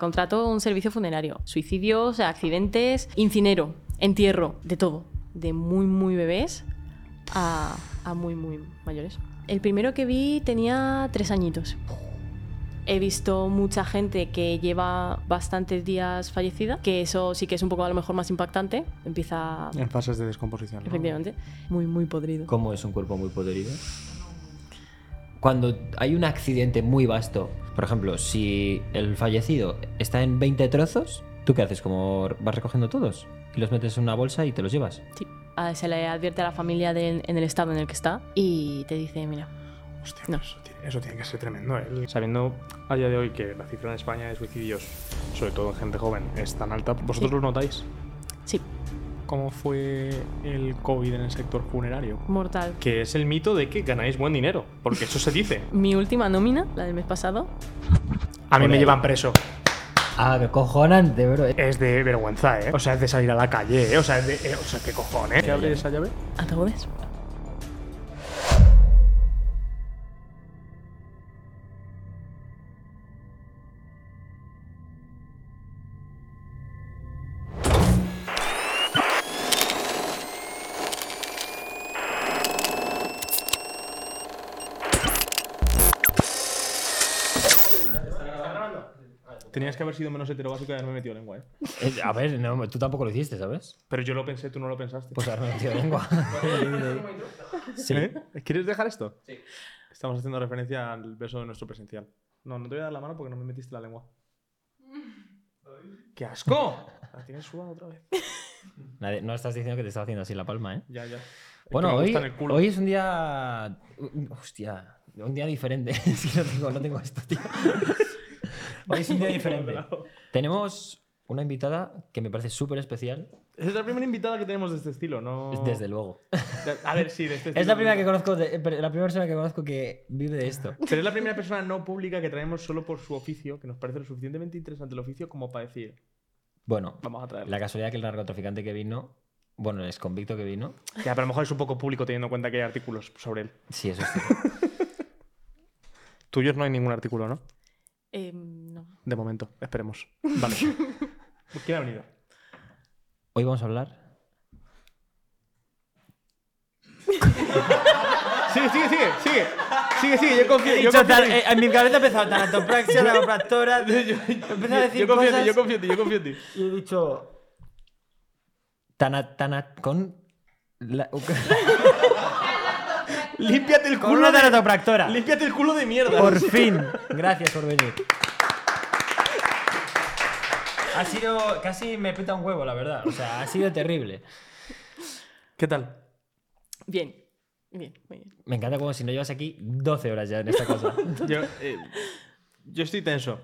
contrato un servicio funerario. Suicidios, accidentes, incinero, entierro, de todo. De muy, muy bebés a, a muy, muy mayores. El primero que vi tenía tres añitos. He visto mucha gente que lleva bastantes días fallecida, que eso sí que es un poco a lo mejor más impactante. Empieza, En fases de descomposición. ¿no? efectivamente, muy, muy podrido. ¿Cómo es un cuerpo muy podrido? Cuando hay un accidente muy vasto, por ejemplo, si el fallecido está en 20 trozos, ¿tú qué haces? ¿Como vas recogiendo todos? Y los metes en una bolsa y te los llevas. Sí. Ah, Se le advierte a la familia de- en el estado en el que está y te dice, mira, Hostia, No. eso, tiene, eso tiene que ser tremendo. ¿eh? Sabiendo a día de hoy que la cifra en España de suicidios, sobre todo en gente joven, es tan alta, ¿vosotros Sí. lo notáis? sí, ¿Cómo fue el COVID en el sector funerario? mortal. Que es el mito de que ganáis buen dinero, porque eso se dice. Mi última nómina, la del mes pasado, A mí me llevan preso. Ah, qué cojonante, bro. Es de vergüenza, ¿eh? O sea, es de salir a la calle, ¿eh? O sea, es de, eh, o sea ¿qué cojones? ¿Qué abre esa llave? ataúdes. Que haber sido menos heterobásico y haberme metido lengua, ¿eh? Eh, A ver, no, tú tampoco lo hiciste, ¿sabes? Pero yo lo pensé, tú no lo pensaste. Pues haberme metido lengua. sí. ¿Eh? ¿Quieres dejar esto? Sí. Estamos haciendo referencia al beso de nuestro presencial. No, no te voy a dar la mano porque no me metiste la lengua. ¡Qué asco! La tienes sudada otra vez. Nadie- no estás diciendo que te estaba haciendo así la palma, ¿eh? Ya, ya. Es que Bueno, me hoy, gusta en el culo. hoy es un día. Hostia, un día diferente. es que no tengo, no tengo esto, tío. Hoy es un día diferente. Tenemos una invitada que me parece súper especial, Es la primera invitada que tenemos de este estilo, ¿no? desde luego. A ver, sí, de este estilo. Es la primera que conozco, de- pero la primera persona que conozco que vive de esto. Pero es la primera persona no pública que traemos solo por su oficio, que nos parece lo suficientemente interesante el oficio como para decir, Bueno, vamos a traerla. la casualidad que el narcotraficante que vino, bueno, el ex convicto que vino, Ya, pero a lo mejor es un poco público teniendo en cuenta que hay artículos sobre él. sí, eso es cierto. Tuyos no hay ningún artículo, ¿no? Eh, no. De momento, esperemos. Vale. ¿Quién ha venido? Hoy vamos a hablar. Sigue, sigue, sigue, sigue. Sigue, sigue, yo confío. Yo Dicho confío tal- en- eh, en mi cabeza ha empezado tanatopraxia, nagopractora. Empecé a decir yo confío en ti, cosas yo confío en ti, yo confío en ti. y he dicho. Tana, tana, con. la- Límpiate el con culo. una de- tanatopractora. Límpiate el culo de mierda. Por fin. Gracias por venir. Ha sido. Casi me peta un huevo, la verdad. O sea, ha sido terrible. ¿Qué tal? Bien, bien, muy bien. Me encanta como si no llevas aquí 12 horas ya en esta cosa. Yo, eh, yo estoy tenso.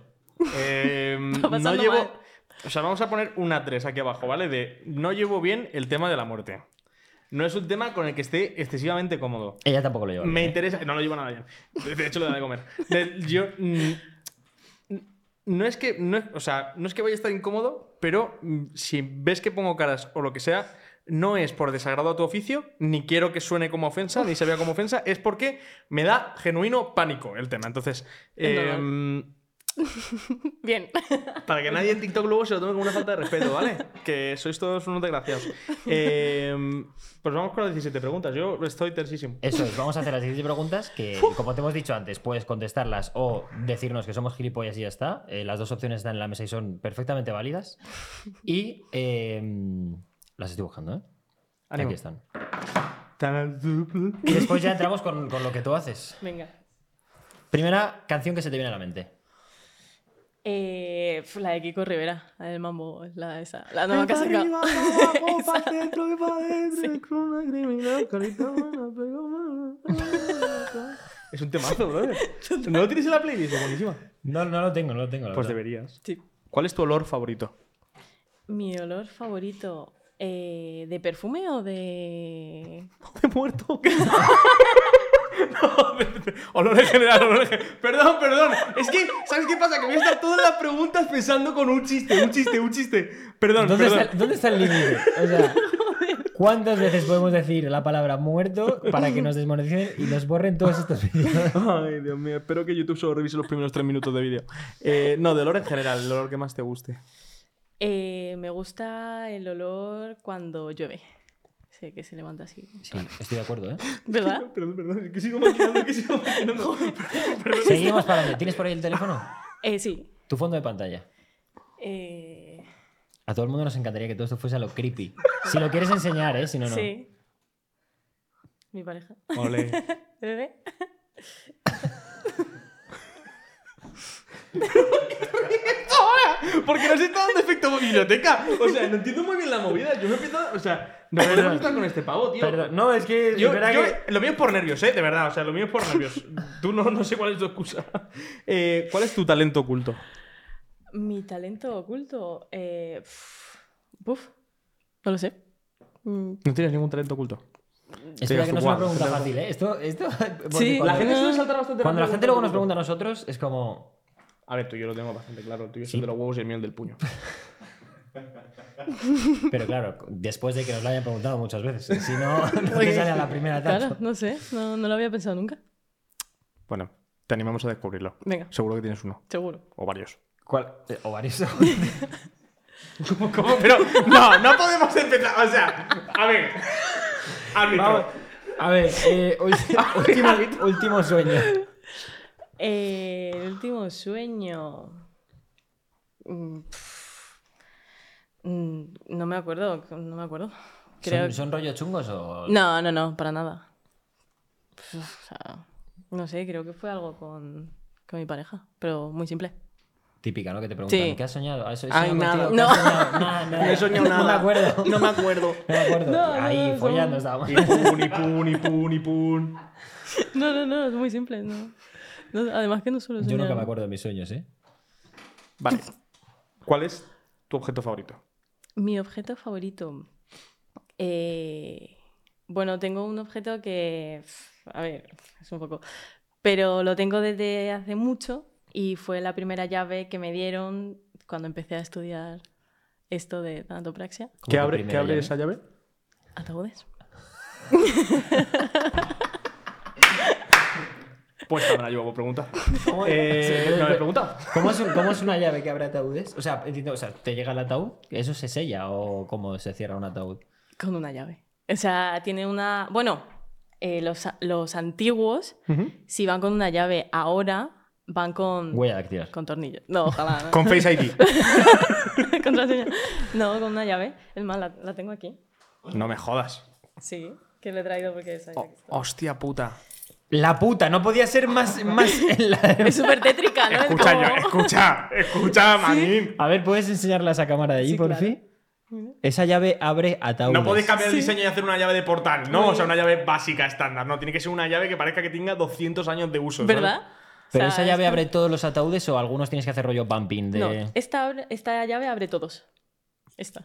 Eh, Está no llevo. mal. O sea, vamos a poner una 3 aquí abajo, ¿vale? De no llevo bien el tema de la muerte. No es un tema con el que esté excesivamente cómodo. Ella tampoco lo lleva. Me bien, ¿eh? interesa. No lo llevo nada bien. De- hecho, le da de comer. De- yo. mm, No es que. No es, o sea, no es que vaya a estar incómodo, pero mm, si ves que pongo caras o lo que sea, no es por desagrado a tu oficio, ni quiero que suene como ofensa, ni se vea como ofensa, es porque me da genuino pánico el tema. Entonces, Es eh, Bien. para que nadie en TikTok luego se lo tome como una falta de respeto, ¿vale? Que sois todos unos desgraciados. Eh, pues vamos con las 17 preguntas. Yo estoy tersísimo. Eso es, vamos a hacer las 17 preguntas que, como te hemos dicho antes, puedes contestarlas o decirnos que somos gilipollas y ya está. Eh, las dos opciones están en la mesa y son perfectamente válidas. Y eh, las estoy buscando, ¿eh? Ánimo. Aquí están. Y después ya entramos con, con lo que tú haces. Venga. Primera canción que se te viene a la mente. Eh, la de Kiko Rivera, la del mambo, la esa. La nueva que ha sacado. Es un temazo, brother. ¿No lo tienes en la playlist? Es buenísima. No, no lo tengo, no lo tengo. la Pues verdad. deberías. Sí. ¿Cuál es tu olor favorito? Mi olor favorito. eh, ¿De perfume o de.? De muerto. No, olor en general, olor en general. Perdón, perdón. Es que, ¿sabes qué pasa? Que voy a estar todas las preguntas pensando con un chiste, un chiste, un chiste. Perdón, ¿Dónde perdón. está, ¿Dónde está el límite? O sea, ¿Cuántas veces podemos decir la palabra muerto para que nos desmoneticen y nos borren todos estos vídeos? Ay, Dios mío, espero que YouTube solo revise los primeros tres minutos de vídeo. Eh, no, de olor en general, el olor que más te guste. Eh, me gusta el olor cuando llueve. Sí, que se levanta así. Sí, estoy de acuerdo, ¿eh? ¿Verdad? Perdón, perdón, es que sigo maquinando, que sigo maquinando. Seguimos para dónde. ¿Tienes por ahí el teléfono? Eh, sí. Tu fondo de pantalla. Eh, A todo el mundo nos encantaría que todo esto fuese a lo creepy. Si lo quieres enseñar, ¿eh? Si no, no. Sí. Mi pareja. Ole. ¿Bebé? Porque nos está dando efecto biblioteca. O sea, no entiendo muy bien la movida. Yo me empiezo. O sea, no podemos estar con este pavo, tío. Perdón, no, es que. Yo, es verdad yo- que- Lo mío es por nervios, ¿eh? De verdad, o sea, lo mío es por nervios. Tú no, no sé cuál es tu excusa. Eh, ¿Cuál es tu talento oculto? Mi talento oculto. Eh, uf, no lo sé. Mm, No tienes ningún talento oculto. Es verdad que no es una pregunta fácil, ¿eh? Esto. esto Sí, cuando, La gente suele saltar bastante cuando la gente luego nos pregunta a nosotros, es como. A ver, tú y yo lo tengo bastante claro. El tuyo es Sí. el de los huevos y el mío el del puño. Pero claro, después de que nos lo hayan preguntado muchas veces. Si no, no te sale a la primera Claro, tanto. no sé. No, no lo había pensado nunca. Bueno, te animamos a descubrirlo. Venga, Seguro que tienes uno. seguro. O varios. ¿Cuál? Eh, O varios. ¿Cómo, cómo? Pero no, no podemos empezar. O sea, a ver. Árbitro. Vamos. A ver, eh, último, último sueño. Eh, el último sueño. Mm, mm, no me acuerdo. No me acuerdo. Creo ¿Son, son rollos chungos o.? No, no, no, para nada. O sea, no sé, creo que fue algo con, con mi pareja, pero muy simple. Típica, ¿no? Que te preguntan, Sí. ¿qué has soñado? ¿Has Ay, soñado nada. No. has soñado? Nada, nada. No he soñado nada. No me acuerdo. No me acuerdo. No me acuerdo. No, no, Ahí, no, follando son- estábamos. Y pun, y pun, y pun, y pun. No, no, no, es muy simple. No. No, además que no suelo Yo nunca me acuerdo de mis sueños, ¿eh? Vale. ¿Cuál es tu objeto favorito? Mi objeto favorito. Eh, bueno, tengo un objeto que. A ver, es un poco. Pero lo tengo desde hace mucho y fue la primera llave que me dieron cuando empecé a estudiar esto de tanatopraxia. ¿Qué abre, ¿qué abre llave. esa llave? Ataúdes. Pues ahora la llevo por preguntar. ¿Cómo- Eh, Sí, no me he preguntado. ¿Cómo es, un- cómo es una llave que abre ataúdes? O sea, entiendo, o sea, ¿te llega el ataúd? ¿Eso se sella o cómo se cierra un ataúd? Con una llave. O sea, tiene una. Bueno, eh, los, los antiguos, si van con una llave, ahora van con. Huella dactilar. Con tornillos. No, ojalá. ¿no? Con Face ID. Contraseña. No, con una llave. Es más, la, la tengo aquí. No me jodas. Sí, que le he traído porque sabía Oh, hostia puta. La puta, no podía ser más, más en la- Es súper tétrica, ¿no? Es Escucha, como- yo, escucha, escucha, manín. A ver, ¿puedes enseñarla a esa cámara de allí, Sí, por claro. fin? Esa llave abre ataúdes. No podéis cambiar el Sí. diseño y hacer una llave de portal, ¿no? O sea, una llave básica estándar. No, tiene que ser una llave que parezca que tenga 200 años de uso. ¿sabes? ¿Verdad? ¿Pero O sea, esa llave abre todos los ataúdes o algunos tienes que hacer rollo bumping de...? No, esta, esta llave abre todos. Esta.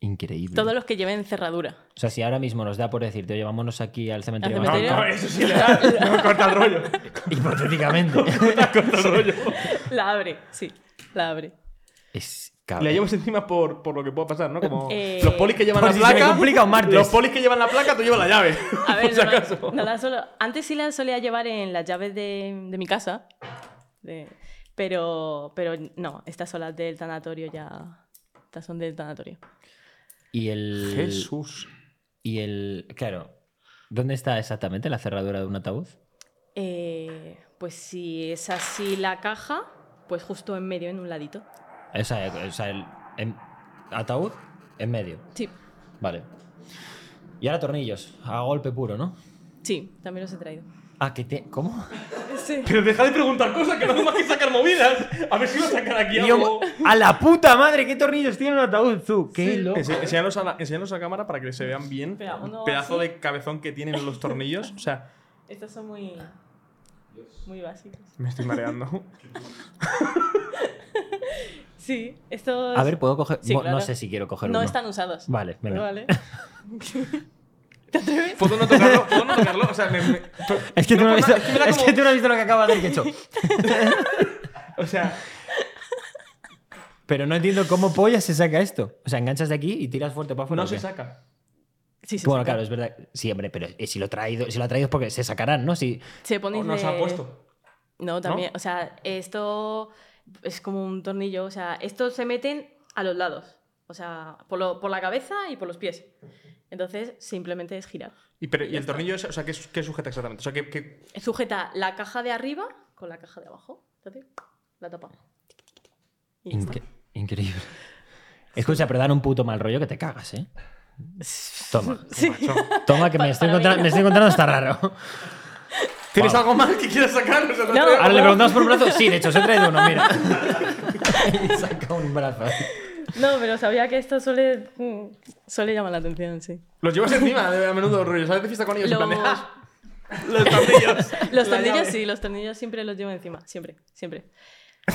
Increíble. Todos los que lleven cerradura. O sea, si ahora mismo nos da por decirte, oye, vámonos aquí al cementerio. ¿Al No, cementerio? no, eso sí le da. No corta el rollo. Hipotéticamente. Corta el rollo. La abre, sí, la abre. es Le cabrón. llevas encima por, por lo que pueda pasar, ¿no? Como Eh, los polis que llevan por la si se me placa. complica un martes. Los polis que llevan la placa, tú llevas la llave. A ver, por si no, acaso. no la solo- antes sí la solía llevar en las llaves de, de mi casa. de- pero, pero no, estas son las del tanatorio ya. Estas son del tanatorio. Y el... Jesús. Y el... Claro. ¿Dónde está exactamente la cerradura de un ataúd? Eh, pues si es así la caja, pues justo en medio, en un ladito. O sea, o sea, el en- ataúd en medio. Sí, Vale. Y ahora tornillos. A golpe puro, ¿no? sí, también los he traído. Ah, que te... ¿Cómo? Sí. Pero deja de preguntar cosas que no más que sacar movidas. A ver si va a sacar aquí algo. ¡A la puta madre! ¿Qué tornillos tiene un ataúd, tú? ¡Qué loco! Ense- Enséñalos a, la, enséñalos a cámara para que se vean bien. Pedazo así. de cabezón que tienen los tornillos. O sea, Estos son muy. muy básicos. me estoy mareando. Sí, estos. A ver, ¿puedo coger...? Sí, claro. No sé si quiero coger No uno. están usados. Vale, venga. Vale. ¿Te atreves? ¿Puedo no tocarlo? ¿Puedo no tocarlo? O sea, me, me- Es que, tú no has visto, nada, es que me da es como- que tú no has visto lo que acaba de hacer Quecho. O sea, Pero no entiendo cómo polla se saca esto. O sea, enganchas de aquí y tiras fuerte para afuera. no ¿o se saca. Sí, sí, bueno, sí, claro, es verdad. Sí, hombre, pero eh, si lo, traído, si lo ha traído es porque se sacarán, ¿no? Si, Se pone ¿O nos ha puesto? No, también. O sea, esto es como un tornillo. O sea, estos se meten a los lados. O sea, por, lo- por la cabeza y por los pies. Entonces, simplemente es girar. Y, pero, ¿y el tornillo, es- o sea, ¿qué, qué sujeta exactamente? O sea, ¿qué, qué- Sujeta la caja de arriba con la caja de abajo. Entonces, la tapa. Y ya está. Increíble. Escucha, pero dan un puto mal rollo que te cagas, ¿eh? Toma. Sí. Toma, que me estoy, encontrando, me estoy encontrando hasta raro. ¿Tienes Wow. algo más que quieras sacar? O sea, te No. traigo- Ahora le preguntamos por un brazo. Sí, de hecho, os he traído uno, mira. y saca un brazo. No, pero sabía que esto suele, mm, suele llamar la atención, sí. Los llevas encima de a menudo, rollo. ¿Sabes de fiesta con ellos? En plan de, Los- "Ah, Los tornillos. Los tornillos sí, los tornillos siempre los llevo encima. Siempre, siempre.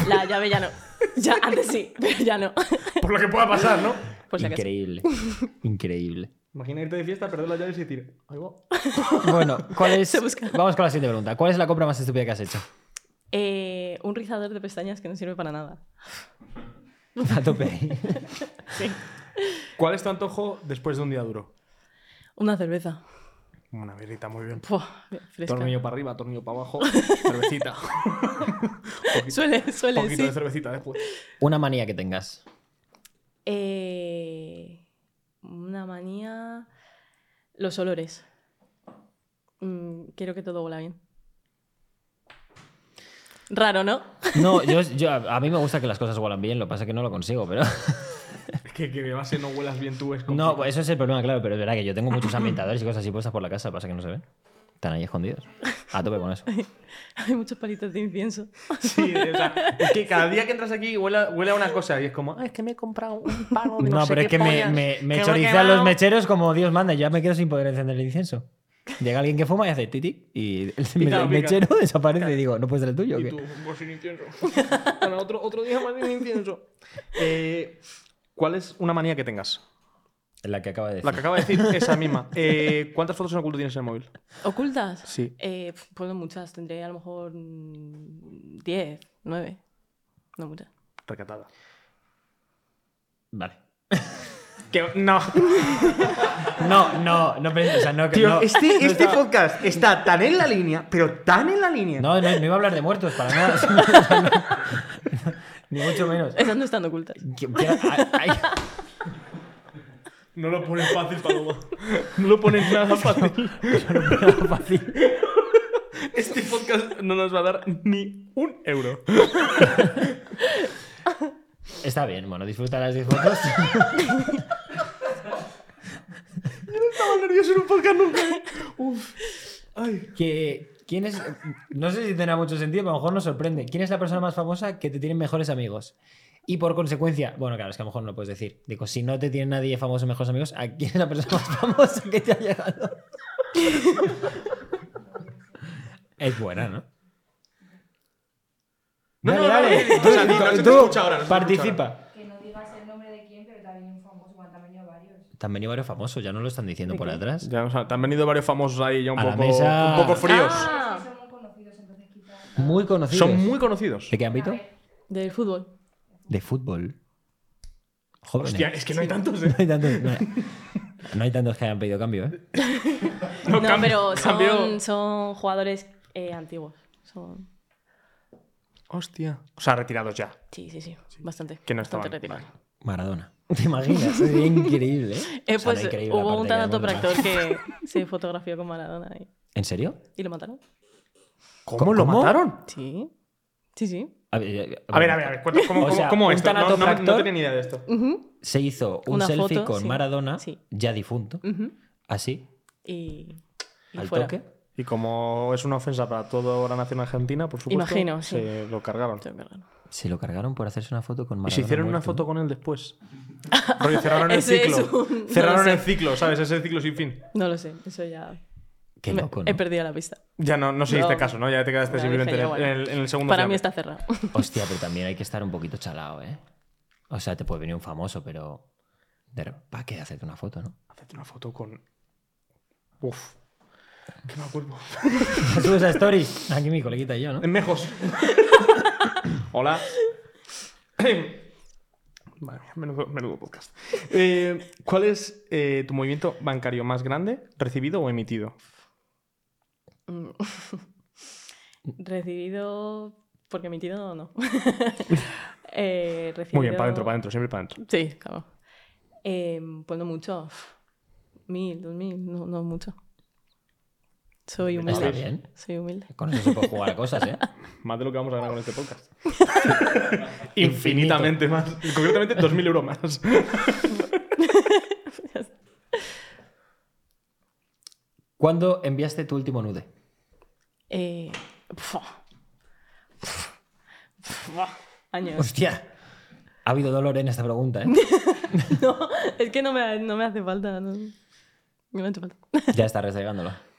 La llave ya no. Ya, antes sí, pero ya no. Por lo que pueda pasar, ¿no? Increíble. Increíble. Imagina irte de fiesta, perder las llaves y decir. Bueno, ¿cuál es? Vamos con la siguiente pregunta. ¿Cuál es la compra más estúpida que has hecho? Eh, un rizador de pestañas que no sirve para nada. A tope. Sí. ¿Cuál es tu antojo después de un día duro? Una cerveza. Una birrita, muy bien. Fresca. Tornillo para arriba, tornillo para abajo, cervecita. Un Suele, suele, poquito sí. de cervecita después. Una manía que tengas. Eh, una manía. Los olores. Mm, quiero que todo huela bien. Raro, ¿no? No, yo, yo- a mí me gusta que las cosas huelan bien, lo que pasa es que no lo consigo, pero... Es que que de base no huelas bien tú es No, complicado. pues eso es el problema, claro, pero es verdad que yo tengo muchos ambientadores y cosas así puestas por la casa, pasa que no se ven. Están ahí escondidos. A tope con eso. Hay muchos palitos de incienso. Sí, o sea, es que cada día que entras aquí huele, huele a una cosa y es como, ah, es que me he comprado un palo de no, No, sé pero es que me, pollas, me, me quemado". los mecheros como Dios manda, ya me quedo sin poder encender el incienso. Llega alguien que fuma y hace titi y el, Pica, el pica. mechero desaparece y digo, ¿no puede ser el tuyo o Y qué? tú, pues sin incienso. Bueno, otro, otro día más sin incienso. Eh, ¿Cuál es una manía que tengas? La que acaba de decir. La que acaba de decir, esa misma. Eh, ¿Cuántas fotos en oculto tienes en el móvil? ¿Ocultas? Sí. Eh, pues no muchas. Tendré a lo mejor mm, 10, 9. No muchas. Recatada. Vale. Que, no. No, no, no, o sea, no, Tío, no- este, no este estaba- podcast está tan en la línea, pero tan en la línea. No, no, no iba a hablar de muertos para nada. O sea, no- ni mucho menos. Esas no están ocultas. Ay, ay, No lo pones fácil, Paloma. No lo pones nada fácil. no, fácil. Este podcast no nos va a dar ni un euro. Está bien, bueno, disfruta las 10 fotos. Estaba nervioso en un podcast nunca. Uf. Ay. que, ¿Quién es? No sé si tendrá mucho sentido, pero a lo mejor nos sorprende. ¿Quién es la persona más famosa que te tienen mejores amigos? Y por consecuencia, bueno, claro, es que a lo mejor no lo puedes decir. Digo, si no te tiene nadie famoso mejores amigos, ¿a quién es la persona más famosa que te ha llegado? es buena, ¿no? No, Dale, no, no, dale. no, no, Tú participa. Que no digas el nombre de quién, pero también un famoso, bueno, también hay varios. Te han venido varios famosos, ya no lo están diciendo por atrás. Ya, o sea, te han venido varios famosos ahí ya un, poco, mesa. un poco fríos. Ah, Sí, son muy conocidos. Son muy conocidos. ¿De qué ámbito? del fútbol. De fútbol. Jóvenes. Hostia, es que no hay tantos, No ¿eh? hay tantos, no hay- no hay tantos que hayan pedido cambio, ¿eh? No, cambio- pero son, son jugadores eh, antiguos. Son... Hostia. O sea, retirados ya. Sí, sí, sí. Bastante. Que no bastante estaban. retirados. Maradona. ¿Te imaginas? Sería increíble, ¿eh? Eh, O sea, pues no increíble, hubo un aparte que que se fotografió con Maradona y, ¿En serio? y lo mataron. ¿Cómo, lo ¿Cómo? mataron? Sí. Sí, sí. A ver, eh, A ver, a ver, ¿Cómo, O cómo- sea, cómo un esto? No, no, no, tenía ni idea de esto. Se hizo un Una selfie foto, con sí. Maradona, Sí. ya difunto, así, Y, y al fuera. toque. Y como es una ofensa para toda la nación argentina, por supuesto, Imagino, sí. se lo cargaron. Se lo cargaron. Se lo cargaron por hacerse una foto con Y Maradona. se hicieron una muerto. foto con él después. Rollo, cerraron el ciclo. un- no cerraron lo el ciclo, ¿sabes? Ese ciclo sin fin. No lo sé. Eso ya. Qué me- loco, He ¿no? perdido la pista. Ya no, no seguiste No. caso, ¿no? Ya te quedaste Ya simplemente yo, bueno, en el- en el segundo Para mí está cerrado. Hostia, pero también hay que estar un poquito chalado, ¿eh? O sea, te puede venir un famoso, pero... ¿Para qué hacerte una foto, no? Hacete una foto con. Uf. Que me acuerdo. Subes a Stories. Aquí mi coleguita y yo, ¿no? En Mejos. Hola. Mía, menudo, menudo podcast. Eh, ¿Cuál es eh, tu movimiento bancario más grande, recibido o emitido? Recibido. Porque emitido no. eh, recibido... Muy bien, para adentro, para adentro, siempre para adentro. Sí, claro. Eh, pues no mucho. Mil, dos mil, no, no mucho. Soy humilde. Está bien. Soy humilde. Con eso se puede jugar a cosas, ¿eh? Más de lo que vamos a ganar con este podcast. Infinitamente más. Concretamente, 2.000 euros más. ¿Cuándo enviaste tu último nude? Eh, Años. Hostia. Ha habido dolor en esta pregunta, ¿eh? No, es que no me, no me hace falta. No, no me hace falta. Ya está restregándolo.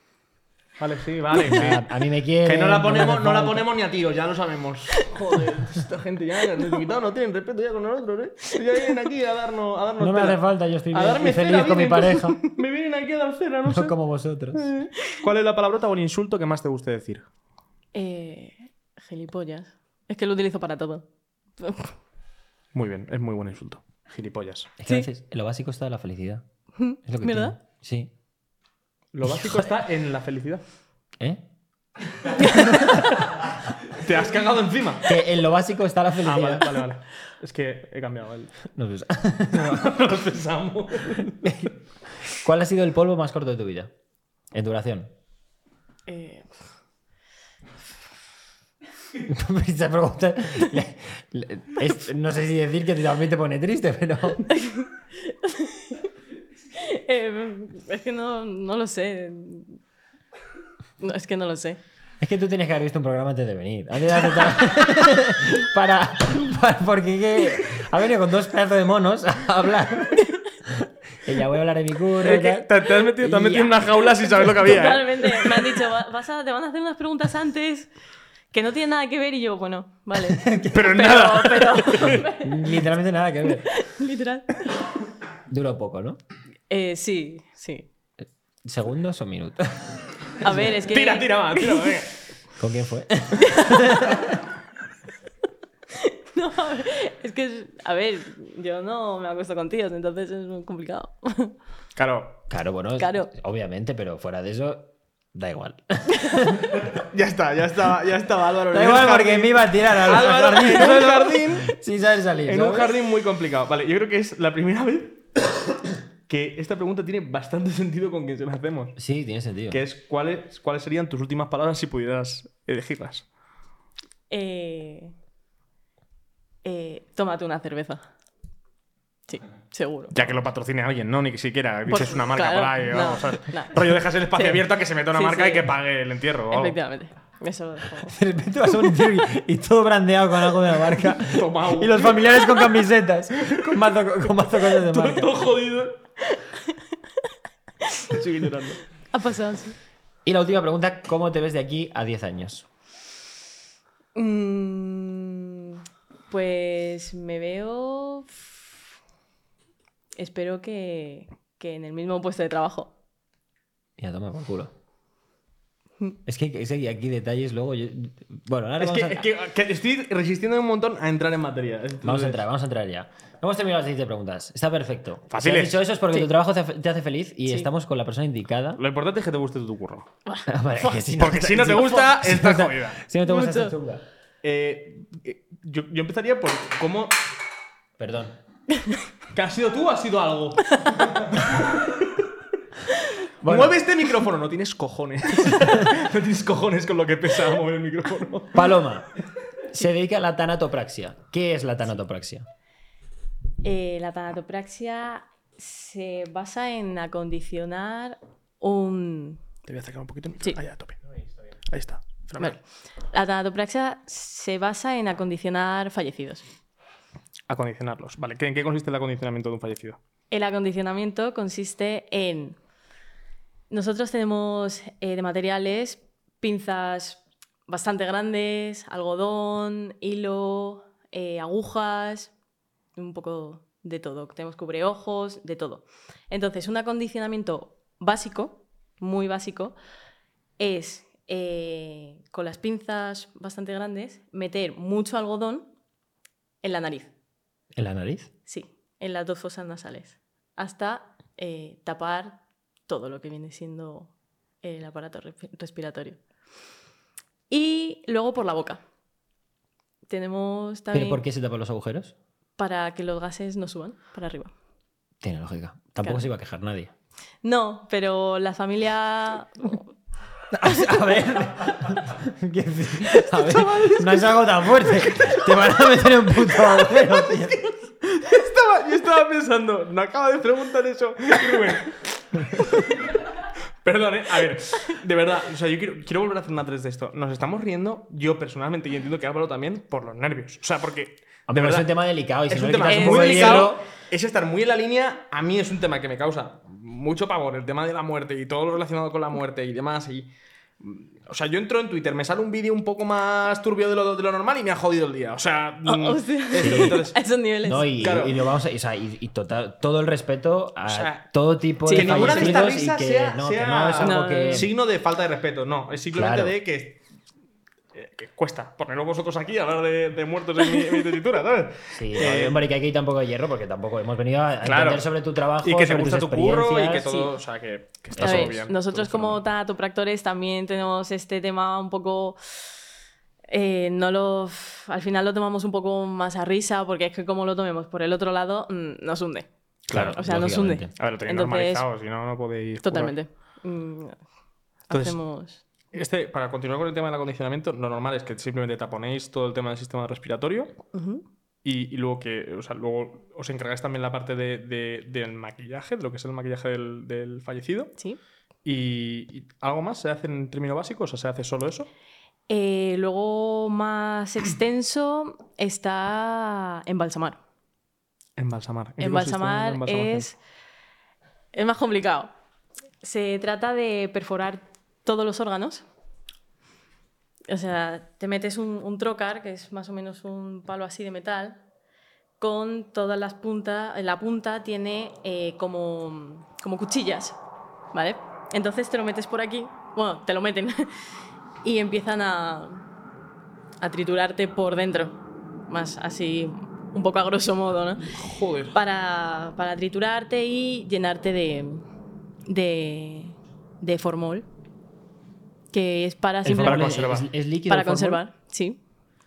Vale, sí, vale. sí. A, mí me quiere. Que no la ponemos, no la ponemos ni a tiros, ya lo sabemos. Joder, esta gente ya, invitados no tienen respeto ya con nosotros, ¿eh? Ya vienen aquí a darnos, a darnos No me cera. hace falta, yo estoy A darme feliz cera con mi pareja. Me vienen aquí a dar cera, no sé. No como vosotros. ¿Cuál es la palabrota o el insulto que más te guste decir? Eh, gilipollas. Es que lo utilizo para todo. Muy bien, es muy buen insulto. Gilipollas. Es que a Sí. veces lo básico está la felicidad. Es lo que ¿Verdad? tiene. Sí. Lo básico está en la felicidad. ¿Eh? Te has cagado encima. Que en lo básico está la Ah, felicidad. vale, vale, vale. Es que he cambiado el... No sé. No lo pensamos. ¿Cuál ha sido el polvo más corto de tu vida? En duración. Eh, Esa pregunta. le- le- es- no sé si decir que también te pone triste, pero. eh, es que no, no lo sé. No, es que no lo sé. Es que tú tienes que haber visto un programa antes de venir. Antes de aceptar- para, para- Porque que- ha venido con dos pedazos de monos a hablar. Y ya voy a hablar de mi curro. Es que te, te has metido, te has metido en una jaula sin saber lo que había. ¿eh? Totalmente. Me han dicho, "Va- vas a- te van a hacer unas preguntas antes que no tienen nada que ver y yo, bueno, vale. Pero nada. Pero, Literalmente nada que ver. literal. Duró poco, ¿no? Eh, sí, sí. ¿Segundos o minutos? A ver, es que... Tira, tira más, tira más, venga. ¿Con quién fue? No, a ver, es que, a ver, yo no me acuesto con tíos, entonces es muy complicado. Claro, Claro, bueno, Claro. obviamente, pero fuera de eso, da igual. ya está, ya está, ya estaba Álvaro. Da igual porque me iba a tirar al Álvaro jardín en un jardín. sin saber salir. En un jardín muy complicado. Vale, yo creo que es la primera vez que esta pregunta tiene bastante sentido con quien se la hacemos. Sí, tiene sentido. Que es cuáles, cuáles serían tus últimas palabras si pudieras elegirlas. Eh, eh, tómate una cerveza. Sí, seguro. Ya que lo patrocine alguien, ¿no? Ni siquiera dices Por- una marca claro, por ahí. no, vamos, ¿sabes? no. Rollo, dejas el espacio Sí. abierto a que se meta una Sí, marca sí. y que pague el entierro. o algo. Efectivamente. Eso lo dejo. De repente vas a un sitio y, y todo brandeado con algo de la marca. Tomao. Y los familiares con camisetas. Con mazo, con mazo cosas de marca. Todo jodido. Sigue llorando. Ha pasado, sí. Y la última pregunta, ¿cómo te ves de aquí a 10 años? Mm, pues me veo. Espero que, que en el mismo puesto de trabajo. Y a tomar por culo. Es que, es que aquí detalles luego. yo- Bueno, ahora Es vamos, que, a, es que- que estoy resistiendo un montón a entrar en materia. vamos a entrar, vamos a entrar ya. Hemos terminado las siguiente preguntas. Está perfecto. Si Fáciles. has dicho eso es porque Sí. tu trabajo te hace- feliz y Sí. estamos con la persona indicada. Lo importante es que te guste tu curro. Vale, que si Porque si no te gusta, si no estás jodida. Si no te gusta, estás chunga. Eh, eh, yo, yo empezaría por cómo. Perdón. ¿Que has sido tú o has sido algo? Bueno. Mueve este micrófono. No tienes cojones. no tienes cojones con lo que pesa mover el micrófono. Paloma. Se dedica a la tanatopraxia. ¿Qué es la tanatopraxia? Eh, la tanatopraxia se basa en acondicionar un. Te voy a acercar un poquito Sí. micrófono. Ahí, a tope. Ahí está. Vale. La tanatopraxia se basa en acondicionar fallecidos. Acondicionarlos. Vale, ¿qué- ¿en qué consiste el acondicionamiento de un fallecido? El acondicionamiento consiste en. Nosotros tenemos eh, de materiales pinzas bastante grandes, algodón, hilo, eh, agujas, un poco de todo. Tenemos cubreojos, de todo. Entonces, un acondicionamiento básico, muy básico, es eh, con las pinzas bastante grandes meter mucho algodón en la nariz. ¿En la nariz? Sí, en las dos fosas nasales. Hasta eh, tapar todo lo que viene siendo el aparato respi- respiratorio. Y luego por la boca. Tenemos también ¿Pero por qué se tapan los agujeros? Para que los gases no suban para arriba. Tiene lógica. Tampoco Claro. se iba a quejar nadie. No, pero la familia... A ver. ¿Qué decir? A ver, no es algo tan fuerte. Te van a meter en un puto agujero, tío. Estaba- yo estaba pensando, no acaba de preguntar eso. Rubén. Perdón, ¿eh? A ver, de verdad, o sea, yo quiero, quiero volver a hacer una 3 de esto. Nos estamos riendo, yo personalmente, y entiendo que Álvaro también, por los nervios. O sea, porque. Hombre, de pero es un tema delicado y si es no un tema muy delicado. hierro. Es estar muy en la línea. A mí es un tema que me causa mucho pavor, el tema de la muerte y todo lo relacionado con la muerte y demás. Y, mm, o sea, yo entro en Twitter, me sale un vídeo un poco más turbio de lo, de lo normal y me ha jodido el día. O sea, Oh, hostia. esto, entonces, A esos niveles. No, y, Claro. y lo vamos a, o sea, y, y total, todo el respeto a O sea, todo tipo sí, de que ninguna de estas y risas sea- no, que sea no es algo No, que signo de falta de respeto, no. Es simplemente Claro. de que, que cuesta poneros vosotros aquí a hablar de, de muertos en mi, en mi tesitura, ¿sabes? Sí, Eh, hombre, que aquí hay tampoco de hierro porque tampoco hemos venido a Claro. entender sobre tu trabajo, y que te gusta tu curro y que todo, o sea, que, que está todo bien. nosotros todo como fenomenal. tanatopractores también tenemos este tema un poco... eh, no lo, al final lo tomamos un poco más a risa porque es que como lo tomemos por el otro lado mm, nos hunde. Claro, O sea, nos hunde. A ver, lo tenéis Entonces- normalizado, si no, no podéis. Totalmente. Mm, Entonces- hacemos... Este, para continuar con el tema del acondicionamiento, lo normal es que simplemente taponéis todo el tema del sistema respiratorio y, y luego que o sea, luego os encargáis también la parte de, de- del maquillaje, de lo que es el maquillaje del, del fallecido. Sí. Y, y algo más se hace en términos básicos o se hace solo eso? Eh, luego más extenso está embalsamar. Embalsamar. ¿En Embalsamar embalsamación? es, es más complicado. Se trata de perforar todos los órganos. O sea, te metes un, un trocar, que es más o menos un palo así de metal, con todas las puntas. La punta tiene eh, como, como cuchillas, ¿vale? Entonces te lo metes por aquí, bueno, te lo meten, y empiezan a, a triturarte por dentro. Más así, un poco a grosso modo, ¿no? Joder. para, para triturarte y llenarte de, de, de formol, que es para simplemente es, conservar. es- es líquido. para conservar, sí,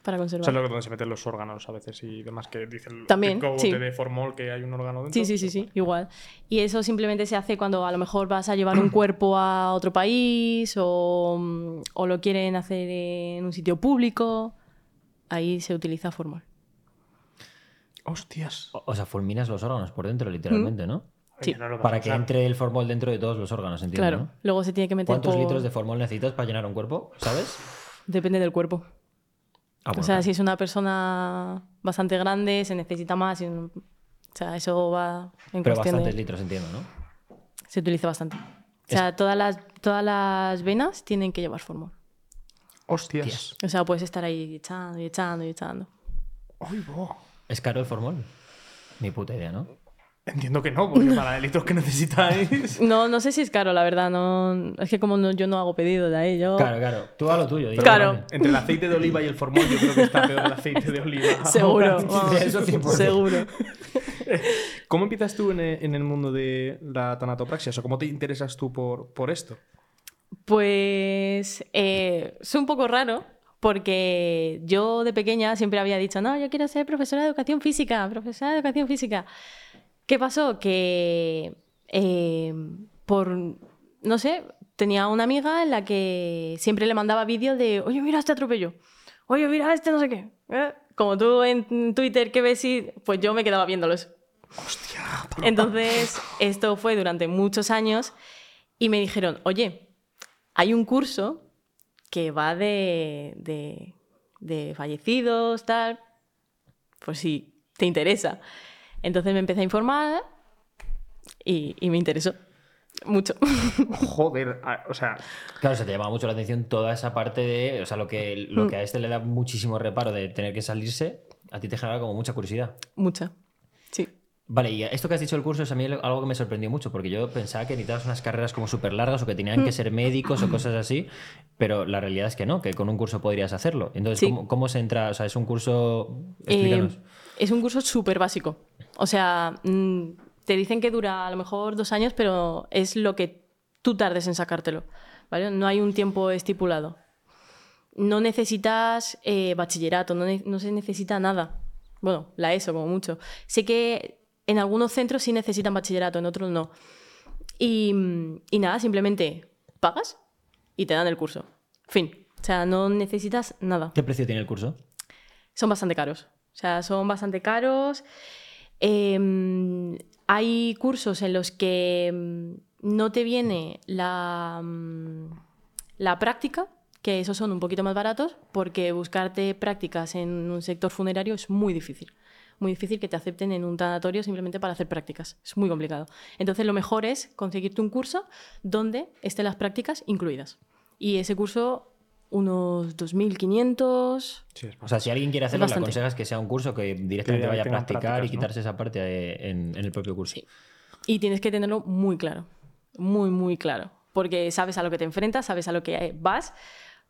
para O conservar. sea, es lo que donde se meten los órganos a veces y demás que dice el También, sí. de formol que hay un órgano dentro. Sí, sí, sí, sí, igual. Y eso simplemente se hace cuando a lo mejor vas a llevar un cuerpo a otro país o, o lo quieren hacer en un sitio público. Ahí se utiliza formol. Hostias. O, o sea, fulminas los órganos por dentro, literalmente, ¿no? Sí. No Para que entre el formol dentro de todos los órganos, entiendo, Claro. ¿no? Luego se tiene que meter ¿Cuántos por- litros de formol necesitas para llenar un cuerpo? ¿Sabes? Depende del cuerpo. Ah, bueno, o sea, claro. si es una persona bastante grande, se necesita más. y un- O sea, eso va en Pero cuestión bastantes de... litros, entiendo, ¿no? Se utiliza bastante. O sea, todas las, todas las venas tienen que llevar formol. Hostias. O sea, puedes estar ahí echando y echando y echando. Ay, bo. ¿Es caro el formol? Ni puta idea, ¿no? Entiendo que no, porque para litros que necesitáis. No, no sé si es caro, la verdad. No, es que como no- yo no hago pedido de ahí, yo... Claro, claro. Tú a lo tuyo. digo, Claro. vale. Entre el aceite de oliva y el formol, yo creo que está peor el aceite de oliva. Seguro, Ahora. vamos, Eso 100%. seguro. ¿Cómo empiezas tú en el, en el mundo de la tanatopraxia? O ¿cómo te interesas tú por, por esto? Pues eh, es un poco raro porque yo de pequeña siempre había dicho, no, yo quiero ser profesora de educación física, profesora de educación física. ¿Qué pasó? Que eh, por, no sé, tenía una amiga en la que siempre le mandaba vídeos de, oye, mira este atropello, oye, mira este no sé qué. ¿eh? Como tú en Twitter que ves y pues yo me quedaba viéndolos. Hostia. Entonces, esto fue durante muchos años y me dijeron, oye, hay un curso que va de, de, de fallecidos, tal, pues si te interesa. Entonces me empecé a informar y, y me interesó mucho. Joder, a- o sea, Claro, se te llama mucho la atención toda esa parte de. O sea, lo que, Mm. lo que a este le da muchísimo reparo de tener que salirse, a ti te genera como mucha curiosidad. Mucha. Sí. Vale, y esto que has dicho del curso es a mí algo que me sorprendió mucho, porque yo pensaba que necesitabas unas carreras como súper largas o que tenían que ser médicos o cosas así, pero la realidad es que no, que con un curso podrías hacerlo. Entonces, Sí. ¿cómo, cómo se entra? O sea, es un curso... Eh, Explícanos. es un curso súper básico. O sea, mm, te dicen que dura a lo mejor dos años, pero es lo que tú tardes en sacártelo. ¿vale? No hay un tiempo estipulado. No necesitas eh, bachillerato, no, ne- no se necesita nada. Bueno, la ESO como mucho. Sé que en algunos centros sí necesitan bachillerato, en otros no. Y, y nada, simplemente pagas y te dan el curso. Fin. O sea, no necesitas nada ¿Qué precio tiene el curso? son bastante caros. O sea, son bastante caros. Eh, hay cursos en los que mm, no te viene la, mm, la práctica, que esos son un poquito más baratos, porque buscarte prácticas en un sector funerario es muy difícil. Muy difícil que te acepten en un tanatorio simplemente para hacer prácticas. Es muy complicado. Entonces, lo mejor es conseguirte un curso donde estén las prácticas incluidas. Y ese curso, unos 2.500, Sí, O sea, si alguien quiere hacerlo, le aconsejas que sea un curso que directamente Que vaya a practicar prácticas, y ¿no? quitarse esa parte en, en el propio curso. Sí. Y tienes que tenerlo muy claro, muy, muy claro, porque sabes a lo que te enfrentas, sabes a lo que vas,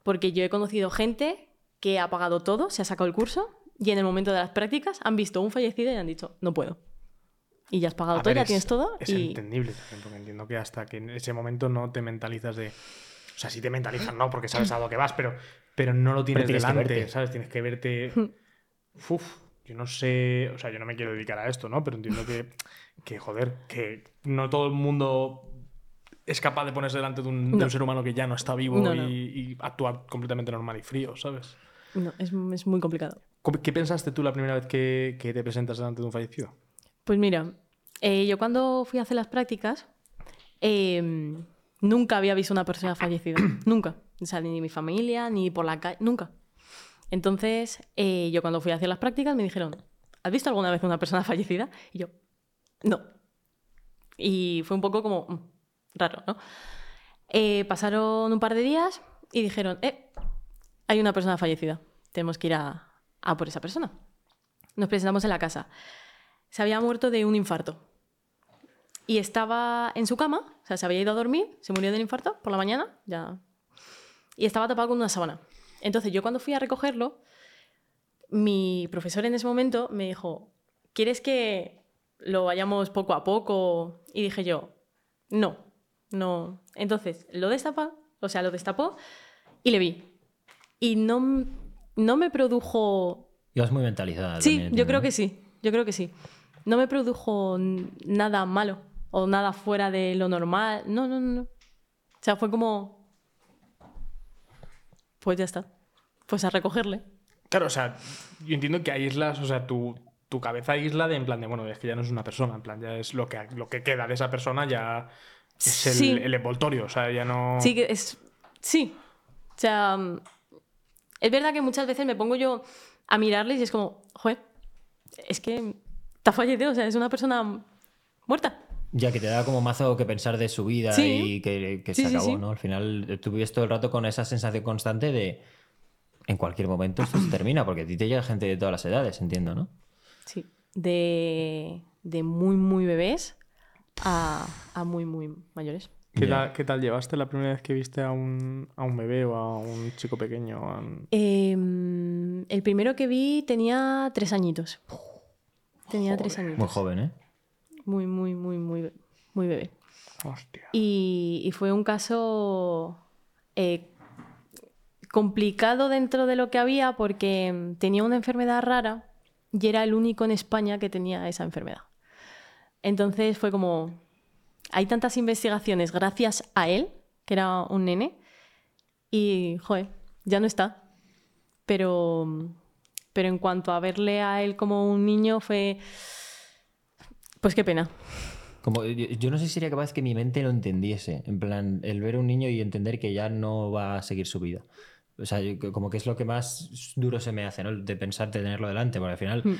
porque yo he conocido gente que ha pagado todo, se ha sacado el curso y en el momento de las prácticas han visto un fallecido y han dicho, no puedo. Y ya has pagado A todo, ver, ya es- tienes todo Es y... entendible también, porque entiendo que hasta que en ese momento no te mentalizas de. O sea, sí te mentalizas, no, porque sabes a lo que vas, pero, pero no lo tienes, delante. ¿sabes? Tienes que verte. Uf, yo no sé. O sea, yo no me quiero dedicar a esto, ¿no? Pero entiendo que, que joder, que no todo el mundo es capaz de ponerse delante de un, de No. un ser humano que ya no está vivo No, y, no. y actuar completamente normal y frío, ¿sabes? No, es, es muy complicado. ¿Cómo- ¿Qué pensaste tú la primera vez que, que te presentas delante de un fallecido? Pues mira, eh, yo cuando fui a hacer las prácticas, eh, nunca había visto una persona fallecida. nunca. O sea, ni mi familia, ni por la calle, nunca. Entonces, eh, yo cuando fui a hacer las prácticas me dijeron, ¿has visto alguna vez una persona fallecida? Y yo, no. Y fue un poco como mm, raro, ¿no? Eh, pasaron un par de días y dijeron, eh, hay una persona fallecida, tenemos que ir a, a por esa persona. Nos presentamos en la casa se había muerto de un infarto. Y estaba en su cama, o sea, se había ido a dormir, se murió del infarto por la mañana, ya. Y estaba tapado con una sábana. Entonces, yo cuando fui a recogerlo, mi profesor en ese momento me dijo, ¿quieres que lo vayamos poco a poco? Y dije yo, no, no. Entonces, lo destapa, o sea, lo destapó y le vi. Y no, no me produjo Ibas muy mentalizada. Sí, también, yo creo que sí, yo creo que sí. No me produjo nada malo o nada fuera de lo normal. No, no, no. O sea, fue como... Pues ya está. Pues a recogerle. Claro, o sea, yo entiendo que aíslas, o sea, tu, tu cabeza aísla de en plan de, bueno, es que ya no es una persona, en plan, ya es lo que, lo que queda de esa persona, ya es el, Sí. el envoltorio, o sea, ya no... Sí, que es... Sí. O sea, es verdad que muchas veces me pongo yo a mirarles y es como, joder, es que está fallecido, o sea, es una persona muerta. Ya que te da como mazo que pensar de su vida Sí. y que, que Sí, se sí, acabó, sí. ¿no? Al final eh, tú vives todo el rato con esa sensación constante de en cualquier momento esto se termina, porque a ti te llega gente de todas las edades, entiendo, ¿no? Sí. De, de muy, muy bebés a, a muy, muy mayores. ¿Qué, tal, ¿Qué tal llevaste la primera vez que viste a un, a un bebé o a un chico pequeño? a un- Em, el primero que vi tenía tres añitos. Tenía tres añitos. Muy joven, ¿eh? Muy, muy, muy, muy, muy bebé. Hostia. Y, y fue un caso eh, complicado dentro de lo que había porque mm, tenía una enfermedad rara y era el único en España que tenía esa enfermedad. Entonces fue como, hay tantas investigaciones gracias a él, que era un nene, y, joder, ya no está. Pero, pero en cuanto a verle a él como un niño fue, pues qué pena. Como, yo, yo no sé si sería capaz que mi mente lo entendiese. En plan, el ver a un niño y entender que ya no va a seguir su vida. O sea, yo- como que es lo que más duro se me hace, ¿no? De pensar de tenerlo delante, porque al final Mm.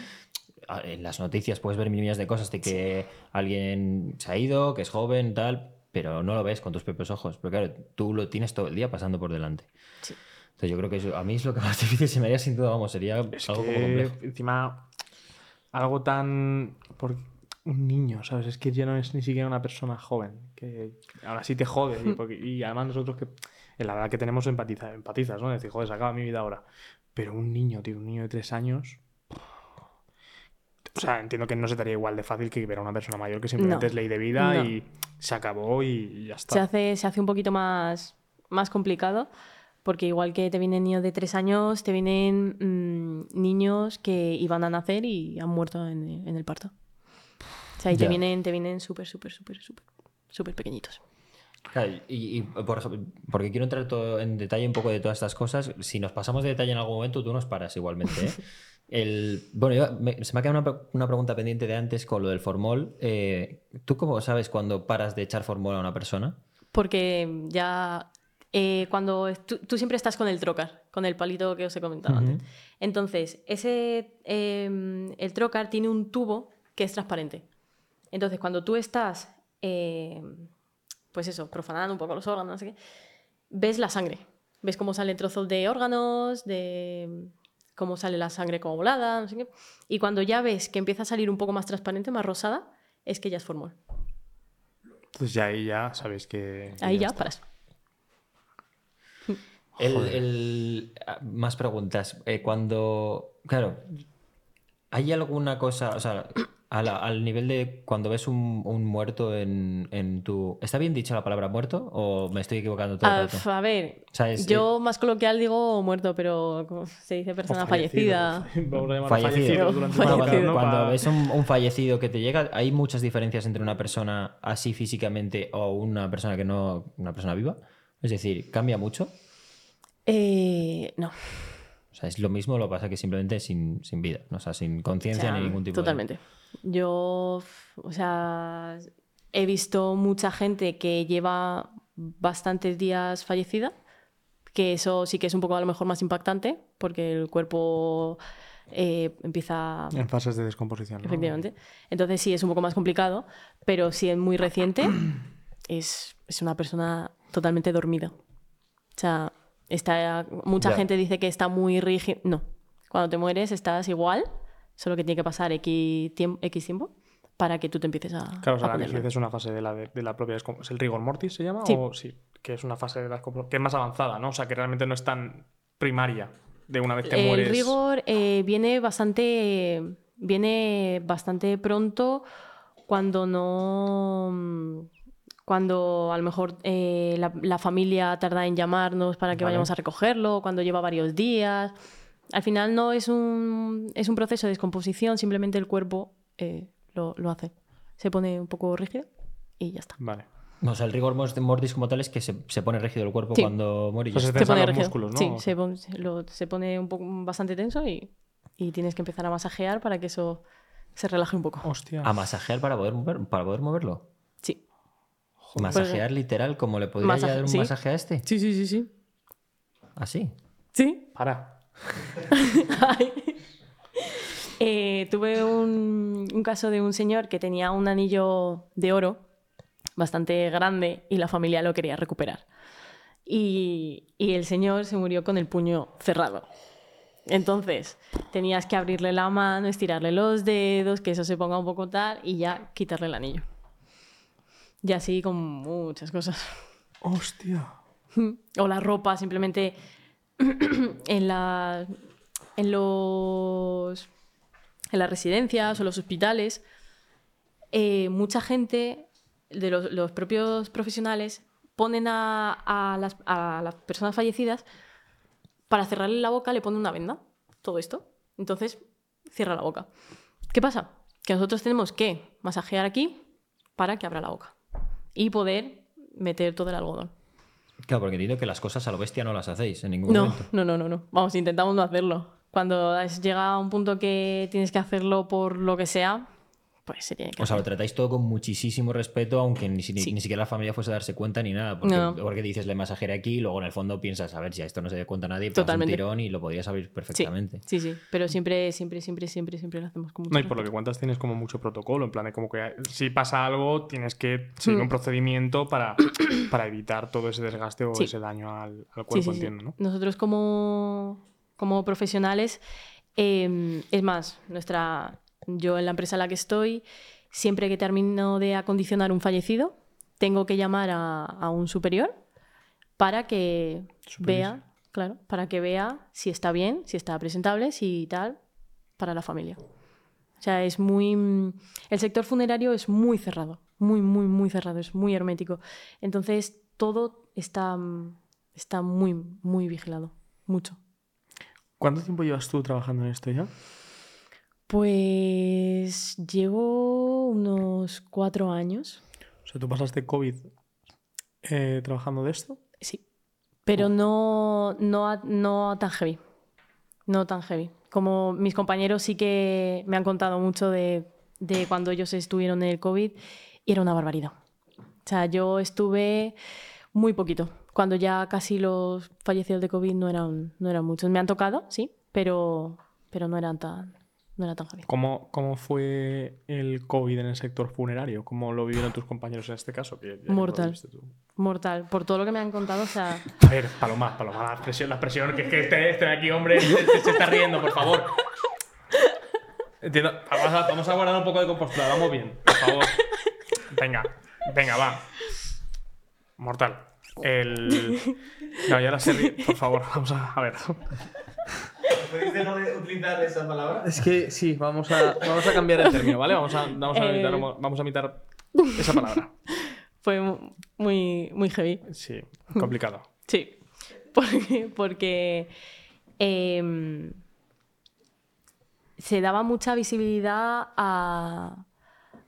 en las noticias puedes ver millones de cosas de que alguien se ha ido, que es joven, tal, pero no lo ves con tus propios ojos. Pero claro, tú lo tienes todo el día pasando por delante. Sí. Entonces yo creo que eso, a mí es lo que más difícil se me haría sin duda, vamos, sería Es algo como que complejo. encima algo tan... un niño, ¿sabes? Es que ya no es ni siquiera una persona joven, que ahora sí te jode. Y, porque- y además nosotros que en la edad que tenemos empatiza, empatizas, ¿no? Decir, joder, se acaba mi vida ahora. Pero un niño, tío, un niño de tres años... O sea, entiendo que no se te haría igual de fácil que ver a una persona mayor que simplemente No. es ley de vida No. y se acabó y ya Se está. hace, se hace un poquito más, más complicado porque igual que te vienen niños de tres años, te vienen mm, niños que iban a nacer y han muerto en, en el parto. Sea, y te Ya. vienen, te vienen súper, súper, súper, súper, súper pequeñitos. Claro, y, y, por porque quiero entrar todo en detalle un poco de todas estas cosas. Si nos pasamos de detalle en algún momento, tú nos paras igualmente. ¿eh? El, bueno, yo- me- se me ha quedado una, pre- una pregunta pendiente de antes con lo del formol. Eh, ¿Tú cómo sabes cuando paras de echar formol a una persona? Porque ya eh, cuando tú, tú siempre estás con el trocar, con el palito que os he comentado antes. Entonces, ese, eh, el trocar tiene un tubo que es transparente. Entonces, cuando tú estás, eh, pues eso, profanando un poco los órganos, no sé qué, ves la sangre. Ves cómo salen trozos de órganos, de cómo sale la sangre como volada, no sé qué. Y cuando ya ves que empieza a salir un poco más transparente, más rosada, es que ya es formol. Entonces ya ahí ya sabéis que... que Ahí ya paras. El, el- más preguntas. Eh, cuando. Claro. ¿Hay alguna cosa. O sea, al nivel de cuando ves un, un muerto en, en tu. ¿Está bien dicho la palabra muerto? ¿O me estoy equivocando todo el Ah, rato? a ver, O sea, es- yo más coloquial digo muerto, pero como se dice persona fallecida. Vamos a llamarlo Fallecido. durante cuando, ves un, un fallecido que te llega, ¿hay muchas diferencias entre una persona así físicamente o una persona que no. una persona viva? Es decir, ¿cambia mucho? Eh, no, sea, es lo mismo, lo que pasa que simplemente sin, sin vida, ¿no? o sea, sin o conciencia sea, ni ningún tipo de. totalmente. Yo, o sea, he visto mucha gente que lleva bastantes días fallecida, que eso sí que es un poco a lo mejor más impactante, porque el cuerpo eh, empieza En fases de descomposición. ¿no? Efectivamente. Entonces sí, es un poco más complicado, pero si es muy reciente, es, es una persona totalmente dormida. O sea, está, mucha Ya. gente dice que está muy rígido. No, cuando te mueres estás igual, solo que tiene que pasar X tiempo, X tiempo para que tú te empieces a... Claro, o sea, a la rigidez es una fase de la, de, de la propia ¿Es el rigor mortis se llama? Sí. O sí, que es una fase de la descompo- que es más avanzada, ¿no? O sea, que realmente no es tan primaria de una vez que El mueres. rigor eh, viene bastante viene bastante pronto cuando no cuando a lo mejor eh, la, la familia tarda en llamarnos para que Vale. vayamos a recogerlo, cuando lleva varios días. Al final no es un, es un proceso de descomposición, simplemente el cuerpo eh, lo, lo hace. Se pone un poco rígido y ya está. Vale. O sea, el rigor mortis como tal es que se, se pone rígido el cuerpo Sí. cuando muere. está. se Se pone los rígido. músculos, ¿no? Sí, O se se lo- se pone un poco bastante tenso y, y tienes que empezar a masajear para que eso se relaje un poco. Hostia. A masajear para poder, mover- para poder moverlo. Masajear literal, como le podría Masaje- dar un sí. masaje a este. Sí, sí, sí, sí. Así. Sí. Para. Eh, tuve un, un caso de un señor que tenía un anillo de oro bastante grande y la familia lo quería recuperar. Y, y el señor se murió con el puño cerrado. Entonces, tenías que abrirle la mano, estirarle los dedos, que eso se ponga un poco tal y ya quitarle el anillo. Y así con muchas cosas. Hostia. O la ropa, simplemente en, la, en los en las residencias o los hospitales, eh, mucha gente de los, los propios profesionales ponen a, a las, a las personas fallecidas para cerrarle la boca, le ponen una venda, todo esto. Entonces, cierra la boca. ¿Qué pasa? Que nosotros tenemos que masajear aquí para que abra la boca y poder meter todo el algodón. Claro, porque entiendo que las cosas a lo bestia no las hacéis en ningún No, momento. no, no, no, no. Vamos, intentamos no hacerlo. Cuando llega a un punto que tienes que hacerlo por lo que sea, pues se tiene que O sea, lo tratáis todo con muchísimo respeto, aunque ni, si- ni- Sí. ni siquiera la familia fuese a darse cuenta ni nada. Porque, No. porque dices, le masajearé aquí y luego en el fondo piensas, a ver, si a esto no se da cuenta nadie, pegas un Totalmente. tirón y lo podrías abrir perfectamente. sí, sí. Pero siempre, siempre, siempre, siempre, siempre lo hacemos con mucho No, y por lo que cuentas tienes como mucho protocolo, en plan de como que si pasa algo tienes que seguir Mm. un procedimiento para, para evitar todo ese desgaste o Sí. ese daño al, cuerpo, sí, sí. entiendo, ¿no? Nosotros como, como profesionales, eh, es más, nuestra, yo en la empresa en la que estoy, siempre que termino de acondicionar un fallecido, tengo que llamar a, a un superior para que vea, claro, para que vea si está bien, si está presentable, si tal, para la familia. O sea, es muy. mm, El sector funerario es muy cerrado. Muy, muy, muy cerrado. Es muy hermético. Entonces, todo está, mm, está muy, muy vigilado. Mucho. ¿Cuánto tiempo llevas tú trabajando en esto ya? Pues llevo unos cuatro años. O sea, tú pasaste COVID eh, trabajando de esto. Sí. Pero no, no, a- no tan heavy. No tan heavy. Como mis compañeros sí que me han contado mucho de, de cuando ellos estuvieron en el COVID y era una barbaridad. O sea, yo estuve muy poquito. Cuando ya casi los fallecidos de COVID no eran, no eran muchos. Me han tocado, sí, pero, pero no eran tan, no era tan heavy. ¿Cómo, ¿Cómo fue el COVID en el sector funerario? ¿Cómo lo vivieron tus compañeros en este caso? Que Mortal. tú. Mortal. Por todo lo que me han contado, o sea, A ver, Paloma, Paloma, la presión, la presión, que es que este, este de aquí, hombre, se, se está riendo, por favor. Entiendo. Vamos a, vamos a guardar un poco de compostura, vamos bien, por favor. Venga, venga, va. Mortal. El. No, ya la. Por favor, vamos a, a ver. ¿Pudiste no utilizar esa palabra? Es que sí, vamos a, vamos a cambiar el término, ¿vale? Vamos a, vamos a, Eh. imitar, vamos a imitar esa palabra. fue mu- muy, muy heavy. Sí, complicado. Sí, porque, porque em, se daba mucha visibilidad a,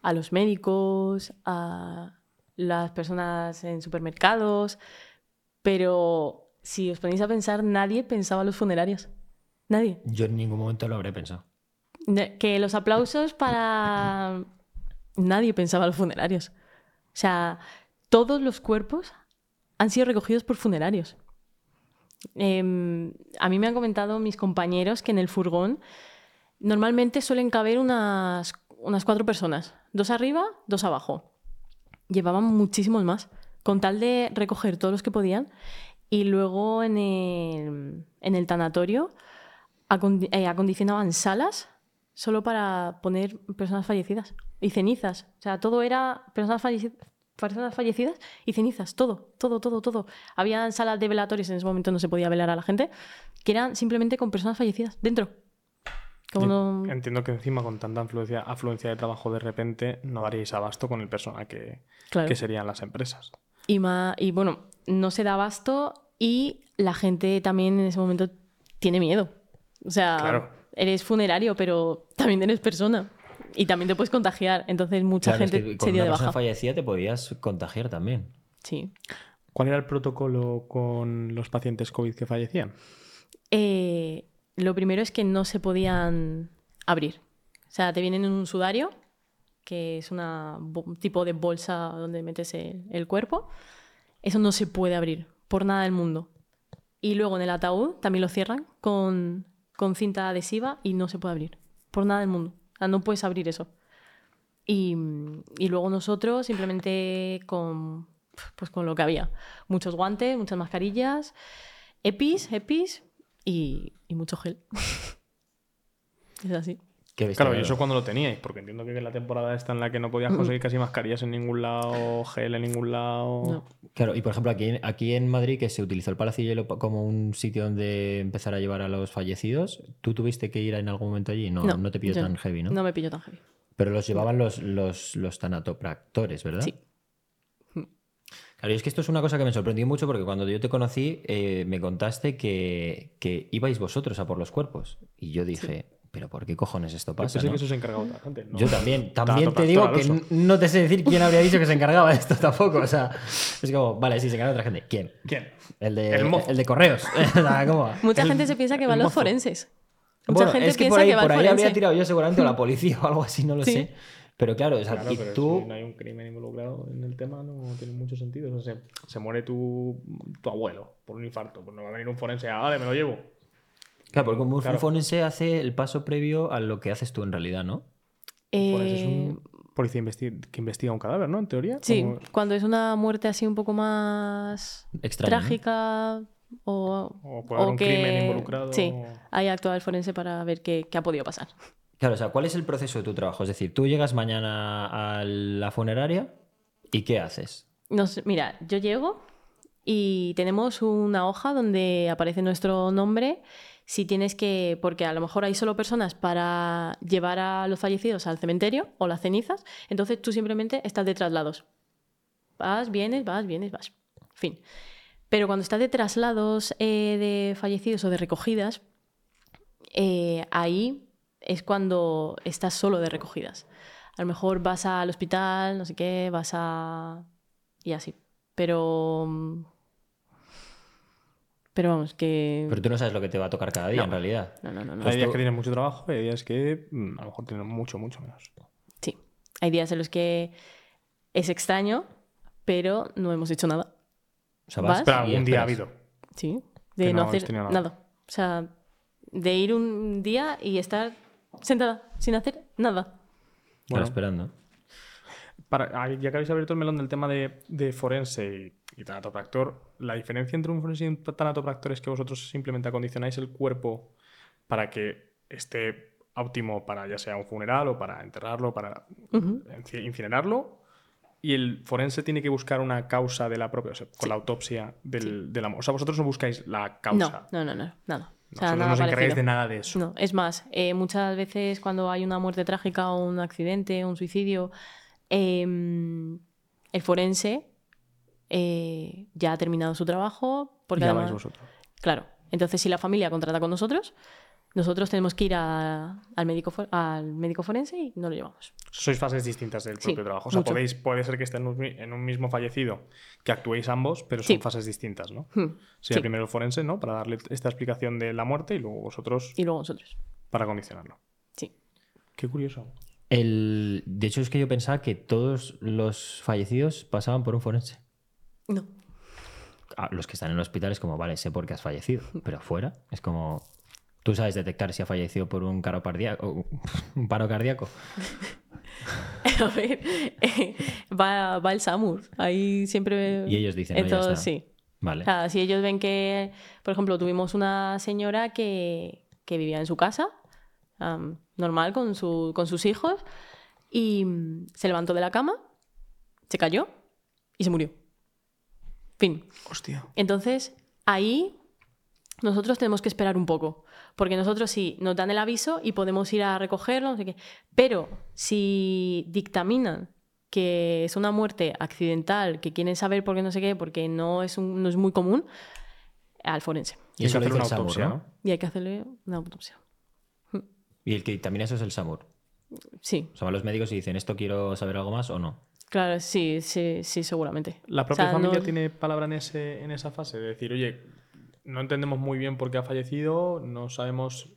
a los médicos, a las personas en supermercados, pero si os ponéis a pensar, nadie pensaba en los funerarios. Nadie. Yo en ningún momento lo habré pensado. Que los aplausos para... Nadie pensaba en los funerarios. O sea, todos los cuerpos han sido recogidos por funerarios. Em, a mí me han comentado mis compañeros que en el furgón normalmente suelen caber unas, unas cuatro personas. Dos arriba, dos abajo. Llevaban muchísimos más, con tal de recoger todos los que podían. Y luego en el, en el tanatorio eh, acondicionaban salas solo para poner personas fallecidas y cenizas. O sea, todo era personas, falleci- personas fallecidas y cenizas, todo, todo, todo, todo. Habían salas de velatorios, en ese momento no se podía velar a la gente, que eran simplemente con personas fallecidas dentro. Como no... Entiendo que encima con tanta afluencia, afluencia de trabajo de repente no daríais abasto con el personal que, Claro. que serían las empresas. Y, ma- y bueno, no se da abasto y la gente también en ese momento tiene miedo. O sea, Claro. eres funerario, pero también eres persona. Y también te puedes contagiar. Entonces mucha Claro, es gente que con se dio una de persona baja. fallecida te podías contagiar también. Sí. ¿Cuál era el protocolo con los pacientes COVID que fallecían? Eh, lo primero es que no se podían abrir. O sea, te vienen en un sudario, que es una un tipo de bolsa donde metes el, el cuerpo. Eso no se puede abrir por nada del mundo. Y luego en el ataúd también lo cierran con, con cinta adhesiva y no se puede abrir por nada del mundo. O sea, no puedes abrir eso. Y, y luego nosotros simplemente con, pues con lo que había. Muchos guantes, muchas mascarillas, EPIs, EPIs y, y mucho gel. es así. Qué bestia, Claro, y eso cuando lo teníais, porque entiendo que en la temporada esta en la que no podías conseguir casi mascarillas en ningún lado, gel en ningún lado. No. Claro, y por ejemplo, aquí, en- aquí en Madrid, que se utilizó el Palacio de Hielo como un sitio donde empezar a llevar a los fallecidos, ¿tú tuviste que ir en algún momento allí? No, no, te pilló tan heavy, ¿no? No me pilló tan heavy. Pero los llevaban los, los, los tanatopractores, ¿verdad? Sí. Claro, y es que esto es una cosa que me sorprendió mucho porque cuando yo te conocí eh, me contaste que, que ibais vosotros a por los cuerpos. Y yo dije, ¿pero por qué cojones esto Yo pasa? pensé no?". que eso se encargaba otra gente. ¿no? Yo también, también te digo que no te sé decir quién habría dicho que se encargaba de esto tampoco. O sea, es como, vale, sí, se encarga otra gente. ¿Quién? ¿Quién? El de, El mozo. el de correos. ¿cómo va? Mucha El- gente se piensa que van los forenses. Mucha Bueno, gente es que piensa por ahí, que va por ahí habría tirado yo seguramente o la policía o algo así, no lo Sí. sé. Pero claro, o sea, Claro, pero tú... si no hay un crimen involucrado en el tema, no tiene mucho sentido. O sea, se, se muere tu, tu abuelo por un infarto. Pues no va a venir un forense. Ah, vale, me lo llevo. Claro, porque como un Claro. forense hace el paso previo a lo que haces tú en realidad, ¿no? Un forense es Eh, un policía investi- que investiga un cadáver, ¿no? En teoría. Sí, Como- cuando es una muerte así un poco más Extraño, ¿no? trágica o, O puede haber un crimen involucrado. Sí, ahí actúa el forense para ver qué, qué ha podido pasar. Claro, o sea, ¿cuál es el proceso de tu trabajo? Es decir, tú llegas mañana a la funeraria y ¿qué haces? Nos- mira, yo llego y tenemos una hoja donde aparece nuestro nombre. Si tienes que, porque a lo mejor hay solo personas para llevar a los fallecidos al cementerio o las cenizas, entonces tú simplemente estás de traslados. Vas, vienes, vas, vienes, vas. Fin. Pero cuando estás de traslados eh, de fallecidos o de recogidas, eh, ahí es cuando estás solo de recogidas. A lo mejor vas al hospital, no sé qué, vas a... y así. Pero... Pero vamos, que... Pero tú no sabes lo que te va a tocar cada día, en realidad. No, no, no, no. Hay días que tienen mucho trabajo y hay días que mm, a lo mejor tienen mucho, mucho menos. Sí. Hay días en los que es extraño, pero no hemos hecho nada. O sea, ¿Vas? Pero y algún día ha habido. Sí. De no, no hacer nada. nada. O sea, de ir un día y estar sentada sin hacer nada. Claro, Bueno. esperando. Para, ah, ya que habéis abierto el melón del tema de, de forense y, y tanatopractor, la diferencia entre un forense y un tanatopractor es que vosotros simplemente acondicionáis el cuerpo para que esté óptimo para ya sea un funeral o para enterrarlo, para incinerarlo. Y el forense tiene que buscar una causa de la propia, o sea, con Sí. la autopsia del, de la O sea, vosotros no buscáis la causa. no, no, no, nada. O sea, nada no os encargáis de nada de eso. No, es más, eh, muchas veces cuando hay una muerte trágica o un accidente, un suicidio, em, el forense eh, ya ha terminado su trabajo. Porque ya además, vais vosotros. Claro. Entonces, si la familia contrata con nosotros, nosotros tenemos que ir a- al, médico, al médico forense y no lo llevamos. Sois fases distintas del Sí, propio trabajo. O sea, mucho. podéis, puede ser que estén en un mi- en un mismo fallecido, que actuéis ambos, pero son Sí. fases distintas, ¿no? Hmm, Sería sí. primero el forense, ¿no? Para darle esta explicación de la muerte y luego vosotros Y luego nosotros. para condicionarlo. Sí. Qué curioso. El... De hecho, es que yo pensaba que todos los fallecidos pasaban por un forense. No. Ah, los que están en el hospital es como, vale, sé por qué has fallecido. Pero afuera es como. Tú sabes detectar si ha fallecido por un, caro cardíaco, un paro cardíaco. A ver, eh, va, va el SAMUR. Ahí siempre. Y ellos dicen, "No, ya Entonces, está". sí. Vale. O sea, si ellos ven que, por ejemplo, tuvimos una señora que, que vivía en su casa, normal, con, su, con sus hijos, y mm, se levantó de la cama, se cayó y se murió. Fin. Hostia. Entonces, ahí nosotros tenemos que esperar un poco. Porque nosotros sí nos dan el aviso y podemos ir a recogerlo, no sé qué. Pero si dictaminan que es una muerte accidental, que quieren saber por qué no sé qué, porque no es, un- no es muy común, al forense. Y Hay eso que lo hacer dice una autopsia, ¿no? ¿no? Y hay que hacerle una autopsia. Y el que dictamina eso es el SAMUR. Sí, O sea, van los médicos y dicen, ¿esto quiero saber algo más o no? Claro, sí, sí, sí, seguramente. ¿La O propia sea, familia no- tiene palabra en, ese, en esa fase? De decir, oye, no entendemos muy bien por qué ha fallecido, no sabemos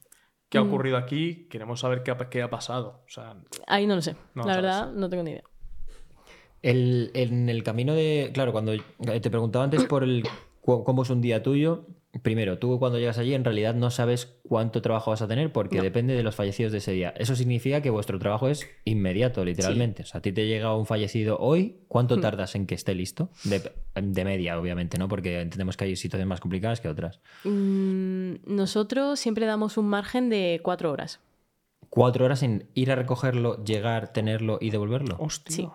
qué ha Mm. ocurrido aquí, queremos saber qué ha, qué ha pasado. O sea, Ahí no lo sé. No La verdad, no tengo ni idea. El- en el camino de. Claro, cuando te preguntaba antes por el cómo es un día tuyo. Primero, tú cuando llegas allí en realidad no sabes cuánto trabajo vas a tener porque No. depende de los fallecidos de ese día. Eso significa que vuestro trabajo es inmediato, literalmente. O sea, a ti te llega un fallecido hoy, ¿cuánto Hmm. tardas en que esté listo? De, de media, obviamente, ¿no? Porque entendemos que hay situaciones más complicadas que otras. Mm, nosotros siempre damos un margen de cuatro horas. Cuatro horas en ir a recogerlo, llegar, tenerlo y devolverlo. hostia. Sí.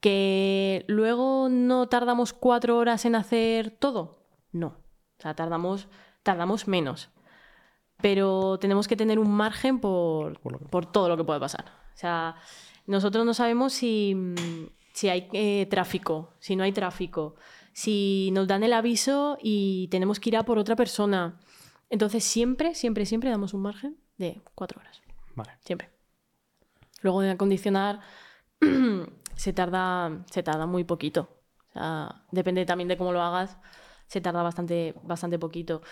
¿Que luego no tardamos cuatro horas en hacer todo? No. O sea, tardamos, tardamos menos. Pero tenemos que tener un margen por, Por por todo lo que puede pasar. O sea, nosotros no sabemos si, si hay eh, tráfico, si no hay tráfico, si nos dan el aviso y tenemos que ir a por otra persona. Entonces siempre, siempre, siempre damos un margen de cuatro horas. Vale. Siempre. Luego de acondicionar se tarda, se tarda muy poquito. O sea, depende también de cómo lo hagas, se tarda bastante, bastante poquito.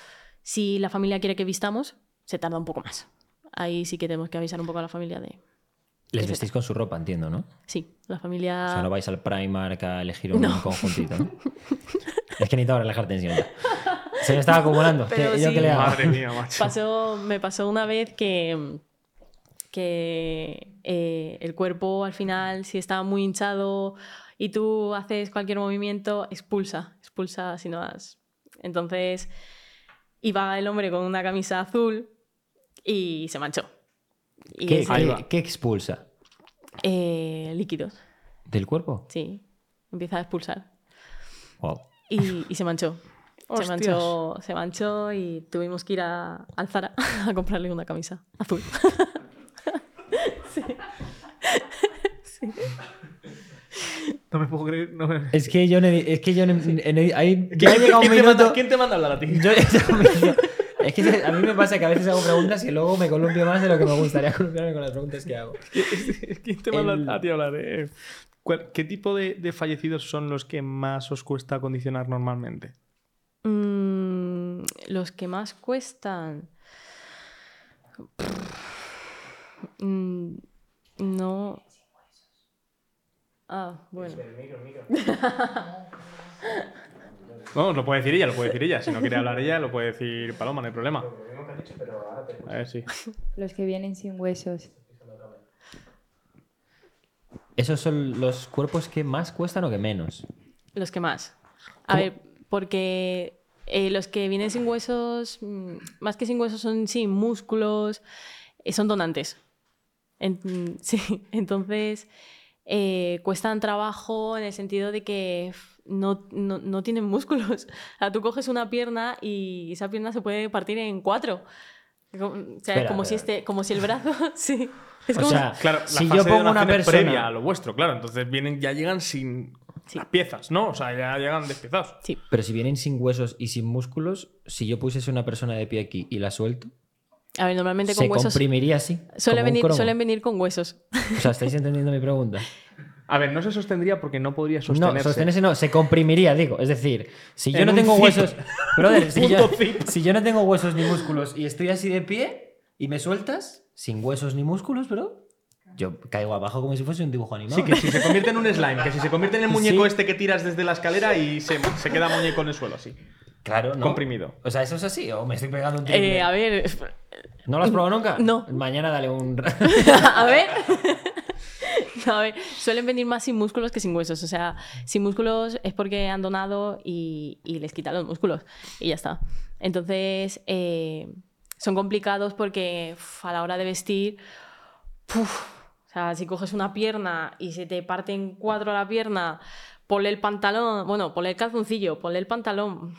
Si la familia quiere que vistamos, se tarda un poco más. Ahí sí que tenemos que avisar un poco a la familia de... Les vestís con su ropa, entiendo, ¿no? Sí, la familia... O sea, no vais al Primark a elegir un No. conjuntito, ¿no? es que necesitaba relajar tensión ya. Se me estaba acumulando. Pero ¿Qué- ¿Yo sí. qué le hago? Madre mía, macho. Pasó, me pasó una vez que, que eh, el cuerpo al final, si está muy hinchado y tú haces cualquier movimiento, expulsa, expulsa si no has... Entonces iba el hombre con una camisa azul y se manchó. Y ¿Qué, expulsa? eh, líquidos, ¿Del cuerpo? sí. Empieza a expulsar. Wow. Y, y se manchó. Se manchó, se manchó y tuvimos que ir a, al Zara a comprarle una camisa azul. No me puedo creer. no me- Es que yo no he- es que yo hay- ¿Quién, ya ha llegado un quién te manda, minuto. quién te manda a hablar a ti? Yo- es que a mí me pasa que a veces hago preguntas y luego me columpio más de lo que me gustaría columpiarme con las preguntas que hago. ¿Quién te manda El- a ti a hablar? eh? ¿Cuál- ¿Qué tipo de, de fallecidos son los que más os cuesta acondicionar normalmente? Mm, los que más cuestan. Mm, no. Ah, bueno. No, lo puede decir ella, lo puede decir ella. Si no quiere hablar ella, lo puede decir Paloma, no hay problema. A ver, sí. Los que vienen sin huesos. ¿Esos son los cuerpos que más cuestan o que menos? Los que más. A ¿Cómo? ver, porque eh, los que vienen sin huesos, mm, más que sin huesos, son sin músculos, eh, son donantes. En- sí, entonces eh, cuestan trabajo en el sentido de que no, no, no tienen músculos. O sea, tú coges una pierna y esa pierna se puede partir en cuatro. O sea, Espera, como, si este, como si el brazo. sí. Es O como- sea, Claro, la si fase yo de pongo una donación es persona. previa a lo vuestro, claro. Entonces vienen, ya llegan sin Sí. las piezas, ¿no? O sea, ya llegan despiezados. sí. Pero si vienen sin huesos y sin músculos, si yo pusiese una persona de pie aquí y la suelto, A ver, normalmente con se huesos. comprimiría así. Suele como un venir, suelen venir con huesos. O sea, ¿estáis entendiendo mi pregunta? A ver, no se sostendría porque no podría sostenerse. No, sostenerse no, se comprimiría, digo. Es decir, si yo En no tengo zip. huesos. Brother, si yo, si yo no tengo huesos ni músculos y estoy así de pie y me sueltas, sin huesos ni músculos, bro, yo caigo abajo como si fuese un dibujo animado. Sí, que si se convierte en un slime, que si se convierte en el muñeco Sí. este que tiras desde la escalera y se, se queda muñeco en el suelo, así. Claro, ¿no? Comprimido. O sea, ¿eso es así? ¿O me estoy pegando un? Eh, a ver, ¿No lo has probado nunca? No. Mañana dale un... a ver. No, a ver, suelen venir más sin músculos que sin huesos. O sea, sin músculos es porque han donado y, y les quitan los músculos. Y ya está. Entonces, eh, son complicados porque uf, a la hora de vestir. uf, o sea, si coges una pierna y se te parte en cuatro la pierna, ponle el pantalón, bueno, ponle el calzoncillo, ponle el pantalón,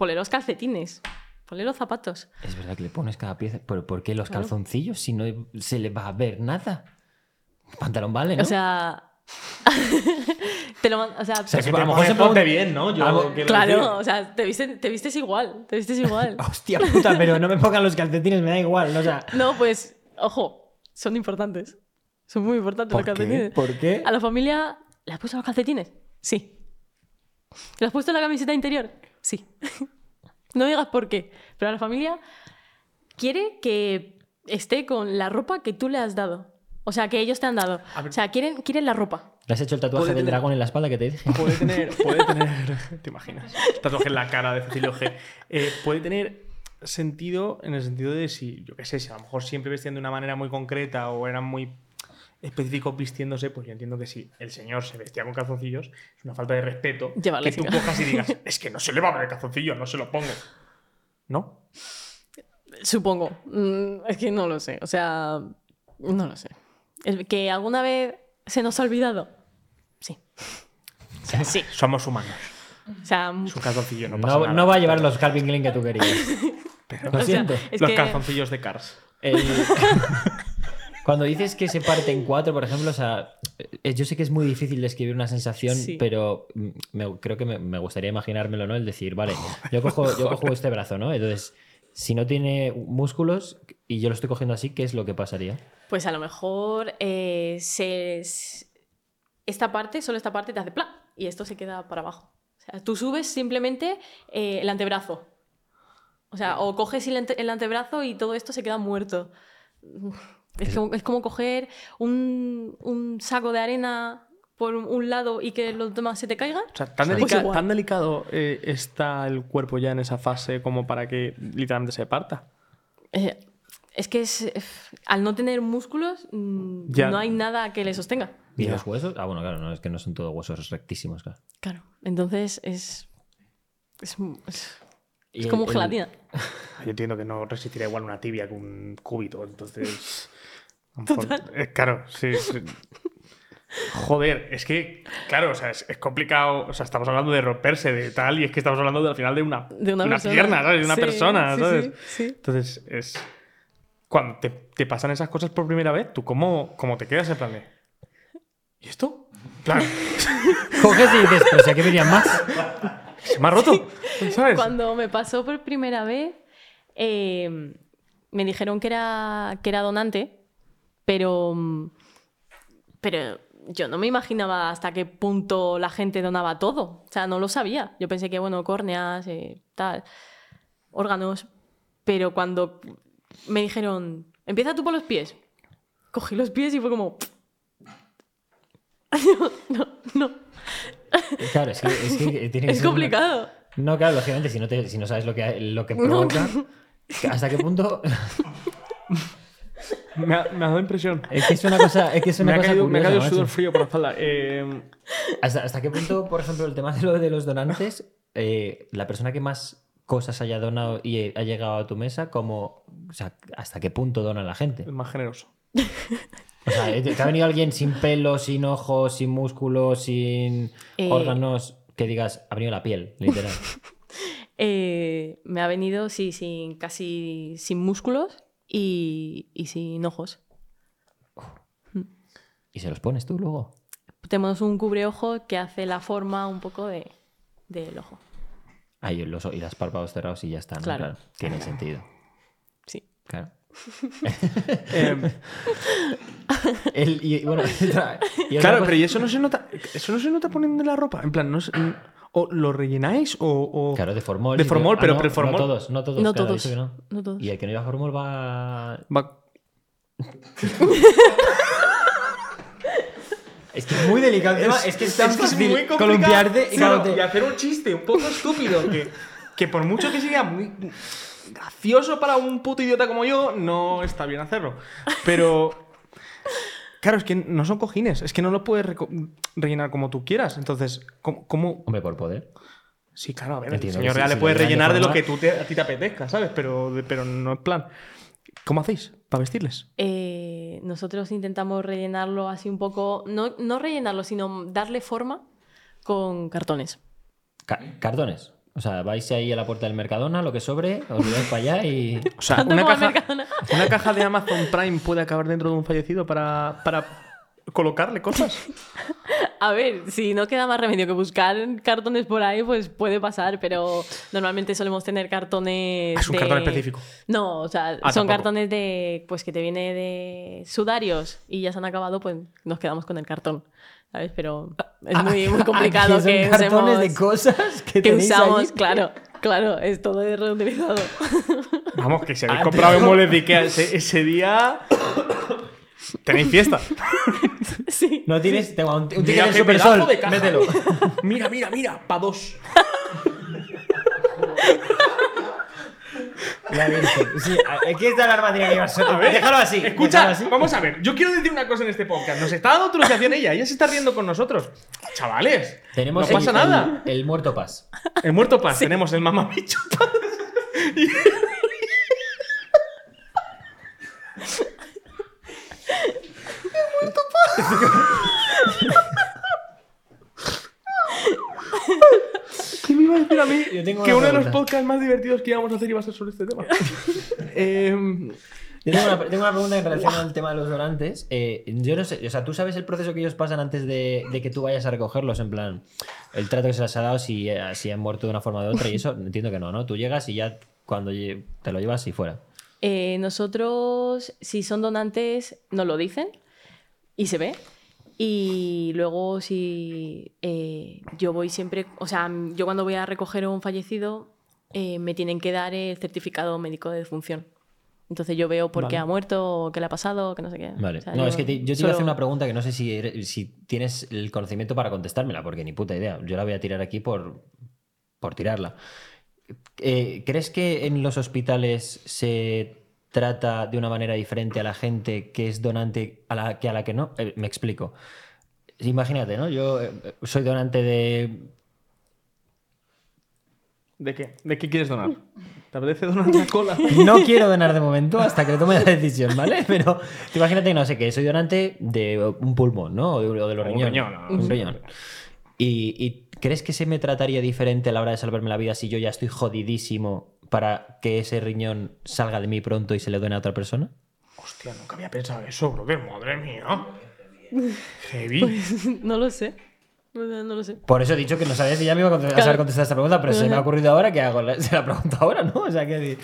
ponle los calcetines, ponle los zapatos. Es verdad que le pones cada pieza. ¿Pero por qué los Claro. calzoncillos si no se le va a ver nada? Pantalón vale, ¿no? O sea. te lo o sea, O sea, que a lo mejor se ponte bien, ¿no? Yo claro, decir. o sea, te, viste- te vistes igual, te vistes igual. Hostia puta, pero no me pongan los calcetines, me da igual. ¿no? O sea, No, pues, ojo, son importantes. Son muy importantes ¿por los qué? calcetines. ¿Por qué? ¿A la familia le has puesto los calcetines? Sí. ¿Le has puesto la camiseta interior? Sí. no digas por qué, pero a la familia quiere que esté con la ropa que tú le has dado. O sea, que ellos te han dado. O sea, quieren, quieren la ropa. ¿Le has hecho el tatuaje del tener- dragón en la espalda que te dije? Puede tener, puede tener, te imaginas, tatuaje en la cara de Cecilio G. Eh, puede tener sentido en el sentido de si, yo qué sé, si a lo mejor siempre vestían de una manera muy concreta o eran muy específicos vistiéndose, pues yo entiendo que si el señor se vestía con calzoncillos, es una falta de respeto que tú cojas y digas, es que no se le va a ver el calzoncillo, no se lo pongo. ¿No? Supongo. Mm, Es que no lo sé. O sea, no lo sé. El que alguna vez se nos ha olvidado. Sí. O sea, sí. Somos humanos. O sea, Es un calzoncillo, no pasa No, nada. no va a llevar los Calvin Klein que tú querías. Lo o sea, siento. es Los que- calzoncillos de Cars. El- Cuando dices que se parte en cuatro, por ejemplo, o sea, eh, yo sé que es muy difícil describir una sensación, Sí. pero mm, me- creo que me, me gustaría imaginármelo, ¿no? El decir, vale, yo cojo, yo cojo este brazo, ¿no? Entonces, si no tiene músculos y yo lo estoy cogiendo así, ¿qué es lo que pasaría? Pues a lo mejor eh, se, esta parte, solo esta parte te hace ¡plá! y esto se queda para abajo. O sea, tú subes simplemente eh, el antebrazo. O sea, o coges el, ante- el antebrazo y todo esto se queda muerto. Es como, es como coger un, un saco de arena por un lado y que los demás se te caigan. O sea, tan, Pues delica- tan delicado eh, está el cuerpo ya en esa fase como para que literalmente se parta. Eh, es que es, eh, al no tener músculos mm, Ya. no hay nada que le sostenga. ¿Y Ya. los huesos? Ah, bueno, claro, no, es que no son todos huesos rectísimos, claro. Claro. Entonces es. Es, como el- gelatina. Yo entiendo que no resistirá igual una tibia que un cúbito, entonces. Eh, claro, sí, sí. Joder, es que, claro, o sea, es, es complicado. O sea, estamos hablando de romperse, de tal, y es que estamos hablando de, al final de una, De una pierna, ¿sabes? De una Sí, persona, ¿sabes? sí. Entonces, es. Cuando te, te pasan esas cosas por primera vez, ¿tú cómo, cómo te quedas en plan de. ¿Y esto? Plan, Coges y dices, pero si aquí venían más. se me ha roto, ¿sabes? Cuando me pasó por primera vez, eh, me dijeron que era, que era donante, pero, pero yo no me imaginaba hasta qué punto la gente donaba todo. O sea, no lo sabía. Yo pensé que, bueno, córneas, eh, tal, órganos. Pero cuando me dijeron, empieza tú por los pies, cogí los pies y fue como... no, no, Claro, es que, es que tiene que es ser una- complicado. No, claro, lógicamente, si no, te- si no sabes lo que, lo que No. provoca, ¿hasta qué punto? Me ha, me ha dado impresión. Es que es una cosa, es que es una Me ha, cosa caído, me ha caído sudor frío por la espalda. Eh, ¿Hasta, hasta qué punto, por ejemplo, el tema de lo de los donantes, eh, la persona que más cosas haya donado y eh, ha llegado a tu mesa, como, o sea, ¿hasta qué punto dona la gente? es más generoso. O sea, ¿te te ha venido alguien sin pelo, sin ojos, sin músculos, sin Eh. órganos, que digas, ha venido la piel, literal? Eh, me ha venido, sí, sin, casi sin músculos y, y sin ojos. ¿Y se los pones tú luego? Tenemos un cubreojo que hace la forma un poco de, del ojo. Ahí los, y las párpados cerrados y ya está, ¿no? Claro. Tiene sentido. Sí. Claro. Eh, El- y, bueno, y otra claro, cosa- pero ¿y eso no se nota? ¿Eso no se nota poniendo la ropa? En plan, no se- ¿o lo rellenáis o...? o- Claro, de formol. De formol, pero- no, pero formol- No todos, no todos. No claro, todos. no. No todos. Y el que no lleva formol va... Va- Es que es muy delicado. el tema, Es, que es tan es que es fácil muy complicado. columpiarte Sí, te- y hacer un chiste un poco estúpido que, que por mucho que sea muy gracioso para un puto idiota como yo, no está bien hacerlo. Pero... Claro, es que no son cojines, es que no lo puedes reco- rellenar como tú quieras. Entonces, ¿cómo...? cómo- Hombre, por poder. Sí, claro, a ver, el Entiendo señor que real sí, le si puede lo llenan de rellenar de lo que tú te- a ti te apetezca, ¿sabes? Pero, pero no en plan... ¿Cómo hacéis para vestirles? Eh, nosotros intentamos rellenarlo así un poco, no, no rellenarlo, sino darle forma con cartones. Ca- cartones. O sea, vais ahí a la puerta del Mercadona, lo que sobre, os lleváis para allá y... O sea, una caja, una caja de Amazon Prime puede acabar dentro de un fallecido para, para colocarle cosas. A ver, si no queda más remedio que buscar cartones por ahí, pues puede pasar, pero normalmente solemos tener cartones. Ah, es un de- cartón específico. No, o sea, Ah, son tampoco. cartones de. Pues que te viene de sudarios y ya se han acabado, pues nos quedamos con el cartón. ¿Sabes? Pero es muy, muy complicado Aquí son que cartones usemos. de cosas que, que usamos, allí. claro, claro, es todo de reutilizado. Vamos, que si habéis Ah, comprado en muebles de Ikea ese, ese día... Tenéis fiesta. sí. No tienes... Tengo un, un ticket Mira Supersol, pedazo de mételo. Mira, mira, mira, pa' dos. La Virgen. Sí, aquí está la armadillo que llevas. A ver, Déjalo así. Escucha, déjalo así. vamos a ver. Yo quiero decir una cosa en este podcast. Nos está dando autorización ella. Ella se está riendo con nosotros. Chavales, Tenemos no pasa el, nada. El, el muerto paz. El muerto paz. Tenemos el mamabicho paz. ¿Qué me iba a decir a mí? Yo tengo que uno de los podcasts más divertidos que íbamos a hacer iba a ser sobre este tema. Em, Yo tengo una, tengo una pregunta en relación al tema de los donantes. Eh, yo no sé, o sea, ¿tú sabes el proceso que ellos pasan antes de, de que tú vayas a recogerlos? En plan, el trato que se les ha dado, si, eh, si han muerto de una forma o de otra, y eso entiendo que no, ¿no? Tú llegas y ya cuando te lo llevas y fuera. Eh, nosotros, si son donantes, nos lo dicen y se ve. Y luego, si eh, yo voy siempre, o sea, yo cuando voy a recoger a un fallecido, eh, me tienen que dar el certificado médico de defunción. Entonces yo veo por qué ha muerto, o qué le ha pasado, que no sé qué. Vale. O sea, no, es que te- yo te iba a hacer una pregunta que no sé si, eres- si tienes el conocimiento para contestármela, porque ni puta idea. Yo la voy a tirar aquí por, por tirarla. Eh, ¿Crees que en los hospitales se trata de una manera diferente a la gente que es donante a la que a la que no? Eh, me explico. Imagínate, ¿no? Yo eh, soy donante de ¿De qué? ¿De qué quieres donar? ¿Te apetece donar una cola? No quiero donar de momento hasta que tome la decisión, ¿vale? Pero imagínate, no sé qué, soy donante de un pulmón, ¿no? O de, o de los Un riñones. riñón, ¿no? Un riñón. ¿Y, y crees que se me trataría diferente a la hora de salvarme la vida si yo ya estoy jodidísimo para que ese riñón salga de mí pronto y se le done a otra persona? Hostia, nunca había pensado eso, brother. Madre mía. Heavy. Pues, no lo sé. No, no lo sé. Por eso he dicho que no sabía si ya me iba a contestar- a Claro. saber contestar esta pregunta, pero se me ha ocurrido ahora que hago. la- Se la pregunto ahora, ¿no? O sea, que.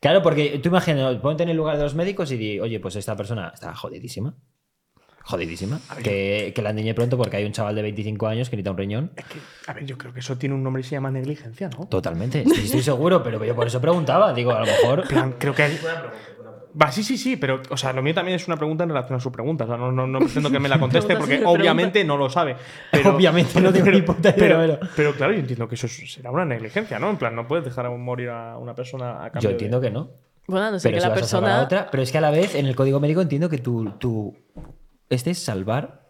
Claro, porque tú imaginas, ponte en el lugar de los médicos y di, oye, pues esta persona está jodidísima. Jodidísima. Que, que la endiñe pronto porque hay un chaval de 25 años que necesita un riñón. Es que, a ver, yo creo que eso tiene un nombre y se llama negligencia, ¿no? Totalmente, estoy, estoy seguro, pero yo por eso preguntaba. Digo, a lo mejor. plan, creo que hay... Va, sí, sí, sí, pero, o sea, lo mío también es una pregunta en relación a su pregunta. O sea, no, no, no pretendo que me la conteste porque obviamente no lo sabe. Pero, Obviamente no tengo ni puta idea, Pero, pero- pero claro, yo entiendo que eso es- será una negligencia, ¿no? En plan, no puedes dejar a morir a una persona a cambio Yo de- entiendo que no. Bueno, no sé, Pero que si la a persona. otra. Pero es que a la vez, en el código médico entiendo que tú. tú este es salvar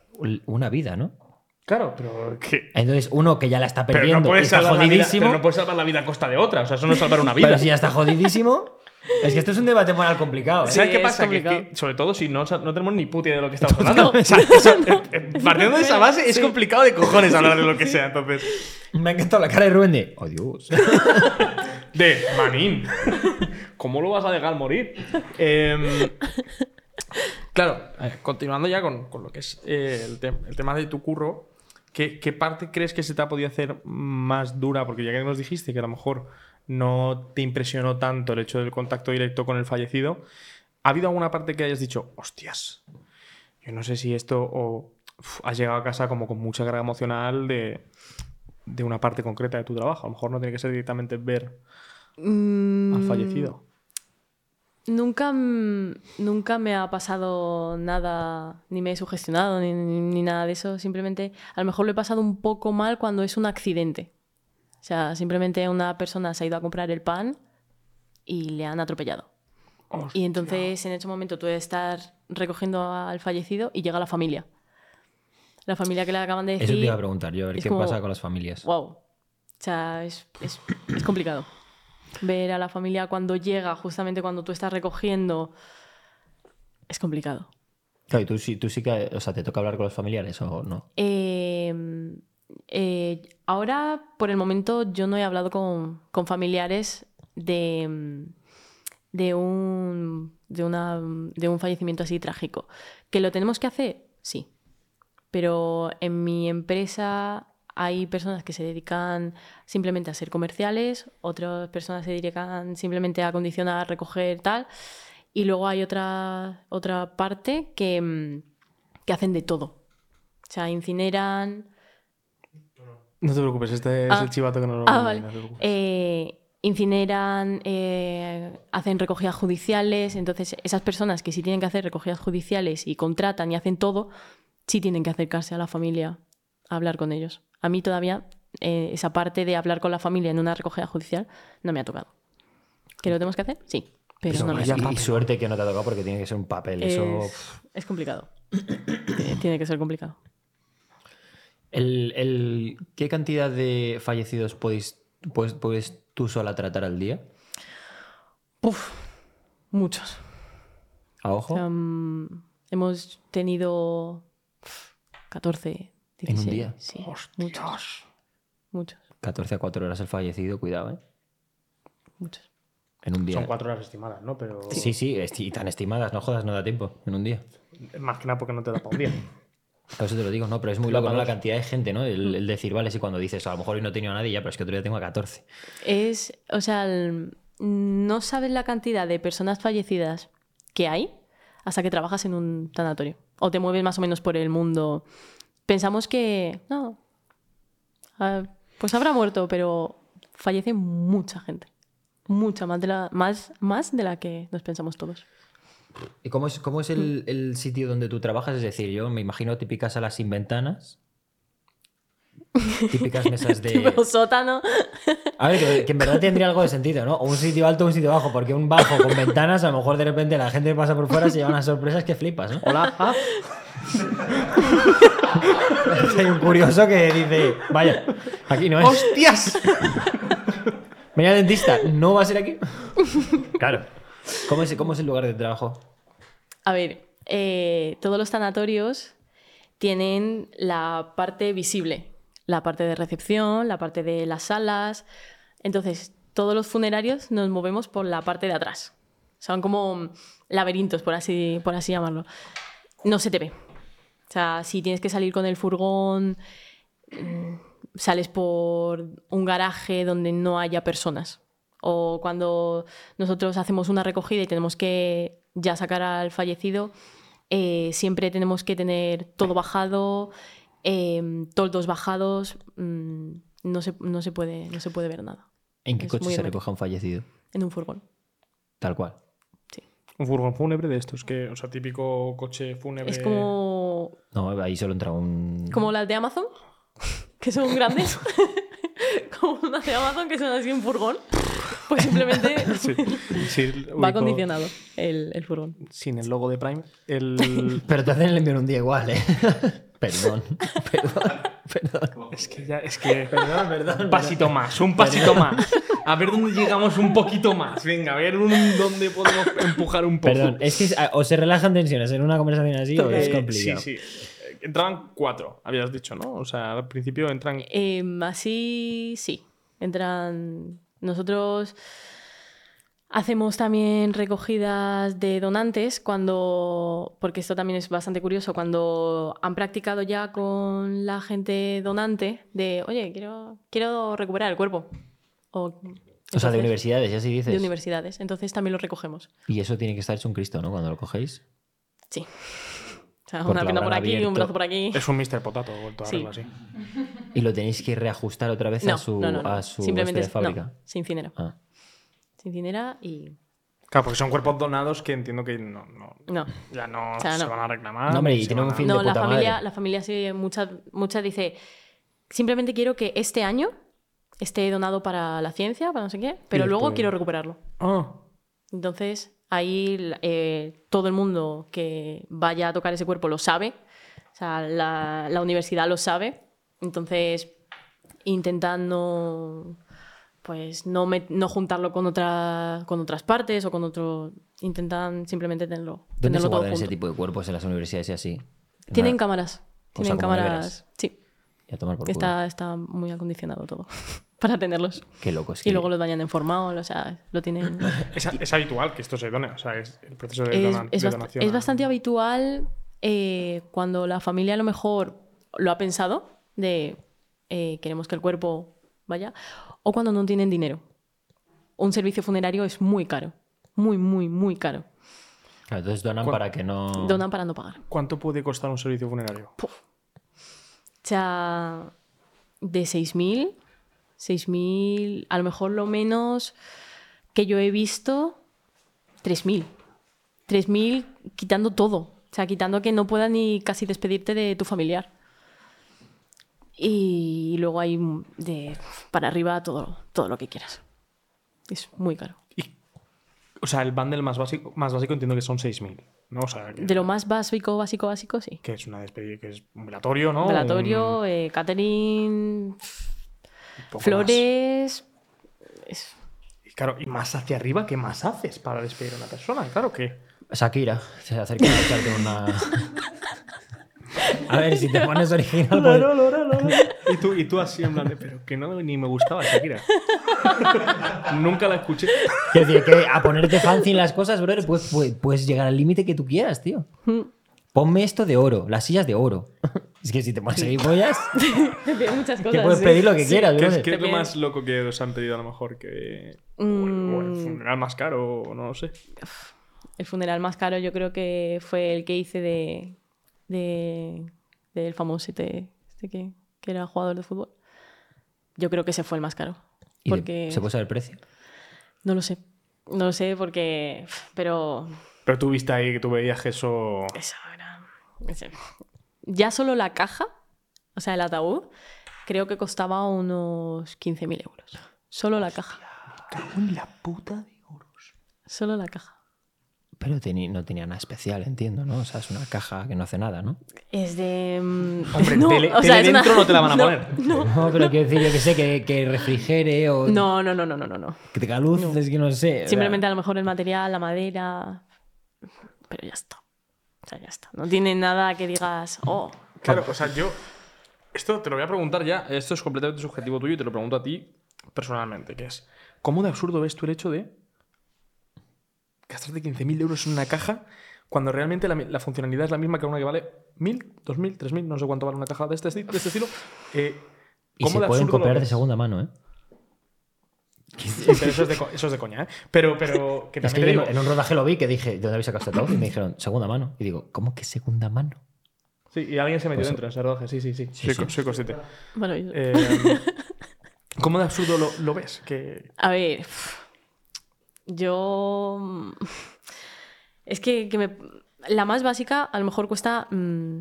una vida, ¿no? Claro, pero que... Entonces, uno que ya la está Pero perdiendo no, y puedes está salvar la vida, jodidísimo. pero no puedes salvar la vida a costa de otra. O sea, eso no es salvar una vida. Pero si ya está jodidísimo. Es que esto es un debate moral complicado. ¿eh? ¿Sabes Sí, qué pasa? Que, complicado. que, sobre todo si no, no tenemos ni puta idea de lo que estamos hablando. O sea, eso, eh, eh, partiendo de esa base, es complicado de cojones hablar de lo que sea. Entonces, Me ha encantado la cara de Rubén de. ¡Oh, Dios! de manín. ¿Cómo lo vas a dejar morir? Em, claro, eh, continuando ya con, con lo que es eh, el, tem- el tema de tu curro, ¿qué, qué parte crees que se te ha podido hacer más dura? Porque ya que nos dijiste que a lo mejor no te impresionó tanto el hecho del contacto directo con el fallecido, ¿ha habido alguna parte que hayas dicho, hostias, yo no sé si esto o uf, has llegado a casa como con mucha carga emocional de, de una parte concreta de tu trabajo? A lo mejor no tiene que ser directamente ver Mm, al fallecido. Nunca, nunca me ha pasado nada, ni me he sugestionado, ni, ni- ni nada de eso. Simplemente, a lo mejor lo he pasado un poco mal cuando es un accidente. O sea, simplemente una persona se ha ido a comprar el pan y le han atropellado. Y entonces, en ese momento, tú estás recogiendo al fallecido y llega la familia. La familia que le acaban de decir. Eso te iba a preguntar yo, a ver qué como, pasa con las familias. Wow. O sea, es, es- es complicado. Ver a la familia cuando llega, justamente cuando tú estás recogiendo, es complicado. Claro, y tú, sí- tú sí que. O sea, ¿te toca hablar con los familiares o no? Eh, eh, ahora, por el momento, yo no he hablado con, con familiares de, de, un, de, una, de un fallecimiento así trágico. ¿Que lo tenemos que hacer? Sí. Pero en mi empresa hay personas que se dedican simplemente a ser comerciales, otras personas se dedican simplemente a condicionar, recoger tal, y luego hay otra, otra parte que, mm, que hacen de todo. O sea, incineran, No te preocupes, este es Ah. el chivato que no lo Ah, vale. no. Eh, incineran, eh, hacen recogidas judiciales. Entonces, esas personas que sí tienen que hacer recogidas judiciales y contratan y hacen todo, sí tienen que acercarse a la familia a hablar con ellos. A mí todavía eh, esa parte de hablar con la familia en una recogida judicial no me ha tocado. ¿Que lo tenemos que hacer? Sí. Pero no y, lo y suerte que no te ha tocado porque tiene que ser un papel. Es, eso... es complicado. tiene que ser complicado. ¿Qué cantidad de fallecidos podéis, puedes, puedes tú sola tratar al día? Uf, muchos. ¿A ojo? Em, hemos tenido 14, en un día. Sí, muchos. Muchos. 14 a 4 horas el fallecido, cuidado, ¿eh? Muchos. En un día. Son cuatro horas estimadas, ¿no? Pero... Sí, sí, y tan estimadas, no jodas, no da tiempo, en un día. Más que nada porque no te da para un día. Por eso te lo digo, no, pero es muy loco ¿no? la cantidad de gente, ¿no? El, decir, vale, sí, cuando dices, a lo mejor hoy no tenía a nadie ya, pero es que otro día tengo a 14. Es, o sea, no sabes la cantidad de personas fallecidas que hay hasta que trabajas en un tanatorio. O te mueves más o menos por el mundo Pensamos que, no, ah, pues habrá muerto, pero fallece mucha gente. Mucha, más de la, más, más de la que nos pensamos todos. ¿Y cómo es, cómo es el, el sitio donde tú trabajas? Es decir, yo me imagino típicas salas sin ventanas. Típicas mesas de. Tipo sótano. A ver, que, que en verdad tendría algo de sentido, ¿no? O un sitio alto o un sitio bajo, porque un bajo con ventanas, a lo mejor de repente la gente que pasa por fuera se lleva unas sorpresas que flipas, ¿no? Hola. ah, Hay un curioso que dice, vaya, aquí no es. ¡Hostias! Venía al dentista, ¿no va a ser aquí? claro. ¿Cómo es, cómo es el lugar de trabajo? A ver, eh, todos los tanatorios tienen la parte visible, la parte de recepción, la parte de las salas. Entonces, todos los funerarios nos movemos por la parte de atrás. Son como laberintos, por así, por así llamarlo. No se te ve. O sea, si tienes que salir con el furgón, mm, sales por un garaje donde no haya personas. O cuando nosotros hacemos una recogida y tenemos que ya sacar al fallecido, eh, siempre tenemos que tener todo bajado, eh, toldos bajados, mm, no, se, no, se puede, no se puede ver nada. ¿En qué Es coche se recoge un fallecido? En un furgón. Tal cual. Un furgón fúnebre de estos, que, o sea, típico coche fúnebre. Es como, No, ahí solo entra un. como las de Amazon, que son grandes. como unas de Amazon que son así un furgón. Pues simplemente Sí, sí, va ubico- acondicionado el, el furgón. Sin el logo de Prime. El... Pero te hacen el envío en un día igual, ¿eh? perdón, perdón, perdón. es que ya, es que. Perdón, perdón. Un pasito más, un pasito más. A ver dónde llegamos un poquito más. Venga, a ver un- dónde podemos empujar un poco. Perdón, es que ah, o se relajan tensiones en una conversación así o es complicado. Sí, sí. Entraban cuatro, habías dicho, ¿no? O sea, al principio entran. Eh, así sí. Entran. Nosotros hacemos también recogidas de donantes cuando. Porque esto también es bastante curioso. Cuando han practicado ya con la gente donante de oye, quiero, quiero recuperar el cuerpo. O, O sea, de universidades, ya así dices. De universidades. Entonces también lo recogemos. Y eso tiene que estar hecho un Cristo, ¿no? Cuando lo cogéis. Sí. Sea, una pierna por aquí, un abierto. brazo por aquí. Es un Mr. Potato, vuelto a Sí. así. Y lo tenéis que reajustar otra vez No, a su, no. A su Simplemente de es- fábrica. no, se incinera. Ah. Se incinera y. Claro, porque son cuerpos donados que entiendo que no, no- No. ya no, O sea, se van a reclamar. No, hombre, y van un fin No, de la puta familia, madre. la familia sí, muchas muchas dice, simplemente quiero que este año esté donado para la ciencia, para no sé qué, pero luego quiero recuperarlo. Ah, Entonces, ahí eh, todo el mundo que vaya a tocar ese cuerpo lo sabe, o sea, la, la universidad lo sabe, entonces intentan no, pues, no, no juntarlo con, otra, con otras partes o con otro... Intentan simplemente tenerlo, ¿Dónde se todo guardan ese junto. tipo de cuerpos en las universidades y así? Tienen cámaras. Tienen cámaras. Sí. Y a tomar por culo. Está, está muy acondicionado todo para tenerlos. Qué loco. Es Y que- luego los bañan en formol, o sea, lo tienen. es, es habitual que esto se done. O sea, es el proceso de, es, dona- es de bast- donación. es bastante habitual eh, cuando la familia a lo mejor lo ha pensado, de eh, queremos que el cuerpo vaya, o cuando no tienen dinero. Un servicio funerario es muy caro. Muy, muy, muy caro. Entonces donan ¿Cu- para que no. Donan para no pagar. ¿Cuánto puede costar un servicio funerario? O sea, de 6.000, 6.000, a lo mejor lo menos que yo he visto, 3.000. 3.000 quitando todo. O sea, quitando que no puedas ni casi despedirte de tu familiar. Y luego hay de para arriba todo, todo lo que quieras. Es muy caro. Y- o sea, el bundle más básico, más básico entiendo que son 6.000. ¿no? O sea, que, De lo más básico, básico, básico, sí. que es una despedida, que es un velatorio, ¿no? Velatorio, Un- eh, catering, flores. es- Y claro, y más hacia arriba, ¿qué más haces para despedir a una persona? Claro que. Shakira se acerca a echarte una. A ver, si te pones original. pues- Y tú, y tú así en plan de, pero que no ni me gustaba Shakira. Nunca la escuché. Quiero decir que a ponerte fancy en las cosas, brother, pues, pues- puedes llegar al límite que tú quieras, tío. Ponme esto de oro, las sillas de oro. Es que si te pones ahí pollas, Tiene muchas que cosas. puedes sí. pedir lo que quieras, ¿Qué es, qué es lo más loco que os han pedido a lo mejor? Que, o, el, o el Mm. funeral más caro, o no lo sé. El funeral más caro yo creo que fue el que hice de, de- del famoso este, este que, que era jugador de fútbol. Yo creo que ese fue el más caro. Y Porque ¿Se puede saber el precio? no lo sé. No lo sé porque... Pero Pero tú viste ahí que tú veías que eso. eso era... ese- Ya solo la caja, o sea, el ataúd, creo que costaba unos 15.000 euros. Solo la caja. Cago en la puta de euros. Solo la caja. Pero no tenía nada especial, entiendo, ¿no? O sea, es una caja que no hace nada, ¿no? Es de. mm, Hombre, no, tele, o sea, tele es una- dentro no te la van a no, poner. No, pero quiero decir, yo que sé, que, que refrigere o No, no, no, no, no, no. no. que tenga luz, es que no sé. Simplemente a lo mejor el material, la madera. Pero ya está. O sea, ya está. No tiene nada que digas, oh. Claro, o sea, yo. Esto te lo voy a preguntar ya. Esto es completamente subjetivo tuyo y te lo pregunto a ti personalmente. Que es: ¿Cómo de absurdo ves tú el hecho de gastarte 15.000 euros en una caja cuando realmente la, la funcionalidad es la misma que una que vale 1.000, 2.000, 3.000, no sé cuánto vale una caja de este, de este estilo? Eh, Y ¿Cómo se de pueden copiar de segunda mano, ¿eh? Pero eso es de, co- eso es de coña, ¿eh? Pero, pero que Es también que te yo digo- en un rodaje lo vi que dije, ¿de dónde habéis sacado este ataúd? Y me dijeron, segunda mano. Y digo, ¿cómo que segunda mano? Sí, y alguien se metió Pues- dentro en ese rodaje, sí, sí, sí. soy, co- soy consciente. Bueno, yo- Eh, ¿Cómo de absurdo lo, lo ves? Que A ver. Yo. mm, Es que, que me- la más básica a lo mejor cuesta mm,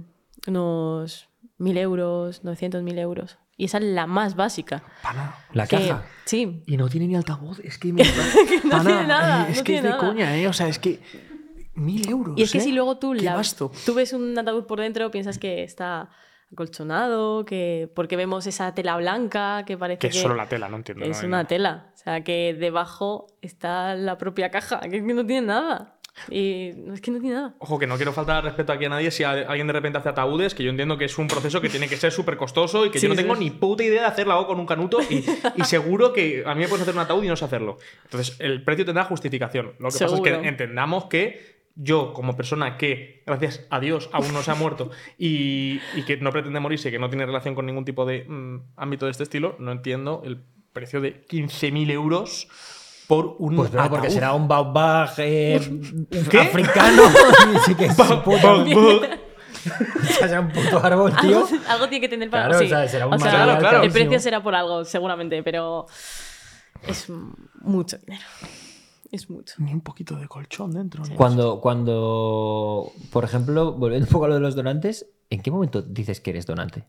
unos 1000 euros, 900, 1000 euros. Y esa es la más básica. Pana. La Que- caja. Sí. Y no tiene ni altavoz. Es que me. no tiene nada, Es no que tiene es de nada. coña, ¿eh? O sea, es que. Mil euros. Y es que ¿eh? si luego tú, Qué la- tú ves un ataúd por dentro, piensas que está acolchonado, que porque vemos esa tela blanca que parece Que que, es solo la tela, no entiendo. es no, una no. tela. O sea, que debajo está la propia caja, que es que no tiene nada. Y no, es que no tiene nada. Ojo, que no quiero faltar al respeto aquí a nadie si alguien de repente hace ataúdes, que yo entiendo que es un proceso que tiene que ser súper costoso y que Sí, yo no sí. tengo ni puta idea de hacerlo hago con un canuto y, y seguro que a mí me puedes hacer un ataúd y no sé hacerlo. Entonces, el precio tendrá justificación. Lo que pasa es que entendamos que yo, como persona que, gracias a Dios, aún no se ha muerto y, y que no pretende morirse y que no tiene relación con ningún tipo de mm, ámbito de este estilo, no entiendo el precio de 15.000 euros por un Pues no, porque será un baobab eh, ¿Qué? africano. Sí que es será un puto árbol, tío. Algo, algo tiene que tener para Claro, sí. o sea, será un O sea, Claro, claro. El precio será por algo, seguramente, pero es mucho dinero. Es mucho. Ni un poquito de colchón dentro. ¿no? Cuando, cuando, por ejemplo, volviendo un poco a lo de los donantes, ¿en qué momento dices que eres donante?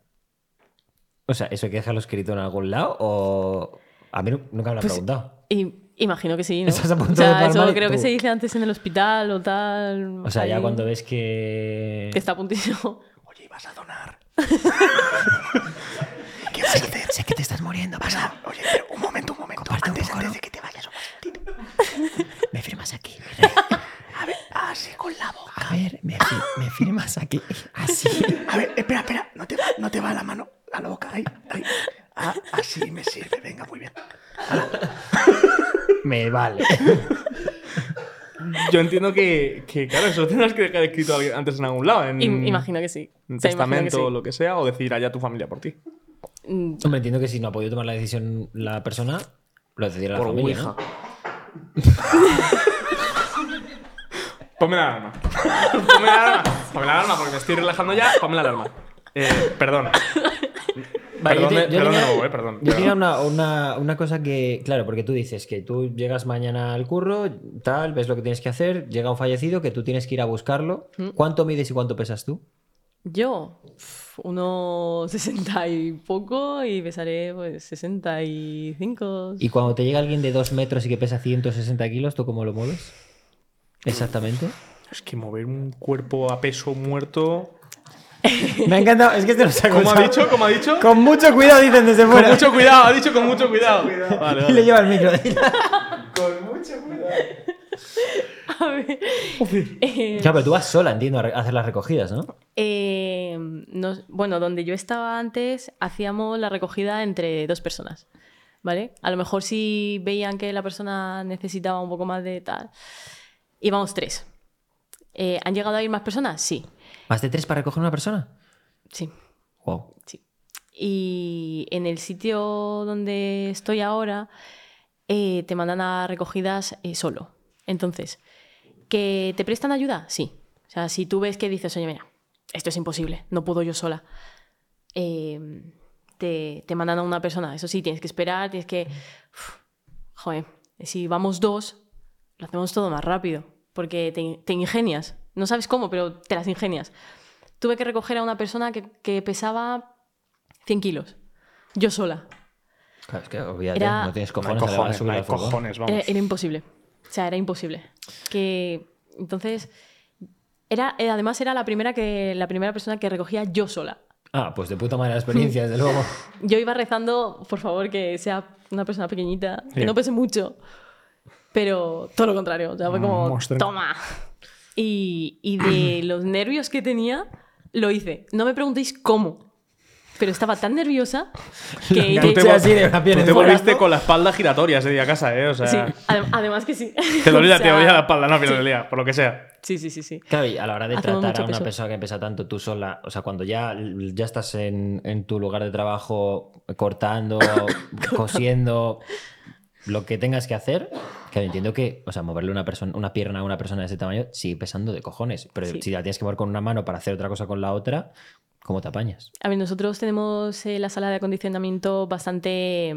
O sea, ¿eso hay que dejarlo escrito en algún lado? O. A mí nu- nunca me lo han Pues, preguntado. Y imagino que sí, ¿no? Estás a punto o sea, de eso creo que se dice antes en el hospital o tal. O sea, ya cuando ves que. Que está a puntísimo. Oye, vas a donar. ¿Qué sé, sé que te estás muriendo, vas a. Oye, pero un momento, un momento. Comparte un antes, poco, antes ¿no? de que te vayas un momentito. Me firmas aquí. mi rey. A ver, así con la boca. A ver, me, fi- me firmas aquí. Así. A ver, espera, espera. No te va, no te va la mano a la boca. Ahí, ahí. Ah, así me sirve. Venga, muy bien. Me vale. Yo entiendo que, que claro, eso tendrás que dejar escrito antes en algún lado. En Im- imagino que sí. que testamento sí. o lo que sea, o decir allá tu familia por ti. Mm, Hombre, entiendo que si no ha podido tomar la decisión la persona, lo decidirá la Por familia. Ouija. ¿no? Ponme la alarma. Ponme la alarma. Ponme la alarma porque me estoy relajando ya. Ponme la alarma. Eh, perdón. Vale, yo perdón, te- yo perdón tenía- nuevo, eh, perdón. Yo tenía una, una- una cosa que, claro, porque tú dices que tú llegas mañana al curro, tal, ves lo que tienes que hacer, llega un fallecido que tú tienes que ir a buscarlo. Mm. ¿Cuánto mides y cuánto pesas tú? Yo, unos 60 y poco y pesaré pues 65. Y cuando te llega alguien de 2 metros y que pesa 160 kilos, ¿tú cómo lo mueves? Exactamente. Es que mover un cuerpo a peso muerto. Me ha encantado, es que te lo saco. ¿Cómo ha dicho? ¿Cómo ha dicho? Con mucho cuidado dicen desde Con fuera. mucho cuidado, ha dicho con mucho cuidado. Vale, Y le lleva el micro. A ver, eh, Claro, pero tú vas sola, entiendo, a hacer las recogidas, ¿no? eh, nos- bueno, donde yo estaba antes, hacíamos la recogida entre dos personas. ¿Vale? A lo mejor si veían que la persona necesitaba un poco más de tal, íbamos tres. Eh, ¿Han llegado a ir más personas? Sí. ¿Más de tres para recoger una persona? Sí. Wow. Sí. Y en el sitio donde estoy ahora, eh, te mandan a recogidas eh, solo. Entonces, ¿que te prestan ayuda? Sí. O sea, si tú ves que dices, oye, mira, esto es imposible, no puedo yo sola, eh, te, te mandan a una persona. Eso sí, tienes que esperar, tienes que... Uf, joder, si vamos dos, lo hacemos todo más rápido, porque te, te ingenias. No sabes cómo, pero te las ingenias. Tuve que recoger a una persona que, que pesaba 100 kilos. Yo sola. Claro, es que Era- no tienes No hay cojones, no hay cojones, vamos. Era, era imposible. O sea, era imposible. Que Entonces, era, eh, además era la primera, que, la primera persona que recogía yo sola. Ah, pues de puta madre la experiencia, desde luego. Yo iba rezando, por favor, que sea una persona pequeñita, que no pese mucho. Pero todo lo contrario. O sea, fue como, toma. Y, y de los nervios que tenía, lo hice. No me preguntéis cómo. Pero estaba tan nerviosa que... Tú te- así de una te volviste con la espalda giratoria ese día a casa, ¿eh? O sea, Sí, adem- además que sí. te dolía, O te sea, dolía la espalda, no, pero sí. te dolía, por lo que sea. Sí, sí, sí, sí. Claro, y a la hora de Hacemos tratar a una peso. persona que pesa tanto tú sola, o sea, cuando ya, ya estás en, en tu lugar de trabajo cortando, cosiendo, lo que tengas que hacer, que entiendo que, o sea, moverle una, persona, una pierna a una persona de ese tamaño sigue pesando de cojones, pero Sí. si la tienes que mover con una mano para hacer otra cosa con la otra, ¿cómo te apañas? A ver, nosotros tenemos eh, la sala de acondicionamiento bastante,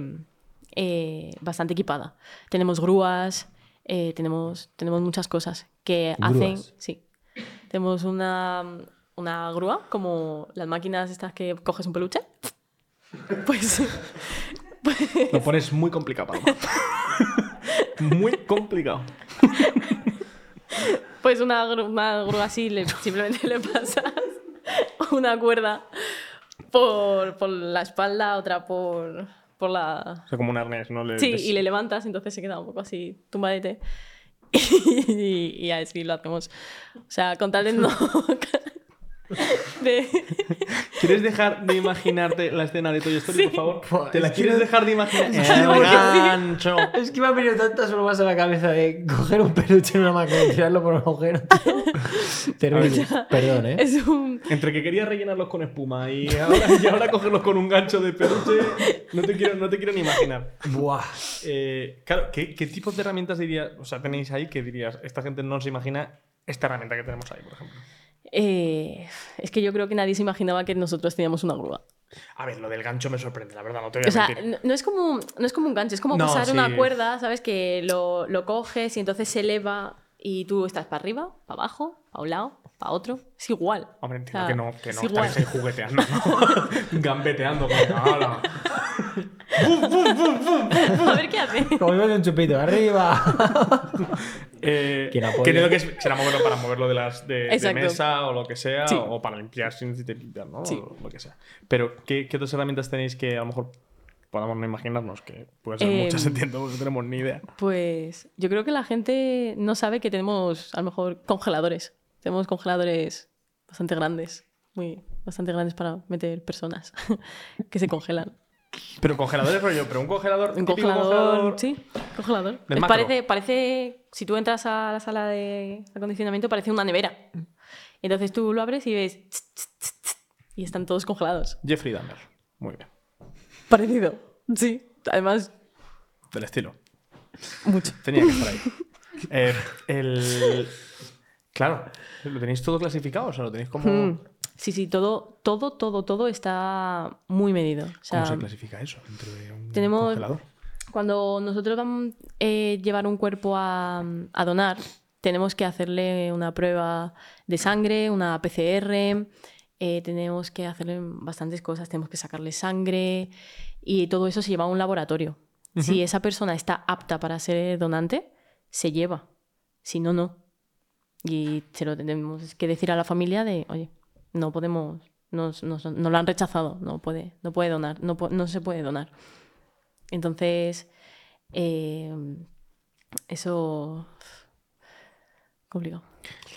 eh, bastante equipada. Tenemos grúas, eh, tenemos, tenemos muchas cosas que hacen. Sí. Tenemos una, una grúa, como las máquinas estas que coges un peluche. Pues, Lo pones muy complicado, Paloma. muy complicado. pues una, gru- una grúa así, le- simplemente le pasas una cuerda por, por la espalda, otra por, por la, O sea, como un arnés, ¿no? Le- Sí, les- y le levantas, entonces se queda un poco así tumbadete. Y, y así lo hacemos. O sea, con tal de no. De- ¿Quieres dejar de imaginarte la escena de Toy Story, Sí. por favor? ¿Te la que quieres dejar de imaginar? El no- gancho. Es que me han venido tantas bromas a la cabeza de coger un peluche en una máquina y tirarlo por un agujero. tío. Terrible. Perdón, ¿eh? es un. Entre que querías rellenarlos con espuma y ahora, y ahora cogerlos con un gancho de peluche, no te quiero, no te quiero ni imaginar. Buah. Eh, claro, ¿qué, qué tipos de herramientas dirías, o sea, tenéis ahí que dirías, esta gente no se imagina esta herramienta que tenemos ahí, por ejemplo? Eh, es que yo creo que nadie se imaginaba que nosotros teníamos una grúa. A ver, lo del gancho me sorprende, la verdad, no te voy a O sea, mentir. no, no es como, no es como un gancho, es como No, pasar sí. una cuerda, ¿sabes? Que lo, lo coges y entonces se eleva y tú estás para arriba, para abajo, para un lado, para otro. Es igual. Hombre, entiendo O sea, que no, que es no igual. ahí jugueteando, ¿no? Gambeteando. A ver qué hace. Como de un chupito. ¡Arriba! Eh, ¿Quién apoya? que entiendo que es- será moverlo para moverlo de, las, de, de Exacto. mesa o lo que sea, Sí. o para limpiar si necesites limpiar, ¿no? Sí. O lo que sea. Pero, ¿qué, qué otras herramientas tenéis que a lo mejor podamos no imaginarnos? Que puede ser Em, muchas, entiendo, porque no tenemos ni idea. Pues yo creo que la gente no sabe que tenemos a lo mejor congeladores. Tenemos congeladores bastante grandes, muy bastante grandes para meter personas que se congelan. Pero congeladores rollo, pero un congelador. Un congelador, sí, congelador. Es- parece, parece, si tú entras a la sala de acondicionamiento, parece una nevera. Entonces tú lo abres y ves y están todos congelados. Jeffrey Dahmer. Muy bien. Parecido, sí. Además, Del estilo. mucho. Tenía que estar ahí. Eh, el... Claro, lo tenéis todo clasificado, o sea, lo tenéis como. Mm. Sí, sí, todo, todo, todo, todo está muy medido. O sea, ¿Cómo se clasifica eso dentro de un tenemos- congelador? Cuando nosotros vamos a eh, llevar un cuerpo a, a donar, tenemos que hacerle una prueba de sangre, una PCR, eh, tenemos que hacerle bastantes cosas, tenemos que sacarle sangre y todo eso se lleva a un laboratorio. Si esa persona está apta para ser donante, se lleva. Si no, no. Y se lo tenemos que decir a la familia de, oye, no podemos, nos, nos- nos lo han rechazado, no puede, no puede donar, no, no se puede donar. Entonces, eh, eso. complicado.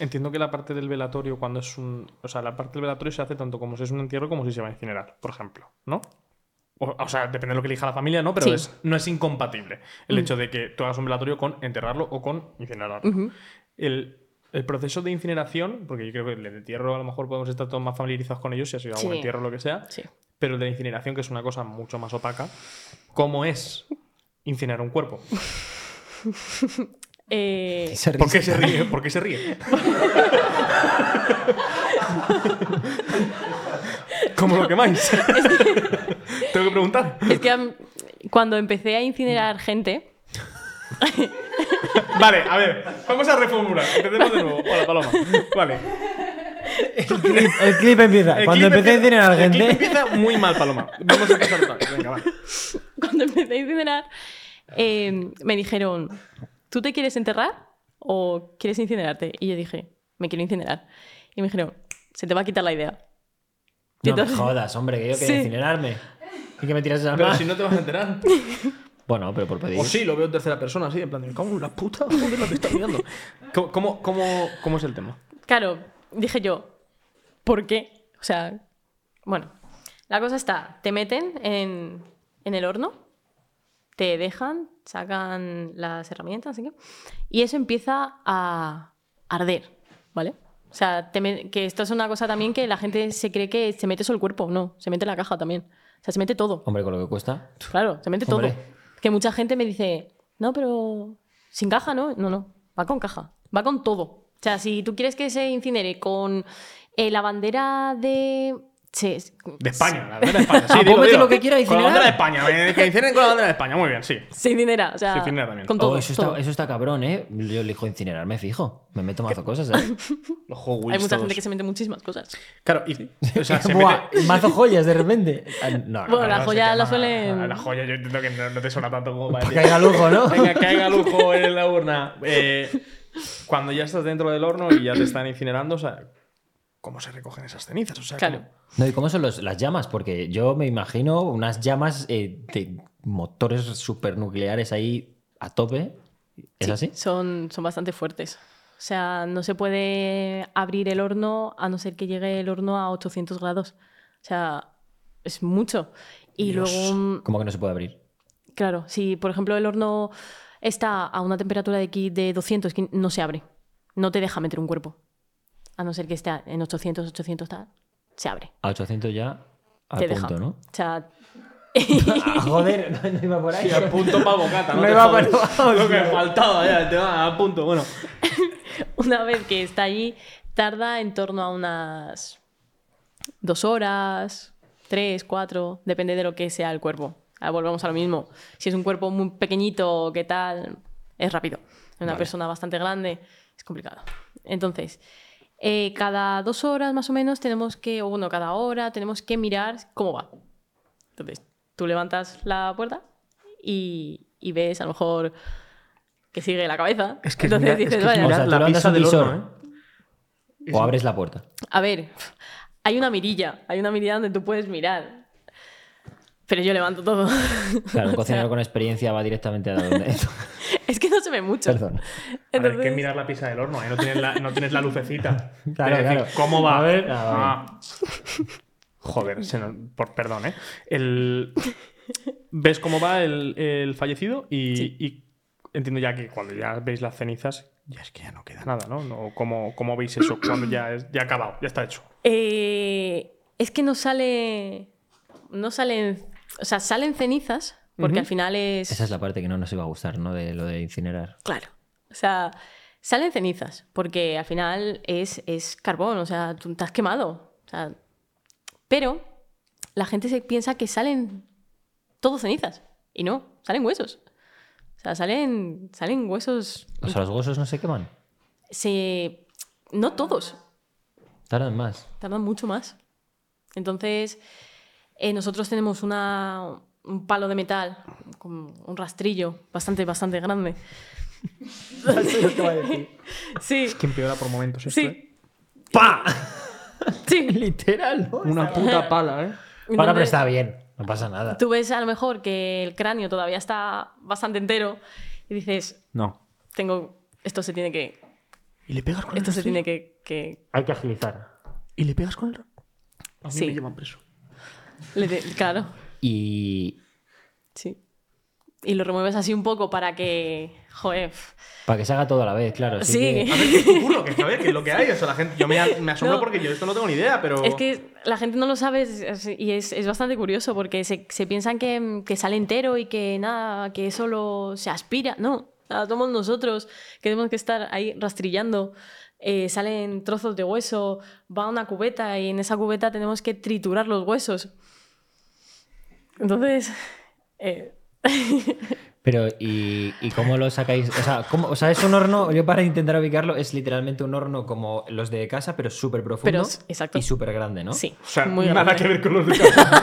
Entiendo que la parte del velatorio, cuando es un. O sea, la parte del velatorio se hace tanto como si es un entierro como si se va a incinerar, por ejemplo, ¿no? O, o sea, depende de lo que elija la familia, ¿no? Pero Sí. es- no es incompatible el hecho de que tú hagas un velatorio con enterrarlo o con incinerarlo. El, el proceso de incineración, porque yo creo que el de entierro a lo mejor podemos estar todos más familiarizados con ellos, si ha sido algún Sí. entierro o lo que sea, Sí. pero el de la incineración, que es una cosa mucho más opaca, ¿cómo es incinerar un cuerpo? Eh, ¿Por qué se ríe? ¿Por qué se ríe? ¿Cómo lo quemáis? Tengo que preguntar. es que cuando empecé a incinerar gente, Vale, a ver, vamos a reformular. Empecemos de nuevo. Hola, Paloma. Vale. El clip, el clip empieza. El Cuando clip empecé a incinerar El clip gente. empieza muy mal, Paloma. Vamos a empezar otra vez. Venga, va. cuando empecé a incinerar, eh, me dijeron, ¿tú te quieres enterrar? ¿O quieres incinerarte? Y yo dije, me quiero incinerar. Y me dijeron, se te va a quitar la idea. Y No me entonces- jodas, hombre, que yo quería Sí. incinerarme. Y que me tiras al Pero mar. si no te vas a enterar. Bueno, pero por pedir. O sí, lo veo en tercera persona, así, en plan, de, ¿cómo la puta? Joder, la que está mirando. ¿Cómo, cómo, cómo, cómo es el tema? Claro, dije yo, ¿por qué? O sea, bueno, la cosa está, te meten en, en el horno, te dejan, sacan las herramientas, así que, y eso empieza a arder, ¿vale? O sea, te me- que esto es una cosa también que la gente se cree que se mete solo el cuerpo, no, se mete la caja también. O sea, se mete todo. Hombre, con lo que cuesta. Claro, se mete Hombre. todo. Que mucha gente me dice, no, pero sin caja, ¿no? No, no, va con caja, va con todo. O sea, si tú quieres que se incinere con eh, la bandera de... se- De España, la bandera de España. Sí, mete dilo. lo que quiera, Con la bandera de incinerar. España, que incinen con la bandera de España. Muy bien, sí. Se incinera, o sea, Se incinera también. con todo. Oh, eso, todo. está, eso está cabrón, ¿eh? Yo elijo incinerarme, fijo. Me meto mazo cosas, ¿eh? Los Hay mucha todos. gente que se mete muchísimas cosas. Claro, y, o sea, se Buah, mete... mazo joyas de repente. Ah, No, no, Bueno, no, la joya la suelen- La joya yo entiendo que no, no te suena tanto como para que caiga lujo, ¿no? Venga, que haya lujo en la urna. Eh, cuando ya estás dentro del horno y ya te están incinerando, o sea, ¿cómo se recogen esas cenizas? O sea, Claro. ¿cómo- No, ¿y cómo son los- las llamas? Porque yo me imagino unas llamas eh, de motores supernucleares ahí a tope. ¿Es Sí, así? Son, son bastante fuertes. O sea, no se puede abrir el horno a no ser que llegue el horno a 800 grados. O sea, es mucho. Y Dios. luego, ¿Cómo que no se puede abrir? claro, si por ejemplo el horno está a una temperatura de aquí de 200, que no se abre. No te deja meter un cuerpo. A no ser que esté en 800, 800 tal, se abre. A 800 ya a te punto, deja. ¿no? O sea, Ah, joder, no, no iba por ahí. Y a punto para bocata, ¿no? Te jodes. Lo que faltaba ya, te va a punto. Bueno, una vez que está allí, tarda en torno a unas dos horas, tres, cuatro, depende de lo que sea el cuerpo. Ah, volvemos a lo mismo. Si es un cuerpo muy pequeñito, ¿qué tal? Es rápido. Una Vale. persona bastante grande, es complicado. Entonces, eh, cada dos horas más o menos tenemos que, o bueno, cada hora tenemos que mirar cómo va. Entonces, tú levantas la puerta y, y ves a lo mejor que sigue la cabeza. Es que es Entonces es dices, que es vaya, O sea, tú la levantas del visor horno, o abres la puerta. A ver, hay una mirilla, hay una mirilla donde tú puedes mirar. Pero yo levanto todo. Claro, un O sea, cocinero con experiencia va directamente a donde. Es que no se ve mucho. Perdón. A ver, Entonces, que mirar la pizza del horno, ahí no tienes la, no tienes la lucecita. Claro, Es decir, claro. ¿Cómo va? A ver, Ah. Joder, se nos- por, perdón, ¿eh? El, ves cómo va el, el fallecido y, Sí. y entiendo ya que cuando ya veis las cenizas, ya es que ya no queda nada, ¿no? no ¿cómo, cómo veis eso cuando ya, es, ya ha acabado, ya está hecho? eh, es que no sale. No salen. O sea, salen cenizas, porque al final es. Esa es la parte que no nos iba a gustar, ¿no? De lo de incinerar. Claro. O sea, salen cenizas, porque al final es, es carbón, o sea, tú te has quemado. O sea, pero la gente se piensa que salen todo cenizas. Y no, salen huesos. O sea, salen, salen huesos. O sea, los huesos no se queman. Se... No todos, Tardan más. tardan mucho más. Entonces, eh, nosotros tenemos una, un palo de metal, con un rastrillo bastante, bastante grande. Sí, Que empeora por momentos esto, ¿eh? sí. ¡Pa! Sí. Literal, ¿no? Una puta pala, ¿eh? Para, pero Entonces, está bien. No pasa nada. Tú ves a lo mejor que el cráneo todavía está bastante entero y dices, No. tengo, esto se tiene que, ¿Y le pegas con esto el se tiene que, que- Hay que agilizar. ¿Y le pegas con el? A mí Sí. me llevan preso. le de- claro, Y sí. Y lo remueves así un poco para que, joder, para que se haga todo a la vez, claro. sí. que- A ver, que es tu culo, que a ver, que es lo que hay. O sea, la gente, yo me, me asombro No. porque yo esto no tengo ni idea, pero. Es que la gente no lo sabe y es, es bastante curioso porque se, se piensan que, que sale entero y que nada, que solo se aspira. No, nada, somos nosotros que tenemos que estar ahí rastrillando. Eh, salen trozos de hueso, va a una cubeta y en esa cubeta tenemos que triturar los huesos. Entonces, eh, Pero, ¿y, y cómo lo sacáis? O sea, ¿cómo- o sea, es un horno, yo para intentar ubicarlo, es literalmente un horno como los de casa, pero súper profundo Pero y súper grande, ¿no? sí, O sea, muy nada grande. que ver con los de casa.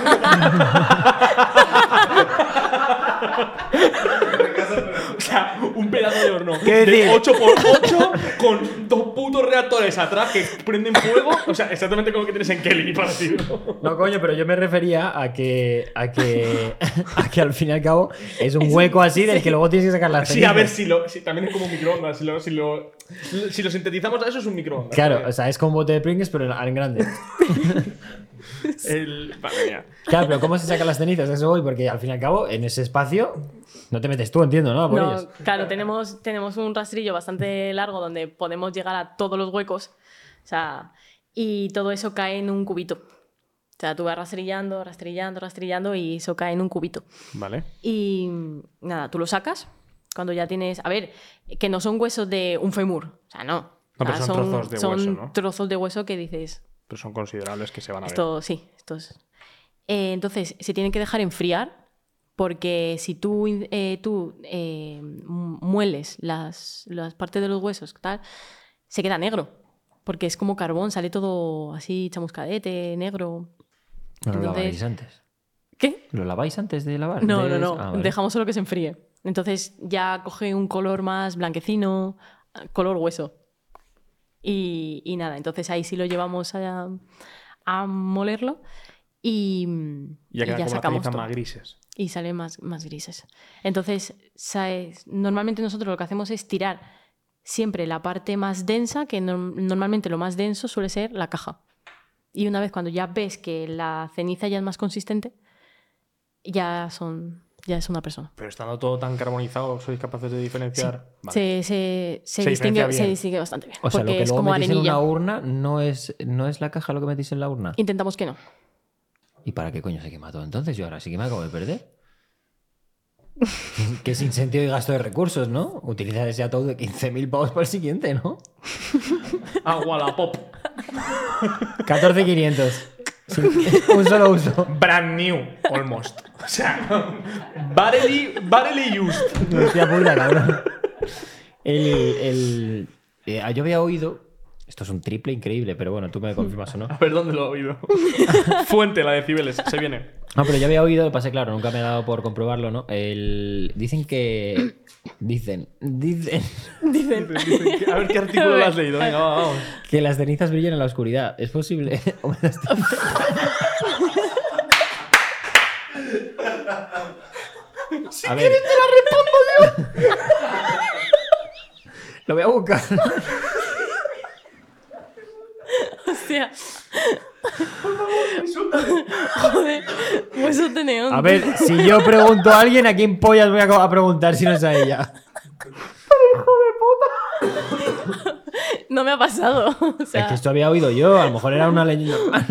Sea, un pedazo de horno no. ¿Qué de decir? 8x8 con dos putos reactores atrás que prenden fuego. O sea, exactamente como que tienes en Kelly, parecido. No, coño, pero yo me refería a que, a que, a que al fin y al cabo es un hueco así del que luego tienes que sacar las Sí, a ver si lo. si- también es como un microondas. Si lo, si, lo, si lo sintetizamos a eso, es un microondas. Claro, o sea, es como un bote de Pringles, pero en grande. El, vale. Claro, pero ¿cómo se sacan las cenizas? Eso voy, porque al fin y al cabo, en ese espacio no te metes tú, entiendo, ¿no? A por No, ellos. claro, tenemos, tenemos un rastrillo bastante largo donde podemos llegar a todos los huecos. O sea, y todo eso cae en un cubito. O sea, tú vas rastrillando, rastrillando, rastrillando y eso cae en un cubito. Vale. Y nada, tú lo sacas cuando ya tienes. A ver, que no son huesos de un fémur. O sea, no. No, pero sea, son trozos de son hueso, ¿no? trozos de hueso que dices. Pero son considerables que se van a ver. Esto, sí, esto es. Eh, entonces, se tienen que dejar enfriar porque si tú, eh, tú eh, mu- mueles las, las partes de los huesos, tal, se queda negro. Porque es como carbón, sale todo así chamuscadete, negro. No lo Entonces- laváis antes. ¿Qué? ¿Lo laváis antes de lavar? No, De- no, no. Ah, vale. Dejamos solo que se enfríe. Entonces ya coge un color más blanquecino, color hueso. Y, y nada, entonces ahí sí lo llevamos a, a molerlo y, Y ya como las sacamos todo. más grises. Y salen más, más grises. Entonces, ¿sabes? normalmente nosotros lo que hacemos es tirar siempre la parte más densa, que norm- normalmente lo más denso suele ser la caja. Y una vez cuando ya ves que la ceniza ya es más consistente, ya son ya es una persona. Pero estando todo tan carbonizado, ¿sois capaces de diferenciar? Vale. Se, se, se Se distingue, se bastante bien. O sea, lo porque que es luego como metéis en arenilla. una urna no es, no es la caja lo que metís en la urna. Intentamos que no. ¿Y para qué coño se quema todo entonces? Yo ahora sí que me acabo de perder. que sin sentido y gasto de recursos, ¿no? Utilizar ese ataúd de 15.000 pavos para el siguiente, ¿no? Agua la pop. 14.500. Sin- Un solo uso. Brand new, almost. O sea, barely, barely used. Hostia puta, cabrón. El, el- eh, yo había oído. Esto es un triple increíble, pero bueno, tú me confirmas o no. A ver dónde lo he oído. Fuente, la de Cibeles. Se viene. No, pero yo había oído, lo que, claro, nunca me ha dado por comprobarlo, ¿no? El, dicen que. Dicen. Dicen A ver qué artículo lo has leído. Venga, va, vamos. que las cenizas brillan en la oscuridad. ¿Es posible? O me las- A ver. te la respondo yo. Lo voy a buscar. Hostia. Joder, hueso de neón. A ver, si yo pregunto a alguien, ¿a quién pollas voy a preguntar si no es a ella? No me ha pasado. O sea, Es que esto había oído yo, a lo mejor era una leyenda.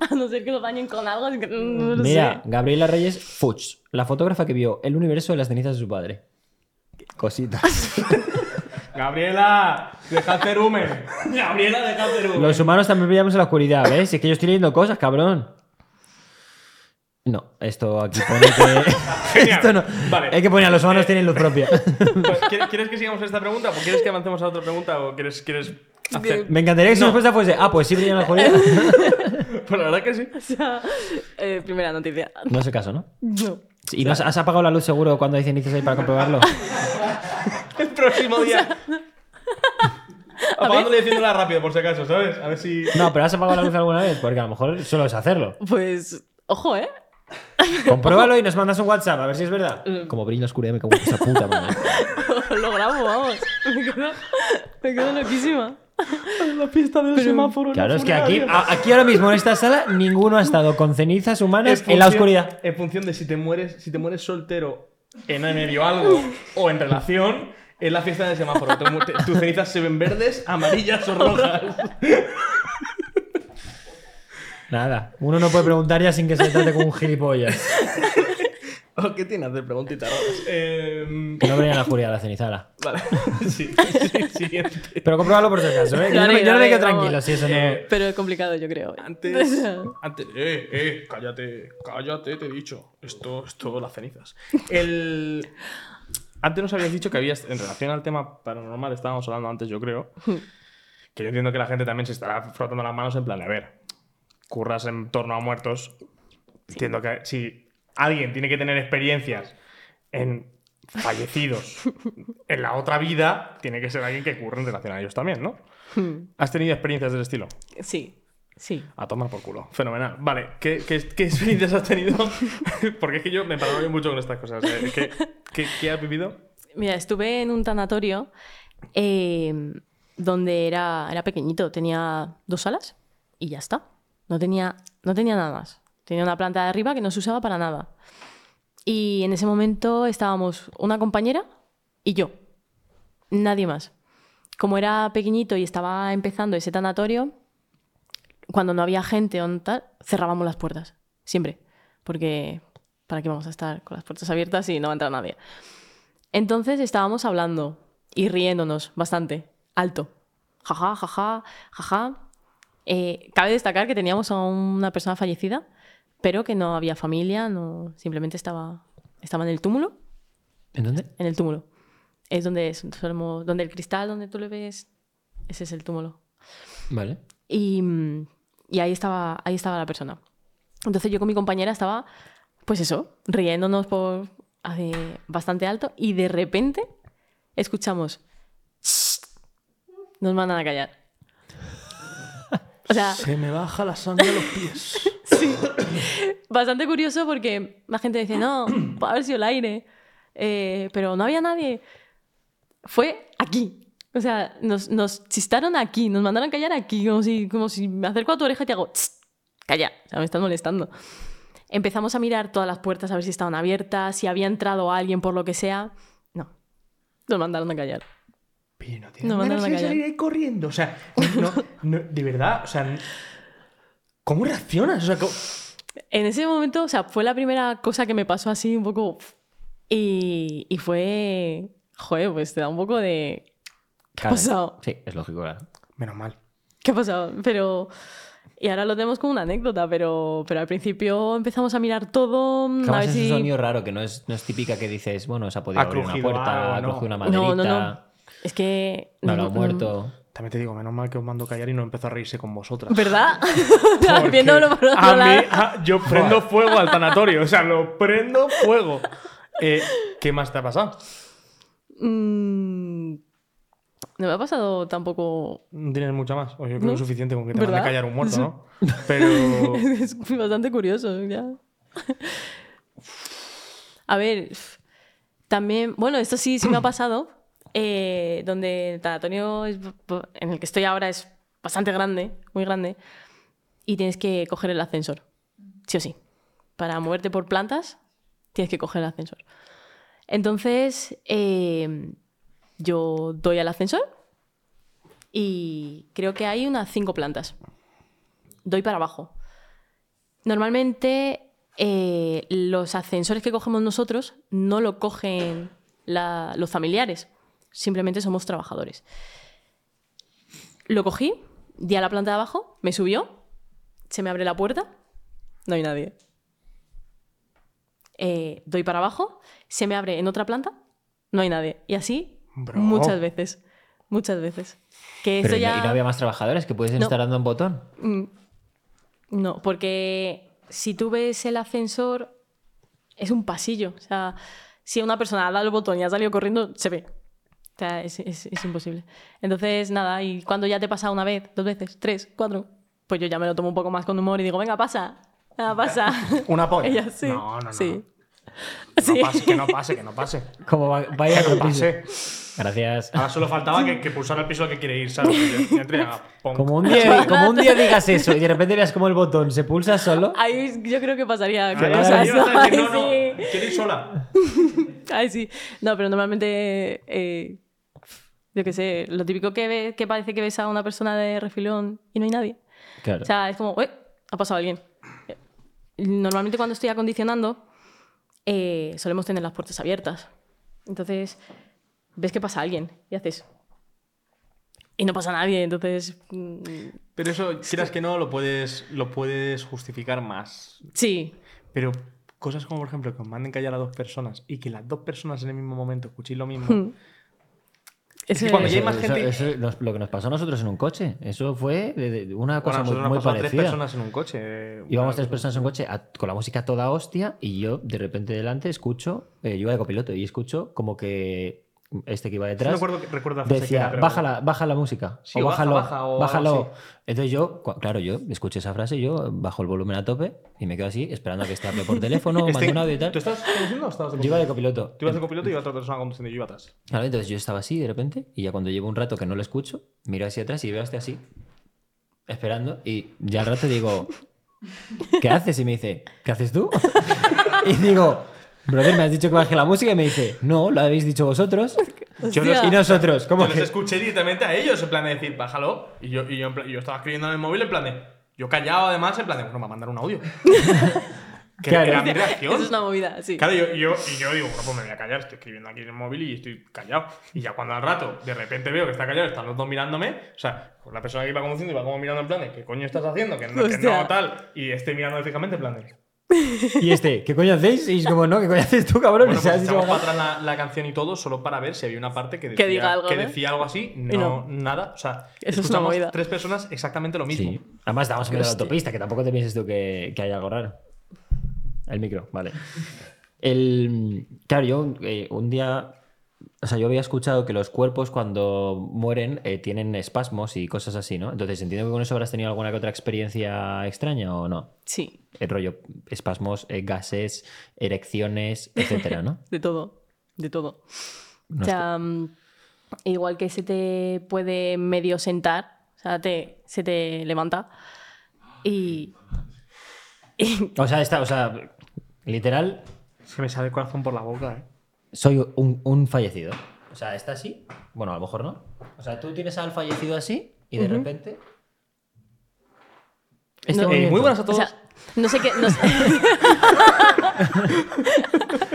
a no ser que lo dañen con algo. no lo Mira, sé. Gabriela Reyes Fuchs, la fotógrafa que vio el universo de las cenizas de su padre. Cositas. Gabriela, deja cerumen. Gabriela, deja cerumen. Los humanos también brillamos en la oscuridad, ¿ves? Es que yo estoy leyendo cosas, cabrón. No, esto aquí pone que. Esto no. Vale. Es que ponía los humanos tienen luz propia. Pues, ¿quieres- ¿Quieres que sigamos esta pregunta? ¿O quieres que avancemos a otra pregunta? ¿O quieres, quieres hacer.? Me encantaría que su No. respuesta fuese: Ah, pues sí brilla en la oscuridad. Pues la verdad que sí. O sea, eh, primera noticia. No es el caso, ¿no? No. ¿Y no has, has apagado la luz seguro cuando hay cenizas ahí para comprobarlo? Próximo día. Apagándole y diciéndola rápido, por si acaso, ¿sabes? A ver si. No, pero has apagado la luz alguna vez, porque a lo mejor solo es hacerlo. Pues, ojo, ¿eh? Compruébalo y nos mandas un WhatsApp, a ver si es verdad. Como brilla en la oscuridad, me cago en esa puta madre. Lo grabo, vamos. Me quedo, me quedo loquísima. La fiesta del semáforo. en Claro, la es que aquí, a- aquí ahora mismo en esta sala ninguno ha estado con cenizas humanas en la función- oscuridad. En función de si te mueres, si te mueres soltero en medio algo o en relación, es la fiesta del semáforo. Tus cenizas se ven verdes, amarillas o rojas. Nada, uno no puede preguntar ya sin que se trate como un gilipollas. Oh, ¿Qué tienes de preguntitas raras? Eh, Que no en la oscuridad la cenizala. vale. sí, sí, siguiente. Pero compruébalo por si acaso, ¿eh? Que yo no me, yo lo me quedo vamos. tranquilo si eso no... Eh, Pero es complicado, yo creo. Antes, antes, eh, eh, cállate, cállate, te he dicho. Esto, esto, las cenizas. El, antes nos habías dicho que habías, en relación al tema paranormal, estábamos hablando antes, yo creo, que yo entiendo que la gente también se estará frotando las manos en plan de, a ver, curras en torno a muertos. Entiendo que si alguien tiene que tener experiencias en fallecidos en la otra vida, tiene que ser alguien que curre en relación a ellos también, ¿no? Hmm. ¿Has tenido experiencias del estilo? Sí, sí. A tomar por culo. Fenomenal. Vale, ¿qué, qué, qué experiencias has tenido? Porque es que yo me paranoio mucho con estas cosas. ¿eh? ¿Qué, qué, qué has vivido? Mira, estuve en un tanatorio eh, donde era, era pequeñito, tenía dos salas y ya está. No tenía, no tenía nada más. Tenía una planta de arriba que no se usaba para nada. Y en ese momento estábamos una compañera y yo. Nadie más. Como era pequeñito y estaba empezando ese tanatorio, cuando no había gente o tal, cerrábamos las puertas. Siempre. Porque, ¿para qué vamos a estar con las puertas abiertas si no va a entrar nadie? Entonces estábamos hablando y riéndonos bastante, alto. Jaja, jaja, jaja. Eh, cabe destacar que teníamos a una persona fallecida, pero que no había familia, no, simplemente estaba, estaba en el túmulo. ¿En dónde? En el túmulo. Es donde, es- donde el cristal, donde tú le ves, ese es el túmulo. Vale. Y, mm, y ahí, estaba, ahí estaba la persona. Entonces yo con mi compañera estaba, pues eso, riéndonos por bastante alto y de repente escuchamos... Nos mandan a callar. O sea, Se me baja la sangre a los pies. bastante curioso porque la gente dice, no, puede haber sido el aire. Eh, pero no había nadie. Fue aquí. O sea, nos, nos chistaron aquí, nos mandaron a callar aquí, como si, como si me acerco a tu oreja y te hago, "Tss, calla, o sea, me están molestando. Empezamos a mirar todas las puertas a ver si estaban abiertas, si había entrado alguien por lo que sea. No, nos mandaron a callar. Pero no ganas de callar. salir ahí corriendo. O sea, no, no, de verdad, o sea, ¿cómo reaccionas? O sea, ¿cómo- En ese momento, o sea, fue la primera cosa que me pasó así un poco... Y, y fue... Joder, pues te da un poco de... ¿Qué ha pasado? Sí, es lógico, claro. menos mal. ¿Qué ha pasado? Pero... Y ahora lo tenemos como una anécdota, pero, pero al principio empezamos a mirar todo, a Además ver es si... un sonido raro que no es, no es típica que dices, bueno, se ha podido Ha abrir una puerta, ha no. cogido una No, maderita, no, no. Es que... no, no- muerto. También te digo, menos mal que os mando a callar y no empezó a reírse con vosotras. ¿Verdad? Viéndolo por otro a mí, lado. a- yo prendo fuego al tanatorio. O sea, lo prendo fuego. Eh, ¿Qué más te ha pasado? Mm, no me ha pasado tampoco... No tienes mucha más. O yo creo que No. es suficiente con que te mande a callar un muerto. ¿no? Pero. es bastante curioso, ya. A ver, también, bueno, esto sí, sí me ha pasado, eh, donde el tanatorio es- en el que estoy ahora es bastante grande, muy grande, y tienes que coger el ascensor, sí o sí. Para moverte por plantas, tienes que coger el ascensor. Entonces, eh, yo doy al ascensor y creo que hay unas cinco plantas. Doy para abajo. Normalmente eh, los ascensores que cogemos nosotros no lo cogen los familiares, simplemente somos trabajadores. Lo cogí, di a la planta de abajo, me subió, se me abre la puerta, no hay nadie. Eh, doy para abajo, se me abre en otra planta, no hay nadie. Y así Bro. muchas veces, muchas veces. Que Pero esto y no- ya... y no había más trabajadores que puedes No. estar dando un botón. Mm, No, porque si tú ves el ascensor, es un pasillo. O sea, si una persona ha dado el botón y ha salido corriendo, se ve. O sea, es, es- es imposible. Entonces, nada, y cuando ya te pasa una vez, dos veces, tres, cuatro, pues yo ya me lo tomo un poco más con humor y digo, venga, pasa, venga, pasa. ¿Una polla? Ella sí. No, no, no. Sí. Que Sí. no pase, que no pase, que no pase. Como va- vaya Que no pase. Gracias. Ahora solo faltaba que, que pulsara el piso al que quiere ir, ¿sabes? Como un, día, como un día digas eso y de repente veas como el botón se pulsa solo. Ahí yo creo que pasaría Ahí cosas. Ay, no, no, sí. ir sola. Ay, sí. No, pero normalmente, eh, yo qué sé, lo típico que, ve, que parece que ves a una persona de refilón y no hay nadie. Claro. O sea, es como, "Ué, ha pasado alguien. Normalmente cuando estoy acondicionando, eh, solemos tener las puertas abiertas. Entonces, ves que pasa alguien y haces... Y no pasa nadie, entonces... mm, Pero eso, quieras que no, lo puedes, lo puedes justificar más. Sí, Pero cosas como, por ejemplo, que os manden callar a dos personas y que las dos personas en el mismo momento escuchéis lo mismo. Es que cuando ya hay más eso- gente. eso nos- lo que nos pasó a nosotros en un coche. Eso fue de- de una cosa muy, nosotros nos muy pasó a tres parecida. personas en un coche. eh, Íbamos tres personas en un coche a- con la música toda hostia y yo de repente delante escucho, eh, yo iba de copiloto y escucho como que este que iba Sí, detrás acuerdo, que- recuerdo la decía, era, pero- baja, la, baja la música. Sí, o o baja, bájalo. baja, o bájalo. algo Entonces yo, claro, yo escuché esa frase, yo bajo el volumen a tope y me quedo así esperando a que hable por teléfono, Este- mando y tal. ¿Tú estabas conduciendo o estabas de Yo iba de copiloto? copiloto. Tú ibas de copiloto y iba otra persona conduciendo y yo iba atrás. Claro, entonces yo estaba así de repente y ya cuando llevo un rato que no lo escucho, miro hacia atrás y veo a este así, esperando y ya al rato digo, ¿qué haces? Y me dice, ¿qué haces tú? y digo, brother, me has dicho que baje la música y me dice, no, lo habéis dicho vosotros. Yo Hostia. Y nosotros, ¿cómo Yo los que? escuché directamente a ellos, en plan de decir, bájalo. Y yo, y yo, y yo estaba escribiendo en el móvil en plan de. Yo callado además, en plan de, bueno, me va a mandar un audio. que Claro. era mi reacción. Eso es una movida, sí. Claro, yo, yo, y yo digo, bueno, pues me voy a callar, estoy escribiendo aquí en el móvil y estoy callado. Y ya cuando al rato de repente veo que está callado, están los dos mirándome, o sea, pues la persona que iba conduciendo iba como mirando en plan de, ¿qué coño estás haciendo? Que no, que no tal. Y estoy mirando fijamente en plan de. Y este, ¿qué coño hacéis? Y es como, no, ¿qué coño haces tú, cabrón? Bueno, O sea, pues echamos va- para atrás la, la canción y todo, solo para ver si había una parte que decía, diga algo, que ¿no? decía algo así. No, no. nada. O sea, Eso es una escuchamos tres personas exactamente lo mismo. Sí. Además, estábamos en la autopista, que tampoco te pienses tú que, que hay algo raro. El micro, vale. El, claro, yo eh, un día. O sea, yo había escuchado que los cuerpos cuando mueren eh, tienen espasmos y cosas así, ¿no? Entonces entiendo que con eso habrás tenido alguna que otra experiencia extraña o no. Sí, El rollo, espasmos, eh, gases, erecciones, etcétera, ¿no? de todo. De todo. No o sea, mm, igual que se te puede medio sentar, o sea, te, se te levanta y. y- O sea, esta, o sea, literal, Se me sale el corazón por la boca, ¿eh? Soy un, un fallecido. O sea, está así. Bueno, a lo mejor no. O sea, tú tienes al fallecido así y de repente. Este No, Eh, movimiento. muy buenas a o todos. sea, no sé qué. no sé-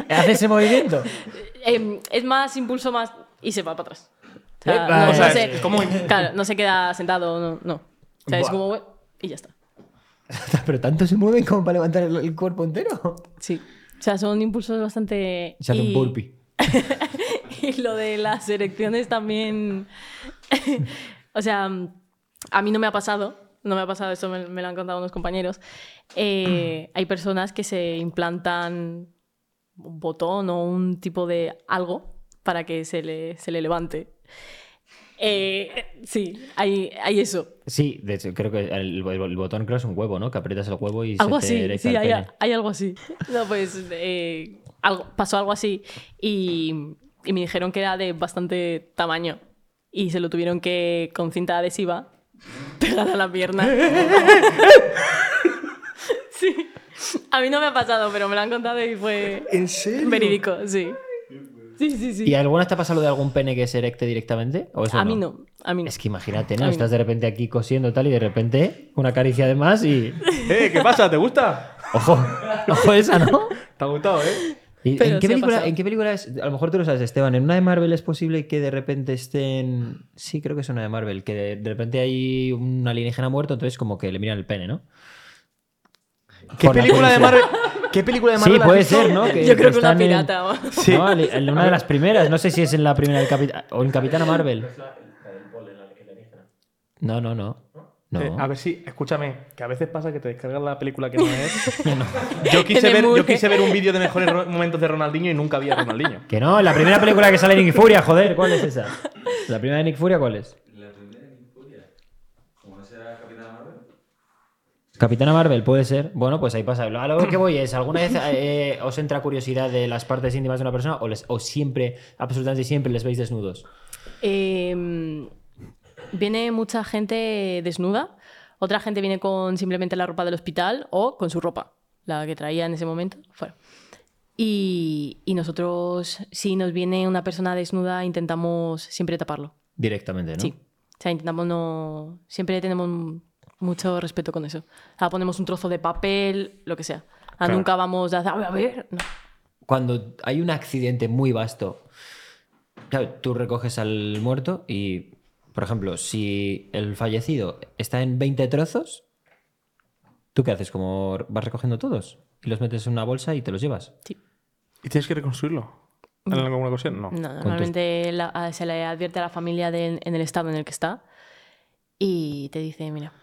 Hace ese movimiento. Em, es más impulso más y se va para atrás. O sea, Eh, no, vale. no O sea, se- es como- claro, no se queda sentado, no. no. O sea, es como y ya está. Pero tanto se mueven como para levantar el, el cuerpo entero. Sí. O sea, son impulsos bastante. Se hace y- un burpee. y lo de las erecciones también. o sea, a mí no me ha pasado. No me ha pasado, esto me, me lo han contado unos compañeros. Eh, hay personas que se implantan un botón o un tipo de algo para que se le, se le levante. Eh, sí, hay, hay eso. Sí, de hecho, creo que el, el- el botón creo es un huevo, ¿no? Que aprietas el huevo y Algo se te así, sí, hay, hay algo así. No, pues eh, algo, pasó algo así y, y me dijeron que era de bastante tamaño y se lo tuvieron que, con cinta adhesiva, pegar a la pierna. sí. A mí no me ha pasado, pero me lo han contado y fue ¿En serio? verídico, sí. Sí, sí, sí. ¿Y alguna te ha pasado de algún pene que se erecte directamente? ¿O eso a mí no, a mí no. Es que imagínate, ¿no? Estás de repente aquí cosiendo tal y de repente una caricia de más y. Eh, ¿qué pasa? ¿Te gusta? ¡Ojo! ¡Ojo esa, ¿no? ¿Te ha gustado, eh? ¿Y Pero ¿En, qué sí película. ¿En qué película es? A lo mejor tú lo sabes, Esteban. En una de Marvel es posible que de repente estén. Sí, creo que es una de Marvel. Que de, de repente hay un alienígena muerto, entonces como que le miran el pene, ¿no? ¿Qué Por película de. Marvel? ¿Qué película de Sí, Marvel has puede visto? ser, ¿no? Que- Yo creo que una están en- pirata. o- Sí. No, en una de las primeras. No sé si es en la primera del Capitán. O en Capitana Marvel. No, no, no. No. Eh, a ver si, escúchame, que a veces pasa que te descargas la película que no es. Yo, quise En ver, yo quise ver un vídeo de mejores momentos de Ronaldinho y nunca había Ronaldinho. Que no, la primera película que sale Nick Furia, joder, ¿cuál es esa? ¿La primera de Nick Furia cuál es? Capitana Marvel, puede ser. Bueno, pues ahí pasa. A lo que voy es, ¿alguna vez eh, os entra curiosidad de las partes íntimas de una persona o, les- o siempre, absolutamente siempre, les veis desnudos? Eh, viene mucha gente desnuda, otra gente viene con simplemente la ropa del hospital o con su ropa, la que traía en ese momento, fuera. Y, y nosotros, si nos viene una persona desnuda, intentamos siempre taparlo. Directamente, ¿no? Sí. O sea, intentamos no. Siempre tenemos mucho respeto con eso. Sea, ponemos un trozo de papel, lo que sea. Sea, Claro. Nunca vamos a hacer, a ver, no. Cuando hay un accidente muy vasto, claro, tú recoges al muerto y, por ejemplo, si el fallecido está en 20 trozos, ¿tú qué haces? Como vas recogiendo todos y los metes en una bolsa y te los llevas. Sí. Y tienes que reconstruirlo. ¿En alguna ocasión? No. No, normalmente la- se le advierte a la familia de- en el estado en el que está y te dice, mira,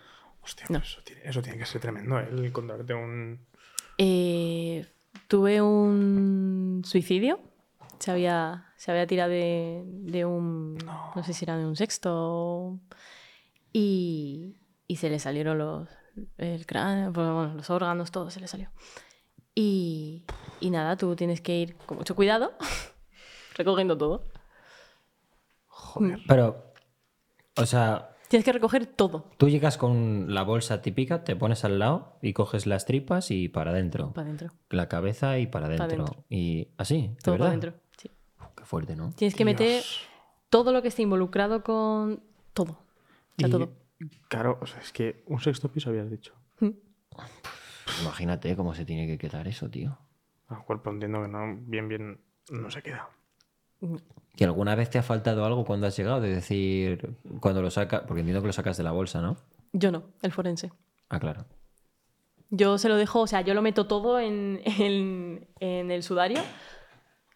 Hostia, No. pues eso, tiene, eso tiene que ser tremendo, ¿eh? el encontrarte un... eh, tuve un suicidio. Se había, se había tirado de, de un... No. sé si era de un sexto. Y, y se le salieron los... El cráneo, bueno, los órganos, todo se le salió. Y, y nada, tú tienes que ir con mucho cuidado, recogiendo todo. Joder. Pero, o sea, Tienes que recoger todo tú llegas con la bolsa típica, te pones al lado y coges las tripas y para adentro. para adentro. La cabeza y para adentro. dentro. Y así, ¿de Todo para adentro. sí. Uf, qué fuerte, ¿no? Tienes que meter todo lo que esté involucrado con todo. O sea, Y, todo. Claro, o sea, es que un sexto piso habías dicho. Imagínate cómo se tiene que quedar eso, tío. Al cuerpo entiendo que no, bien, bien, no se queda. ¿Que alguna vez te ha faltado algo cuando has llegado? De decir, cuando lo sacas, porque entiendo que lo sacas de la bolsa, ¿no? Yo no, el forense. Ah, claro. Yo se lo dejo, o sea, yo lo meto todo en, en- en el sudario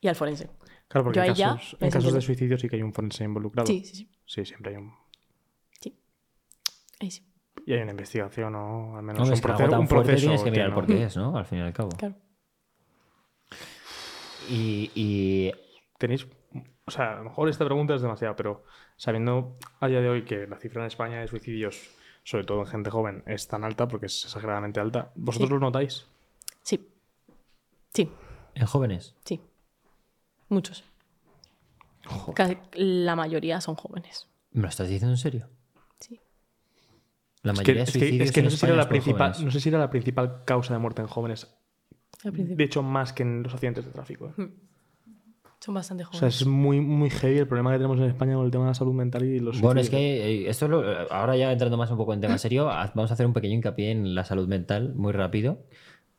y al forense. Claro, porque Yo en casos, me en casos de suicidio sí que hay un forense involucrado. Sí, sí, sí. Sí, siempre hay un... sí. Ahí sí. Y hay una investigación o al menos No, un, es que algo proceso, tan un fuerte proceso. tienes que mirar por qué es, ¿no? Al fin y al cabo. Claro. Y, y Tenéis... O sea, a lo mejor esta pregunta es demasiado, pero sabiendo a día de hoy que la cifra en España de suicidios, sobre todo en gente joven, es tan alta, porque es exageradamente alta, ¿vosotros Sí. lo notáis? Sí. Sí, en jóvenes. sí. Muchos. La mayoría son jóvenes. ¿Me lo estás diciendo en serio? Sí. La Es que, mayoría de es que- es que no, sé si era la principal, no sé si era la principal causa de muerte en jóvenes. De hecho, más que en los accidentes de tráfico. ¿eh? Son bastante O sea, jóvenes. es muy, muy heavy el problema que tenemos en España con el tema de la salud mental y los Bueno, es que eh, esto lo- ahora ya entrando más un poco en tema serio, vamos a hacer un pequeño hincapié en la salud mental muy rápido.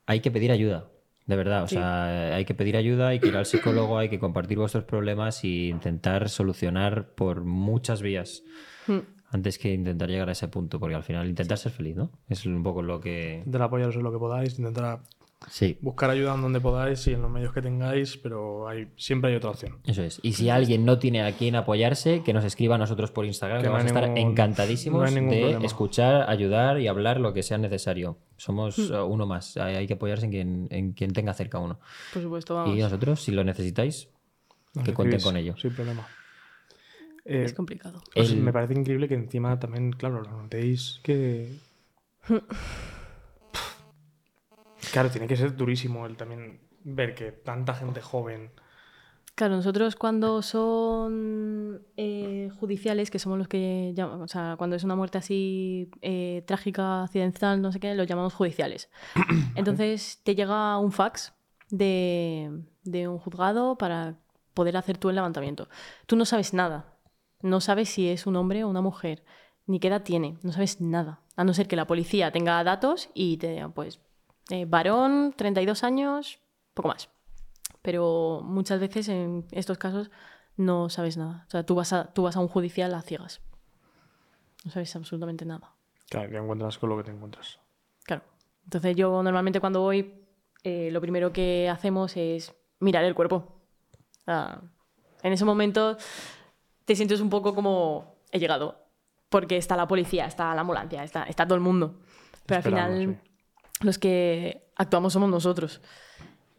Hay que pedir ayuda, de verdad. O Sí. sea, hay que pedir ayuda, hay que ir al psicólogo, hay que compartir vuestros problemas y intentar solucionar por muchas vías Mm. antes que intentar llegar a ese punto, porque al final intentar ser feliz, ¿no? Es un poco lo que... Intentar apoyaros en lo que podáis, intentar Sí, buscar ayuda en donde podáis y en los medios que tengáis, pero hay, siempre hay otra opción. Eso es. Y si alguien no tiene a quién apoyarse, que nos escriba a nosotros por Instagram, Que que no vamos a estar ningún- encantadísimos no de problema. escuchar, ayudar y hablar lo que sea necesario. Somos Hmm. eh, uno más. Hay, hay que apoyarse en quien, en quien tenga cerca a uno. Por supuesto, vamos. Y nosotros, si lo necesitáis, Nos que cuenten con ello. Sin problema. Eh, Es complicado. pues El- Me parece increíble que encima también, claro, lo notéis que. claro, tiene que ser durísimo el también ver que tanta gente joven. Claro, nosotros cuando son eh, judiciales, que somos los que llaman, o sea, cuando es una muerte así eh, trágica, accidental, no sé qué, los llamamos judiciales. Entonces te llega un fax de, de un juzgado para poder hacer tú el levantamiento. Tú no sabes nada. No sabes si es un hombre o una mujer, ni qué edad tiene, no sabes nada. A no ser que la policía tenga datos y te digan, pues, eh, varón, 32 años, poco más pero muchas veces en estos casos no sabes nada. O sea, tú vas a, tú vas a un judicial a ciegas. No sabes absolutamente nada. Claro, te encuentras con lo que te encuentras. Claro. Entonces yo normalmente cuando voy, eh, lo primero que hacemos es mirar el cuerpo. En ese momento te sientes un poco como he llegado. Porque está la policía, está la ambulancia, está, está todo el mundo. Pero al Esperando, final los que actuamos somos nosotros.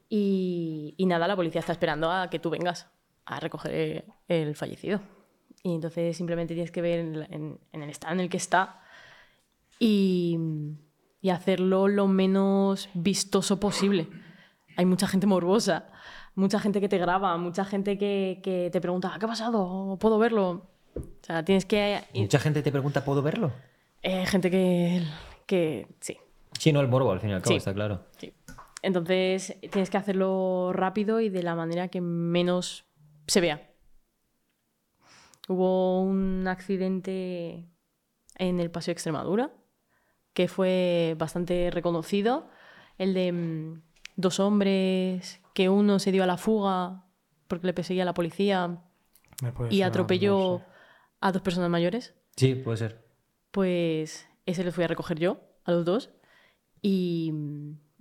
Y, y nada, la policía está esperando a que tú vengas a recoger el fallecido. Y entonces simplemente tienes que ver en, la- en- en el estado en el que está y, y hacerlo lo menos vistoso posible. Hay mucha gente morbosa, mucha gente que te graba, mucha gente que, que te pregunta, ¿qué ha pasado? ¿Puedo verlo? O sea, tienes que... Mucha gente te pregunta, ¿puedo verlo? eh, gente que, que... Sí, Sí, no, el morbo, al fin y al cabo, Sí. está claro. Sí. Entonces tienes que hacerlo rápido y de la manera que menos se vea. Hubo un accidente en el Paseo Extremadura que fue bastante reconocido. El de mm, dos hombres que uno se dio a la fuga porque le perseguía a la policía y atropelló a dos personas mayores. Sí, puede ser. Pues ese le fui a recoger yo, a los dos. Y,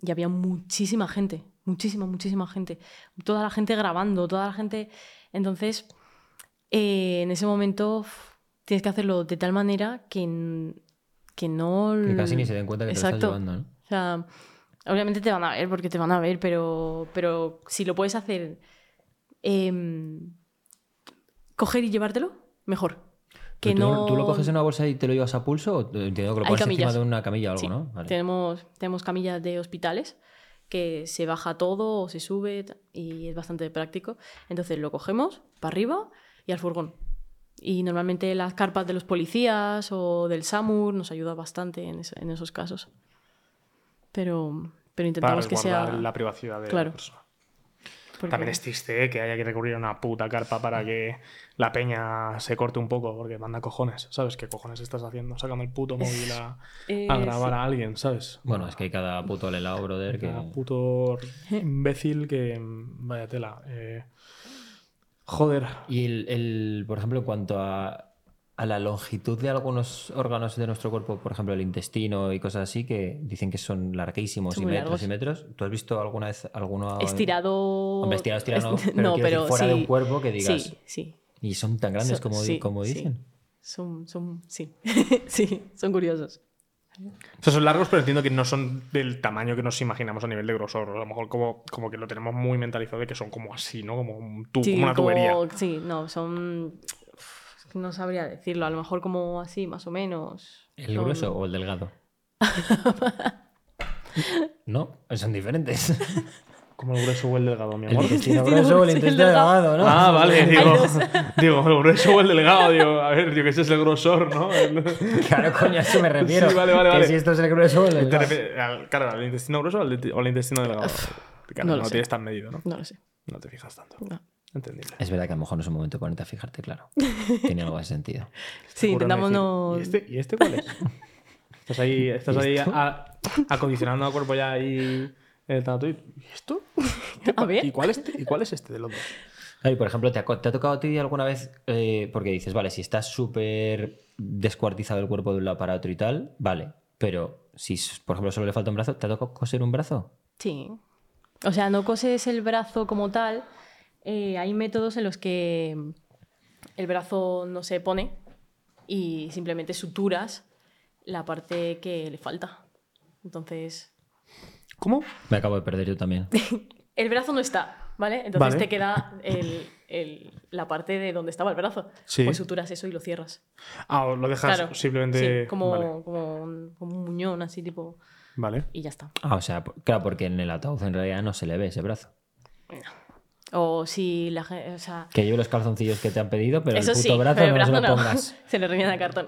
y había muchísima gente, muchísima, muchísima gente. Toda la gente grabando, toda la gente. Entonces, eh, en ese momento tienes que hacerlo de tal manera que, que no. Que casi ni se den cuenta que te lo estás llevando, ¿no? O sea, obviamente te van a ver porque te van a ver, pero, pero si lo puedes hacer, em, coger y llevártelo, mejor. Que tú, no... ¿Tú lo coges en una bolsa y te lo llevas a pulso? ¿O entiendo que lo pones encima de una camilla o algo, Sí, no? Vale. tenemos, tenemos camillas de hospitales que se baja todo o se sube y es bastante práctico. Entonces lo cogemos para arriba y al furgón. Y normalmente las carpas de los policías o del SAMUR nos ayuda bastante en, eso- en esos casos. Pero, pero Para intentamos que sea... la privacidad de Claro. la persona. Porque- También es triste ¿eh? que haya que recurrir a una puta carpa para que la peña se corte un poco, porque manda cojones, ¿sabes? ¿Qué cojones estás haciendo? Sácame el puto móvil a, Eh, a grabar sí. a alguien, ¿sabes? Bueno, es que hay cada puto lelao, brother, que... Cada puto imbécil que. Vaya tela. eh, Joder. Y el, el- por ejemplo, en cuanto a, a la longitud de algunos órganos de nuestro cuerpo, por ejemplo, el intestino y cosas así, que dicen que son larguísimos Son y metros largos. y metros. ¿Tú has visto alguna vez alguno Estirado... Hombre, estirado, estirado no, Est- pero quiero decir, fuera de un sí. cuerpo que digas- Sí, sí. Y son tan grandes So- como, sí, como sí. dicen. Son, son, sí. sí, son curiosos. O sea, son largos, pero entiendo que no son del tamaño que nos imaginamos a nivel de grosor. A lo mejor como, como que lo tenemos muy mentalizado de que son como así, ¿no? Como, un tu- Sí, como una tubería. Sí, no, son... No sabría decirlo, a lo mejor como así, más o menos. ¿El Son- grueso o el delgado? no, son diferentes. Como el grueso o el delgado, mi El amor. intestino grueso o el el intestino delgado, ¿no? Ah, vale, digo, digo, el grueso o el delgado, digo, a ver, digo que ese es el grosor, ¿no? El- Claro, coño, a eso me refiero. Sí, vale, vale, que vale. si esto es el grueso o el ¿Te delgado. al- claro, al intestino grueso o al intestino delgado. Claro, no no, lo lo sé. tienes tan medido, ¿no? No lo sé. No te fijas tanto. no. Entendible. Es verdad que a lo mejor no es un momento ponerte a fijarte, claro. Tiene algo de sentido. Sí, intentamos decir, no... ¿Y este, ¿Y este cuál es? Estás ahí, estás ahí a- acondicionando al cuerpo ya ahí en el tanatoid. ¿Y esto? A ver. ¿Y cuál, es, ¿Y cuál es este de los dos? Claro, y por ejemplo, ¿te ha, co- te ha tocado a ti alguna vez? eh, porque dices, vale, si estás súper descuartizado el cuerpo de un lado para otro y tal, vale. Pero si, por ejemplo, solo le falta un brazo, ¿te ha tocado coser un brazo? Sí. O sea, no coses el brazo como tal. Eh, hay métodos en los que el brazo no se pone y simplemente suturas la parte que le falta. Entonces, ¿Cómo? Me acabo de perder yo también. el brazo no está, ¿vale? Entonces Vale. te queda el- el- la parte de donde estaba el brazo. Sí. Pues suturas eso y lo cierras. Ah, o lo dejas Claro. simplemente. Sí, como, Vale. como, un, como un muñón, así tipo. Vale. Y ya está. Ah, o sea, claro, porque en el ataúd en realidad no se le ve ese brazo. O si la gente. O sea, Que lleve los calzoncillos que te han pedido, pero eso el puto sí, brazo pero el no se lo no. pongas. se le rellena de cartón.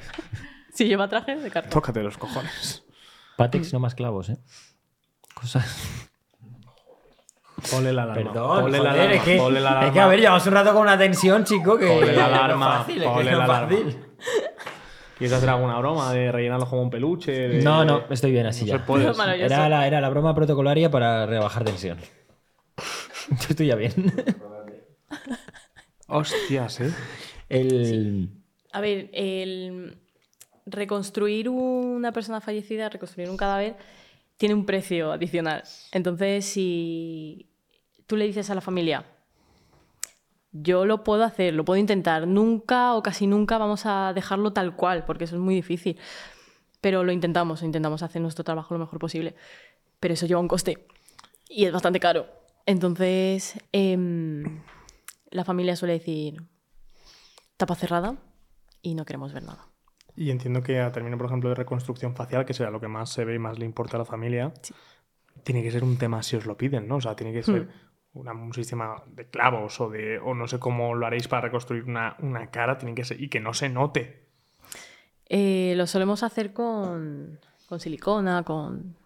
si lleva traje, de cartón. Tócate los cojones. Patex, no más clavos, ¿eh? Cosas. Ponle la alarma. Perdón, ponle la alarma. es que, ponle la es alarma. que, a ver, llevamos un rato con una tensión, chico, que... Ponle la alarma, fácil, ponle no la alarma. ¿Quieres hacer alguna broma de rellenarlo como un peluche? de- No, no, estoy bien así No ya. Era la, era la broma protocolaria para rebajar tensión. Yo estoy ya bien. Hostias, ¿eh? El... A ver, el reconstruir una persona fallecida, reconstruir un cadáver, tiene un precio adicional. Entonces, si tú le dices a la familia, yo lo puedo hacer, lo puedo intentar, nunca o casi nunca vamos a dejarlo tal cual, porque eso es muy difícil. Pero lo intentamos, intentamos hacer nuestro trabajo lo mejor posible. Pero eso lleva un coste y es bastante caro. Entonces, em, la familia suele decir, tapa cerrada y no queremos ver nada. Y entiendo que a término, por ejemplo, de reconstrucción facial, que será lo que más se ve y más le importa a la familia, Sí. tiene que ser un tema si os lo piden, ¿no? O sea, tiene que ser Hmm. una- un sistema de clavos o de o no sé cómo lo haréis para reconstruir una, una cara, tiene que ser y que no se note. Eh, lo solemos hacer con, con silicona, con,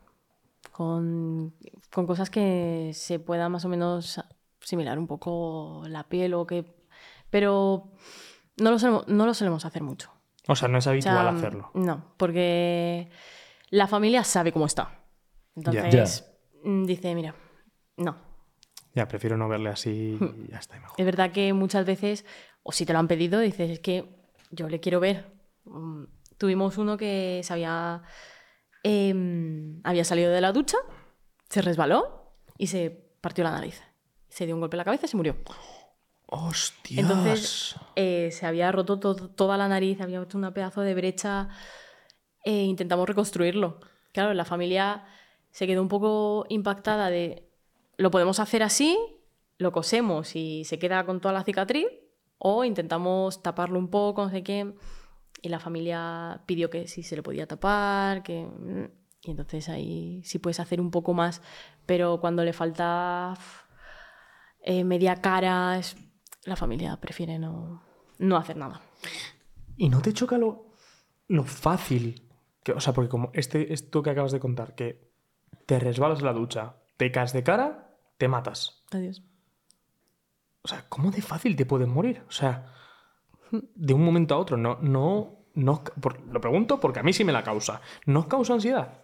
con, con cosas que se pueda más o menos similar un poco la piel o que... Pero no lo solemos, no lo solemos hacer mucho. O sea, no es O habitual sea, hacerlo. No, porque la familia sabe cómo está. Entonces, mm, dice, mira, no, Ya, prefiero no verle así Hmm. y ya está y mejor. Es verdad que muchas veces, o si te lo han pedido, dices, es que yo le quiero ver. Mm, Tuvimos uno que se había em, había salido de la ducha, se resbaló y se partió la nariz. Se dio un golpe en la cabeza y se murió. ¡Hostias! Entonces eh, se había roto to- toda la nariz, había hecho una pedazo de brecha. e intentamos reconstruirlo. Claro, la familia se quedó un poco impactada de lo podemos hacer así, lo cosemos y se queda con toda la cicatriz, o intentamos taparlo un poco, no sé qué. Y la familia pidió que si se le podía tapar, que. mm, Y entonces ahí sí puedes hacer un poco más, pero cuando le falta eh, media cara, es- la familia prefiere no, no hacer nada. ¿Y no te choca lo, lo fácil? Que, o sea, porque como este, esto que acabas de contar, que te resbalas en la ducha, te caes de cara, te matas. Adiós. O sea, ¿cómo de fácil te puedes morir? O sea, de un momento a otro. No, no, no. por- lo pregunto porque a mí sí me la causa. ¿No os causa ansiedad?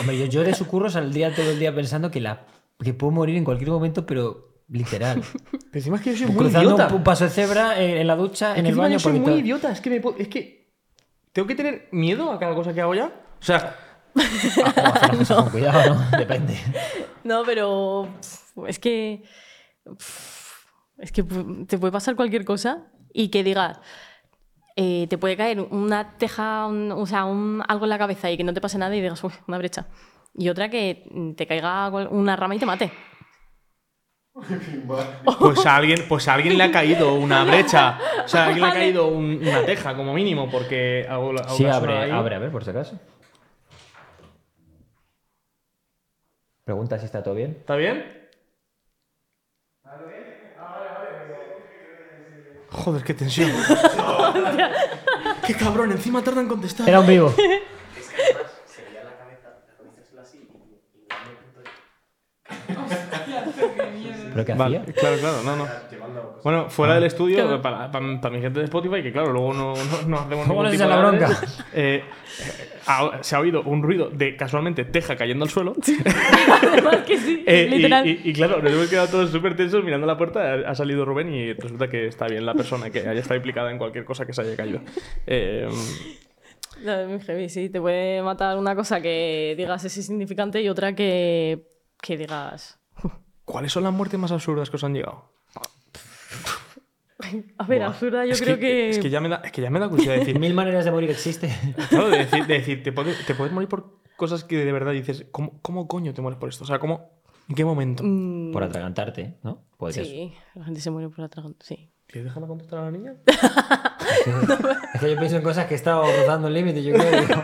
Hombre, yo, yo de su curro saldría todo el día pensando que, la, que puedo morir en cualquier momento, pero literal. Pero encima es que yo soy muy Cruzando idiota. un, un paso de cebra en, en la ducha, Es en que el baño. yo soy muy todo- idiota. Es que, me puedo- es que tengo que tener miedo a cada cosa que hago ya. O sea, O hacer las cosas con cuidado, ¿no? Depende. No, pero es que. Es que te puede pasar cualquier cosa y que digas. eh, te puede caer una teja, un- o sea, un- algo en la cabeza y que no te pase nada y digas, uy, una brecha. Y otra que te caiga una rama y te mate. pues a alguien, pues a alguien le ha caído una brecha. O sea, a alguien le ha caído un- una teja, como mínimo, porque Sí, abre, ahí. abre, a ver, por si acaso. Pregunta si está todo bien. ¿Está bien? Joder, qué tensión. qué cabrón, encima tarda en contestar. Era un vivo. ¿Pero qué Vale, hacía? claro, claro, no, no. Bueno, fuera del estudio, para, para- para mi gente de Spotify, que claro, luego no, no, no hacemos ¿Cómo ningún tipo la bronca? eh, se ha oído un ruido de casualmente teja cayendo al suelo. Además que sí, Eh, y- literal. y, y claro, nos hemos quedado todos súper tensos mirando la puerta. Ha, ha salido Rubén y resulta que está bien la persona que haya estado implicada en cualquier cosa que se haya caído. Eh, No, es muy heavy, sí. Te puede matar una cosa que digas es insignificante y otra que, que digas. ¿Cuáles son las muertes más absurdas que os han llegado? A ver, absurda, yo es creo que. Es que ya me da, es que ya me da curiosidad decir. Mil maneras de morir existe. Claro, de decir, de decir, te, puedes, te puedes morir por cosas que de verdad dices, ¿cómo, ¿cómo coño te mueres por esto? O sea, ¿cómo, ¿en qué momento? Mm, Por atragantarte, ¿no? Puede ser. sí, la gente se muere por atragante. Sí. ¿Quieres dejarme contestar a la niña? Es que yo pienso en cosas que he estado rozando el límite, yo creo. Digo,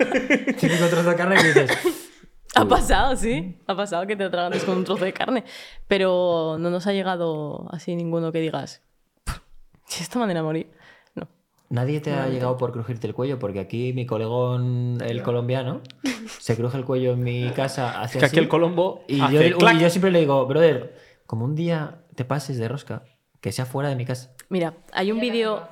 típico trozo de carne que dices. Ha pasado, sí. Ha pasado que te atragantes con un trozo de carne. Pero no nos ha llegado así ninguno que digas. "Pff, De esta manera morir. No. Nadie te ha llegado por crujirte el cuello, porque aquí mi colegón, el colombiano, se cruje el cuello en mi casa hace Es que aquí así, el Colombo Y hace yo, y clac. yo siempre le digo, brother, como un día te pases de rosca, que sea fuera de mi casa. Mira, hay un vídeo.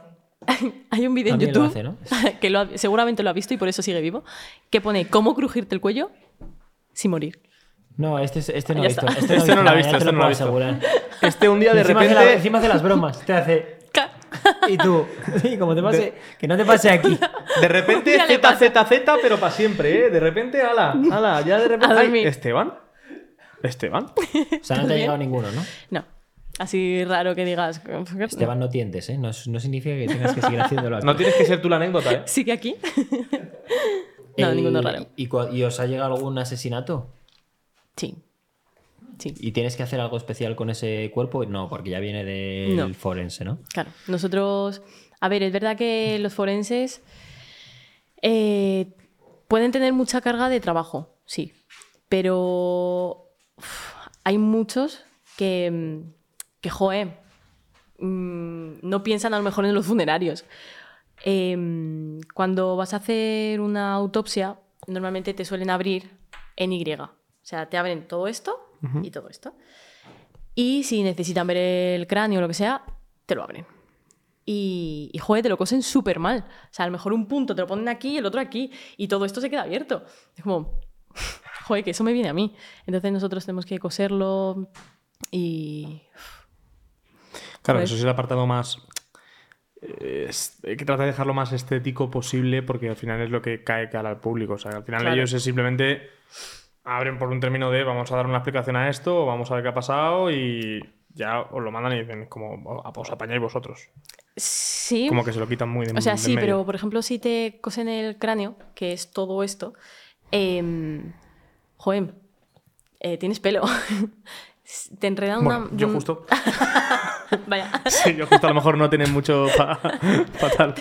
Hay un vídeo en También lo YouTube hace, ¿no? que lo ha- seguramente lo ha visto y por eso sigue vivo. Que pone cómo crujirte el cuello sin morir. No, este, es- este no Ya lo he visto. Este, Este no lo ha visto, este no lo ha puedo visto. asegurar. Este un día de encima, repente... la- encima hace las bromas, te hace. Y tú, sí, como te pase, que no te pase aquí. De repente Z. Z, Z, pero para siempre, ¿eh? De repente, ala, ala, ya de repente... Ay. Esteban. Esteban. O sea, no te ha llegado ninguno, ¿no? No. Así raro que digas. Esteban, no tientes, ¿eh? No, no significa que tengas que seguir haciéndolo aquí. No tienes que ser tú la anécdota, ¿eh? ¿Sigue aquí? no, Eh, ninguno raro. ¿y, cua- y os ha llegado algún asesinato? Sí. Sí. ¿Y tienes que hacer algo especial con ese cuerpo? No, porque ya viene del No. forense, ¿no? Claro, nosotros, a ver, es verdad que los forenses eh, pueden tener mucha carga de trabajo, sí, pero uf, hay muchos que, mm, que joe, mm, no piensan a lo mejor en los funerarios. Em, cuando vas a hacer una autopsia, normalmente te suelen abrir en Y. O sea, te abren todo esto y todo esto. Y si necesitan ver el cráneo o lo que sea, te lo abren. Y, y joder, te lo cosen súper mal. O sea, a lo mejor un punto te lo ponen aquí y el otro aquí. Y todo esto se queda abierto. Es como, joder, que eso me viene a mí. Entonces nosotros tenemos que coserlo y... Claro, eso es el apartado más eh, es- hay que tratar de dejarlo más estético posible porque al final es lo que cae cara al público. O sea, al final Claro. ellos es simplemente abren por un término de vamos a dar una explicación a esto, o vamos a ver qué ha pasado y ya os lo mandan y dicen como "Oh, os apañáis vosotros. Sí. Como que se lo quitan muy de O sea, sí, medio. pero por ejemplo, si te cosen el cráneo, que es todo esto, eh, joder, eh, tienes pelo. te enredan Bueno, una. yo justo. Vaya. Sí, yo justo a lo mejor no tienen mucho para tal.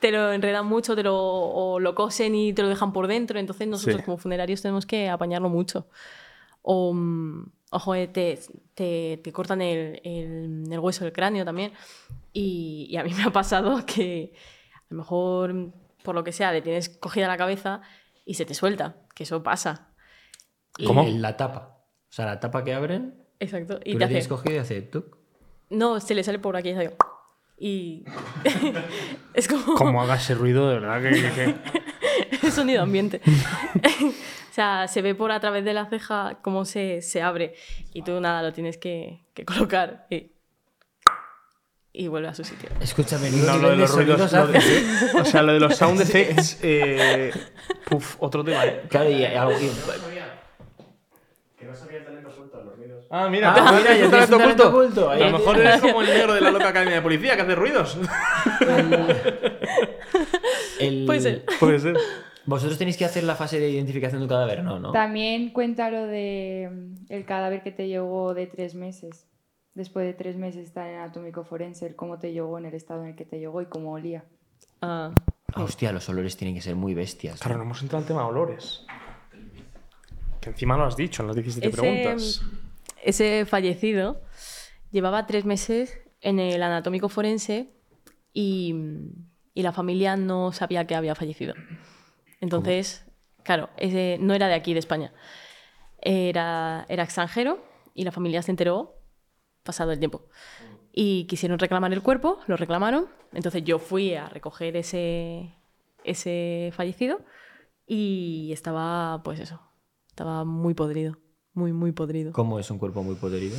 Te lo enredan mucho, te lo, o lo cosen y te lo dejan por dentro. Entonces nosotros Sí. como funerarios tenemos que apañarlo mucho. O, mm, o, joder, te, te- te cortan el, el- el hueso del cráneo también. Y, y a mí me ha pasado que a lo mejor, por lo que sea, le tienes cogida la cabeza y se te suelta, que eso pasa. Y- ¿Cómo? En la tapa. O sea, la tapa que abren, Exacto. Y tú te la tienes hace... cogido y hace tuc. No, se le sale por aquí. ¿sabes? Y es como... Como haga ese ruido, de verdad que. que- sonido ambiente. o sea, se ve por a través de la ceja cómo se, se abre y tú nada, lo tienes que, que colocar y, y vuelve a su sitio. Escúchame, No, lo de los ruidos. lo de- o sea, lo de los sound effects. eh, puf, otro tema. ¿eh? Claro, y algo. y- Ah, mira, Ah, mira, es ya un tienes talento un talento oculto. oculto. A lo mejor eres como el negro de la loca academia de policía que hace ruidos. el- Puede ser. Puede ser. Vosotros tenéis que hacer la fase de identificación de un cadáver, ¿no? ¿no? También cuenta lo de mm, el cadáver que te llegó de tres meses. Después de tres meses está en anatómico forense, el cómo te llegó, en el estado en el que te llegó y cómo olía. Ah, Ah, hostia, los olores tienen que ser muy bestias. Claro, no hemos entrado al tema de olores. Que encima lo has dicho en las 17 Ese- preguntas. Ese fallecido llevaba tres meses en el anatómico forense y, la familia no sabía que había fallecido. Entonces, claro, no era de aquí, de España. Era, extranjero y la familia se enteró pasado el tiempo. Y quisieron reclamar el cuerpo, lo reclamaron. Entonces yo fui a recoger ese fallecido y estaba, pues eso, estaba muy podrido, muy, muy podrido. ¿Cómo es un cuerpo muy podrido?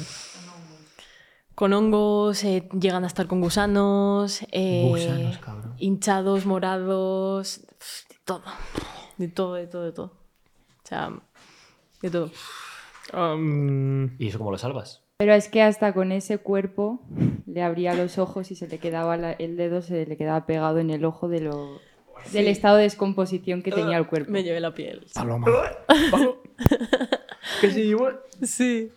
Con hongos, eh, llegan a estar con gusanos, eh, Gusanos, cabrón. hinchados, morados, de todo, de todo, de todo, de todo. O sea, de todo. Um, ¿Y eso cómo lo salvas? Pero es que hasta con ese cuerpo le abría los ojos y se le quedaba la- el dedo se le quedaba pegado en el ojo de lo, del estado de descomposición que tenía el cuerpo. Me llevé la piel. paloma. ¿Qué se llevó? Sí.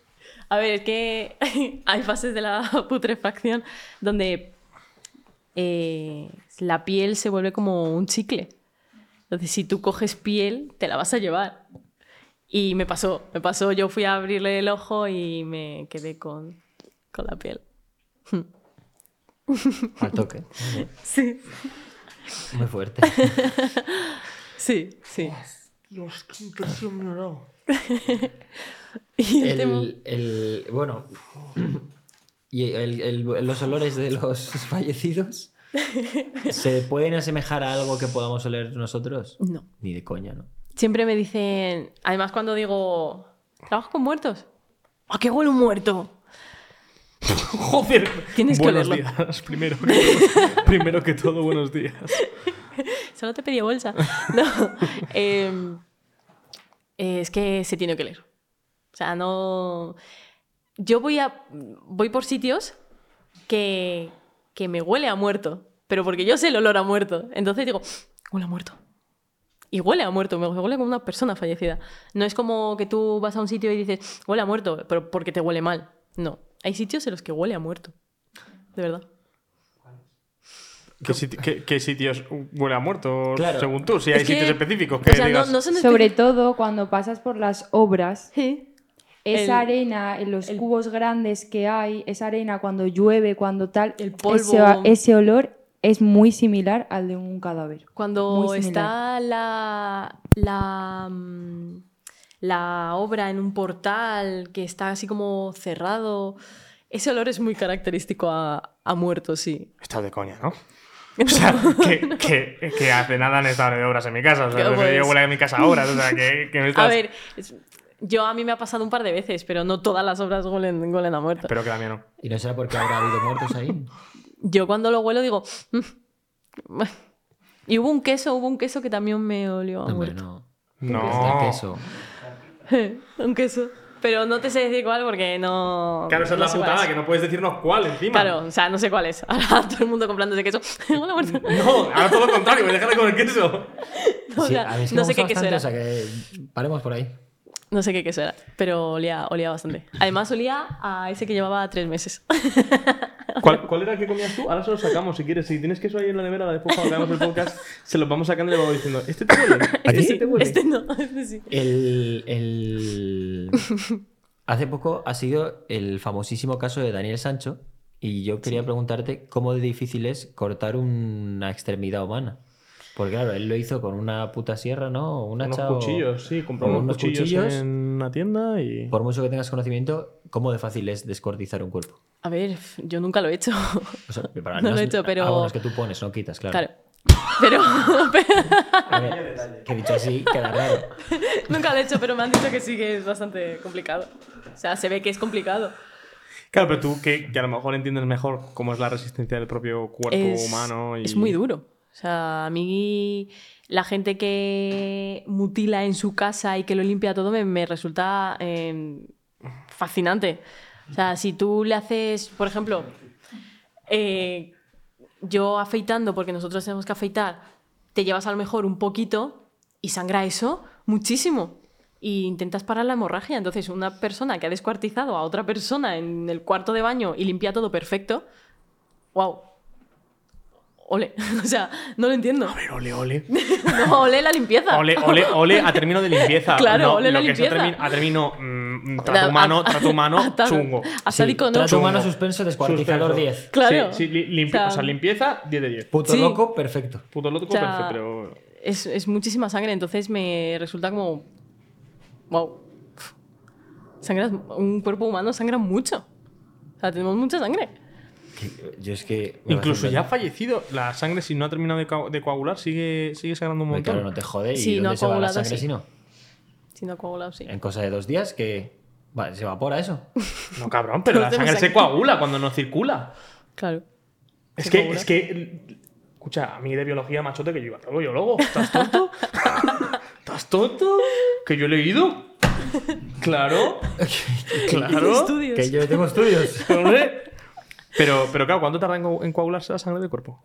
A ver, es que hay fases de la putrefacción donde eh, la piel se vuelve como un chicle. Entonces, si tú coges piel, te la vas a llevar. Y me pasó, me pasó. Yo fui a abrirle el ojo y me quedé con, con la piel. Al toque. Sí, Muy fuerte. sí, sí. Dios, qué impresión me ha dado. Y el tema- El, bueno. ¿Y el- el- los olores de los fallecidos? ¿Se pueden asemejar a algo que podamos oler nosotros? No. Ni de coña, ¿no? Siempre me dicen, además cuando digo, ¿trabajas con muertos? ¿A qué huele un muerto? Joder. Tienes que buenos olerlo. días. Primero primero que todo, buenos días. Solo te pedí bolsa. No. em, es que se tiene que leer. O sea, no. Yo voy a. Voy por sitios que, que me huele a muerto. Pero porque yo sé el olor a muerto. Entonces digo, huele a muerto. Y huele a muerto, me huele como una persona fallecida. No es como que tú vas a un sitio y dices, huele a muerto, pero porque te huele mal. No. Hay sitios en los que huele a muerto. De verdad. ¿Qué, siti- qué- qué sitios huele a muerto? Claro. Según tú, si hay Es que- sitios específicos que o sea, no- digas. no son Sobre todo cuando pasas por las obras, Sí. esa El- arena en los el- cubos grandes que hay, esa arena cuando llueve, cuando tal, El polvo. Ese, ese olor es muy similar al de un cadáver. Cuando está la, la, mm, la obra en un portal que está así como cerrado, ese olor es muy característico a, a muerto, sí. Estás de coña, ¿no? O sea, que, que, que hace nada han estado de obras en mi casa. O sea, Que, pues- yo huele a mi casa a obras. O sea, que, que me estás... A ver, es- yo a mí me ha pasado un par de veces, pero no todas las obras huelen, huelen a muerto. Espero que la mía no. ¿Y no será porque habrá habido muertos ahí? yo cuando lo huelo digo. "Mm, bueno". Y hubo un queso, hubo un queso que también me olió a Hombre, muerto. no. No. Queso. un queso. Pero no te sé decir cuál porque no. Claro, esa es no la sé cuál putada, es. que no puedes decirnos cuál encima. Claro, o sea, no sé cuál es. Ahora todo el mundo comprando ese queso. No, ahora todo lo contrario, me dejan de comer queso. O Sí, sea, a mí es que no me sé qué queso era. O sea que paremos por ahí. No sé qué queso era, pero olía, olía bastante. Además, olía a ese que llevaba tres meses. ¿Cuál, cuál era el que comías tú? Ahora se lo sacamos si quieres. Si tienes queso ahí en la nevera, después cuando hagamos el podcast, se los vamos sacando y le vamos diciendo: ¿Este te huele? Este sí, te huele? este no, este sí. El, el- Hace poco ha sido el famosísimo caso de Daniel Sancho y yo quería preguntarte cómo de difícil es cortar una extremidad humana. Porque claro, él lo hizo con una puta sierra, ¿no? Un Unos hacha o- cuchillos, sí, o compramos unos cuchillos, cuchillos. en una tienda y. Por mucho que tengas conocimiento, ¿cómo de fácil es descuartizar un cuerpo? A ver, yo nunca lo he hecho. O sea, para- No lo he hecho, pero- Ah, bueno, es que tú pones, no quitas, claro. Claro. Pero, A ver, que dicho así, queda raro. nunca lo he hecho, pero me han dicho que sí que es bastante complicado. O sea, se ve que es complicado. Claro, pero tú que, que a lo mejor entiendes mejor cómo es la resistencia del propio cuerpo es, humano. Y... es muy duro. O sea, a mí la gente que mutila en su casa y que lo limpia todo me, me resulta eh, fascinante. O sea, si tú le haces, por ejemplo, eh, yo afeitando, porque nosotros tenemos que afeitar, te llevas a lo mejor un poquito y sangra eso muchísimo. Y intentas parar la hemorragia. Entonces, una persona que ha descuartizado a otra persona en el cuarto de baño y limpia todo perfecto, wow. Ole. O sea, no lo entiendo. A ver, ole, ole. No, ole la limpieza. Ole, ole, ole a término de limpieza. Claro, no, ole la lo que es a limpieza. término mm, A- trato humano, a- trato humano, a- chungo. A Sí, trato Chungo. humano suspenso, descuartizador Suspenso. 10. Claro. Sí, sí, li- limpi- O sea, o sea, limpieza, 10 de 10. Puto Sí. loco, perfecto. Puto loco, O sea, perfecto, pero. es, es muchísima sangre, entonces me resulta como. Wow. Sangras, un cuerpo humano sangra mucho. O sea, tenemos mucha sangre. Yo es que. Incluso ya un- fallecido, la sangre, si no ha terminado de, co- de coagular, sigue, sigue sangrando un montón. Claro, no te jode. ¿Y Sí, no dónde ha se va la coagulado, sangre sí. si no? Si no ha coagulado, sí. En cosa de dos días que. Vale, se evapora eso. No, cabrón, pero la sangre se coagula cuando no circula. Claro. Es que, coagula. es que. Escucha, a mí de biología, machote, que yo iba a biólogo. ¿Estás tonto? ¿Estás tonto? ¿Que yo he leído? Claro. claro. Estudios. Que yo tengo estudios. Hombre. Pero, pero claro, ¿cuánto tarda en, co- en coagularse la sangre del cuerpo?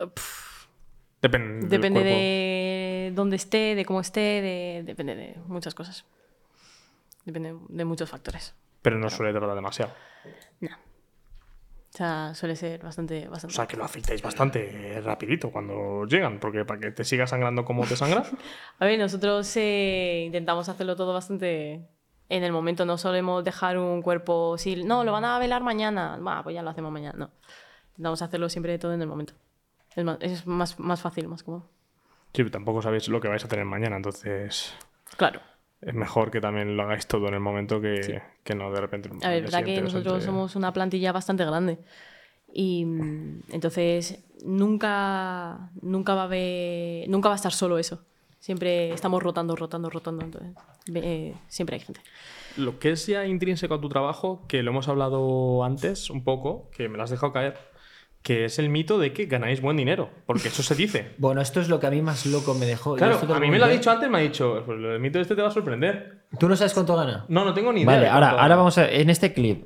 Depende. del Depende cuerpo. de dónde esté, de cómo esté, de- depende de muchas cosas. Depende de muchos factores. Pero no suele tardar demasiado. No. O sea, suele ser bastante, O bastante. sea, que lo afeitáis bastante rapidito cuando llegan, porque para que te siga sangrando como te sangra. A ver, nosotros eh, intentamos hacerlo todo bastante en el momento. No solemos dejar un cuerpo. Si, no, lo van a velar mañana. Va, pues ya lo hacemos mañana. No. Intentamos hacerlo siempre todo en el momento. Es más, es más, más fácil, más cómodo. Sí, pero tampoco sabéis lo que vais a tener mañana, entonces Claro. es mejor que también lo hagáis todo en el momento que, que no de repente. A ver, verdad que nosotros entre- somos una plantilla bastante grande. Y mm, entonces nunca, nunca va a haber, nunca va a estar solo eso. Siempre estamos rotando, rotando, rotando. Entonces, eh, siempre hay gente. Lo que es ya intrínseco a tu trabajo, que lo hemos hablado antes un poco, que me lo has dejado caer, que es el mito de que ganáis buen dinero, porque eso se dice. Bueno, esto es lo que a mí más loco me dejó. Claro, a mí me lo ha dicho antes, me ha dicho, pues del mito este te va a sorprender. ¿Tú no sabes cuánto gana? No, no tengo ni idea. Vale, ahora, ahora vamos a. En este clip.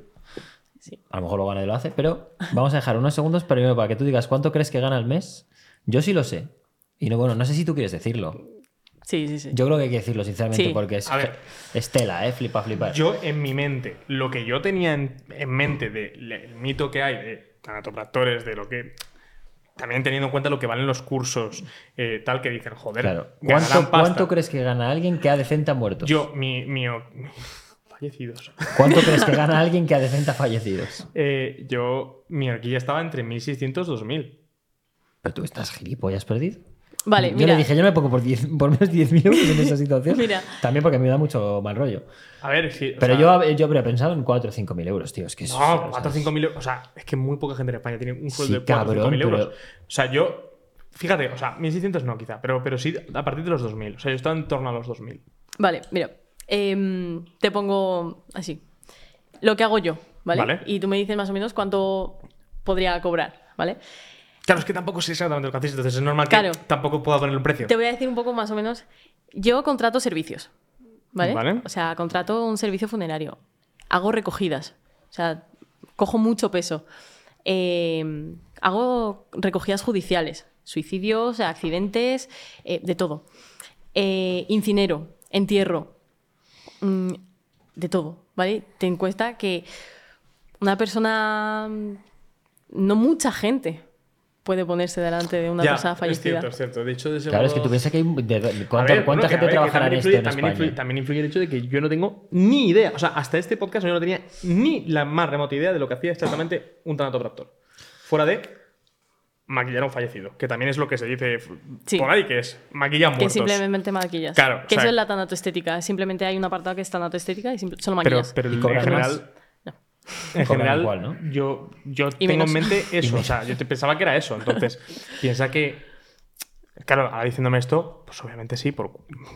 Sí. A lo mejor lo gana y lo hace, pero vamos a dejar unos segundos primero para que tú digas cuánto crees que gana al mes. Yo sí lo sé. Y no, bueno, no sé si tú quieres decirlo. Sí, sí, sí. Yo creo que hay que decirlo, sinceramente, Sí. porque es, A ver. es tela, ¿eh? Flipa, flipar. Yo, en mi mente, lo que yo tenía en, en mente del mito que hay de tanatopractores, de lo que. También teniendo en cuenta lo que valen los cursos, eh, tal que dicen, joder, Claro. ¿Cuánto, cuánto crees que gana alguien que ha de centa muertos? Yo, mi. mi, mi- fallecidos. ¿Cuánto crees que gana alguien que ha de centa fallecidos? Eh, yo, mi horquilla estaba entre 1600 y 2000. Pero tú estás gilipollas perdido. Vale, yo mira. le dije, yo no me pongo por, 10 por menos de 10.000 euros en esa situación. Mira. También porque me da mucho mal rollo. A ver, o Pero sea, yo, yo habría pensado en 4 o 5 mil euros, tío. Es que No, o sea, 4 o 5 mil euros. O sea, es que muy poca gente en España tiene un sueldo Sí, de 4 o 5 cabrón, mil euros. pero- O sea, yo. Fíjate, o sea, 1600 no, quizá, pero, pero sí a partir de los 2000. O sea, yo estaba en torno a los 2000. Vale, mira. em, te pongo así. Lo que hago yo, ¿vale? Vale. Y tú me dices más o menos cuánto podría cobrar, ¿vale? Claro, es que tampoco sé exactamente lo que hacéis, entonces es normal que tampoco pueda poner el precio. Te voy a decir un poco más o menos. Yo contrato servicios, ¿vale? Vale. O sea, contrato un servicio funerario. Hago recogidas. O sea, cojo mucho peso. Eh, hago recogidas judiciales, suicidios, accidentes, eh, de todo. Eh, incinero, entierro, mm, de todo, ¿vale? Te encuesta que una persona, mm, no mucha gente puede ponerse delante de una Ya, persona es fallecida. cierto, es cierto. De hecho, de ese Claro, es que tú piensas que hay. de- de- A ¿cuánta, ver, cuánta bueno, que- a gente ver, que trabajará en esto influye- en también España? influye, también influye el hecho de que yo no tengo ni idea. O sea, hasta este podcast yo no tenía ni la más remota idea de lo que hacía exactamente un tanatopractor. Fuera de maquillar a un fallecido, que también es lo que se dice Sí. por ahí, que es maquillar Que muertos. simplemente maquillas. Claro, que o sea- eso es la tanatoestética. Simplemente hay un apartado que es tanatoestética y simple- solo pero, maquillas. pero ¿Y en general. En general igual, ¿no? yo, yo Y tengo en mente eso. O sea, yo te pensaba que era eso. Entonces, piensa que. Claro, ahora diciéndome esto, pues obviamente sí, por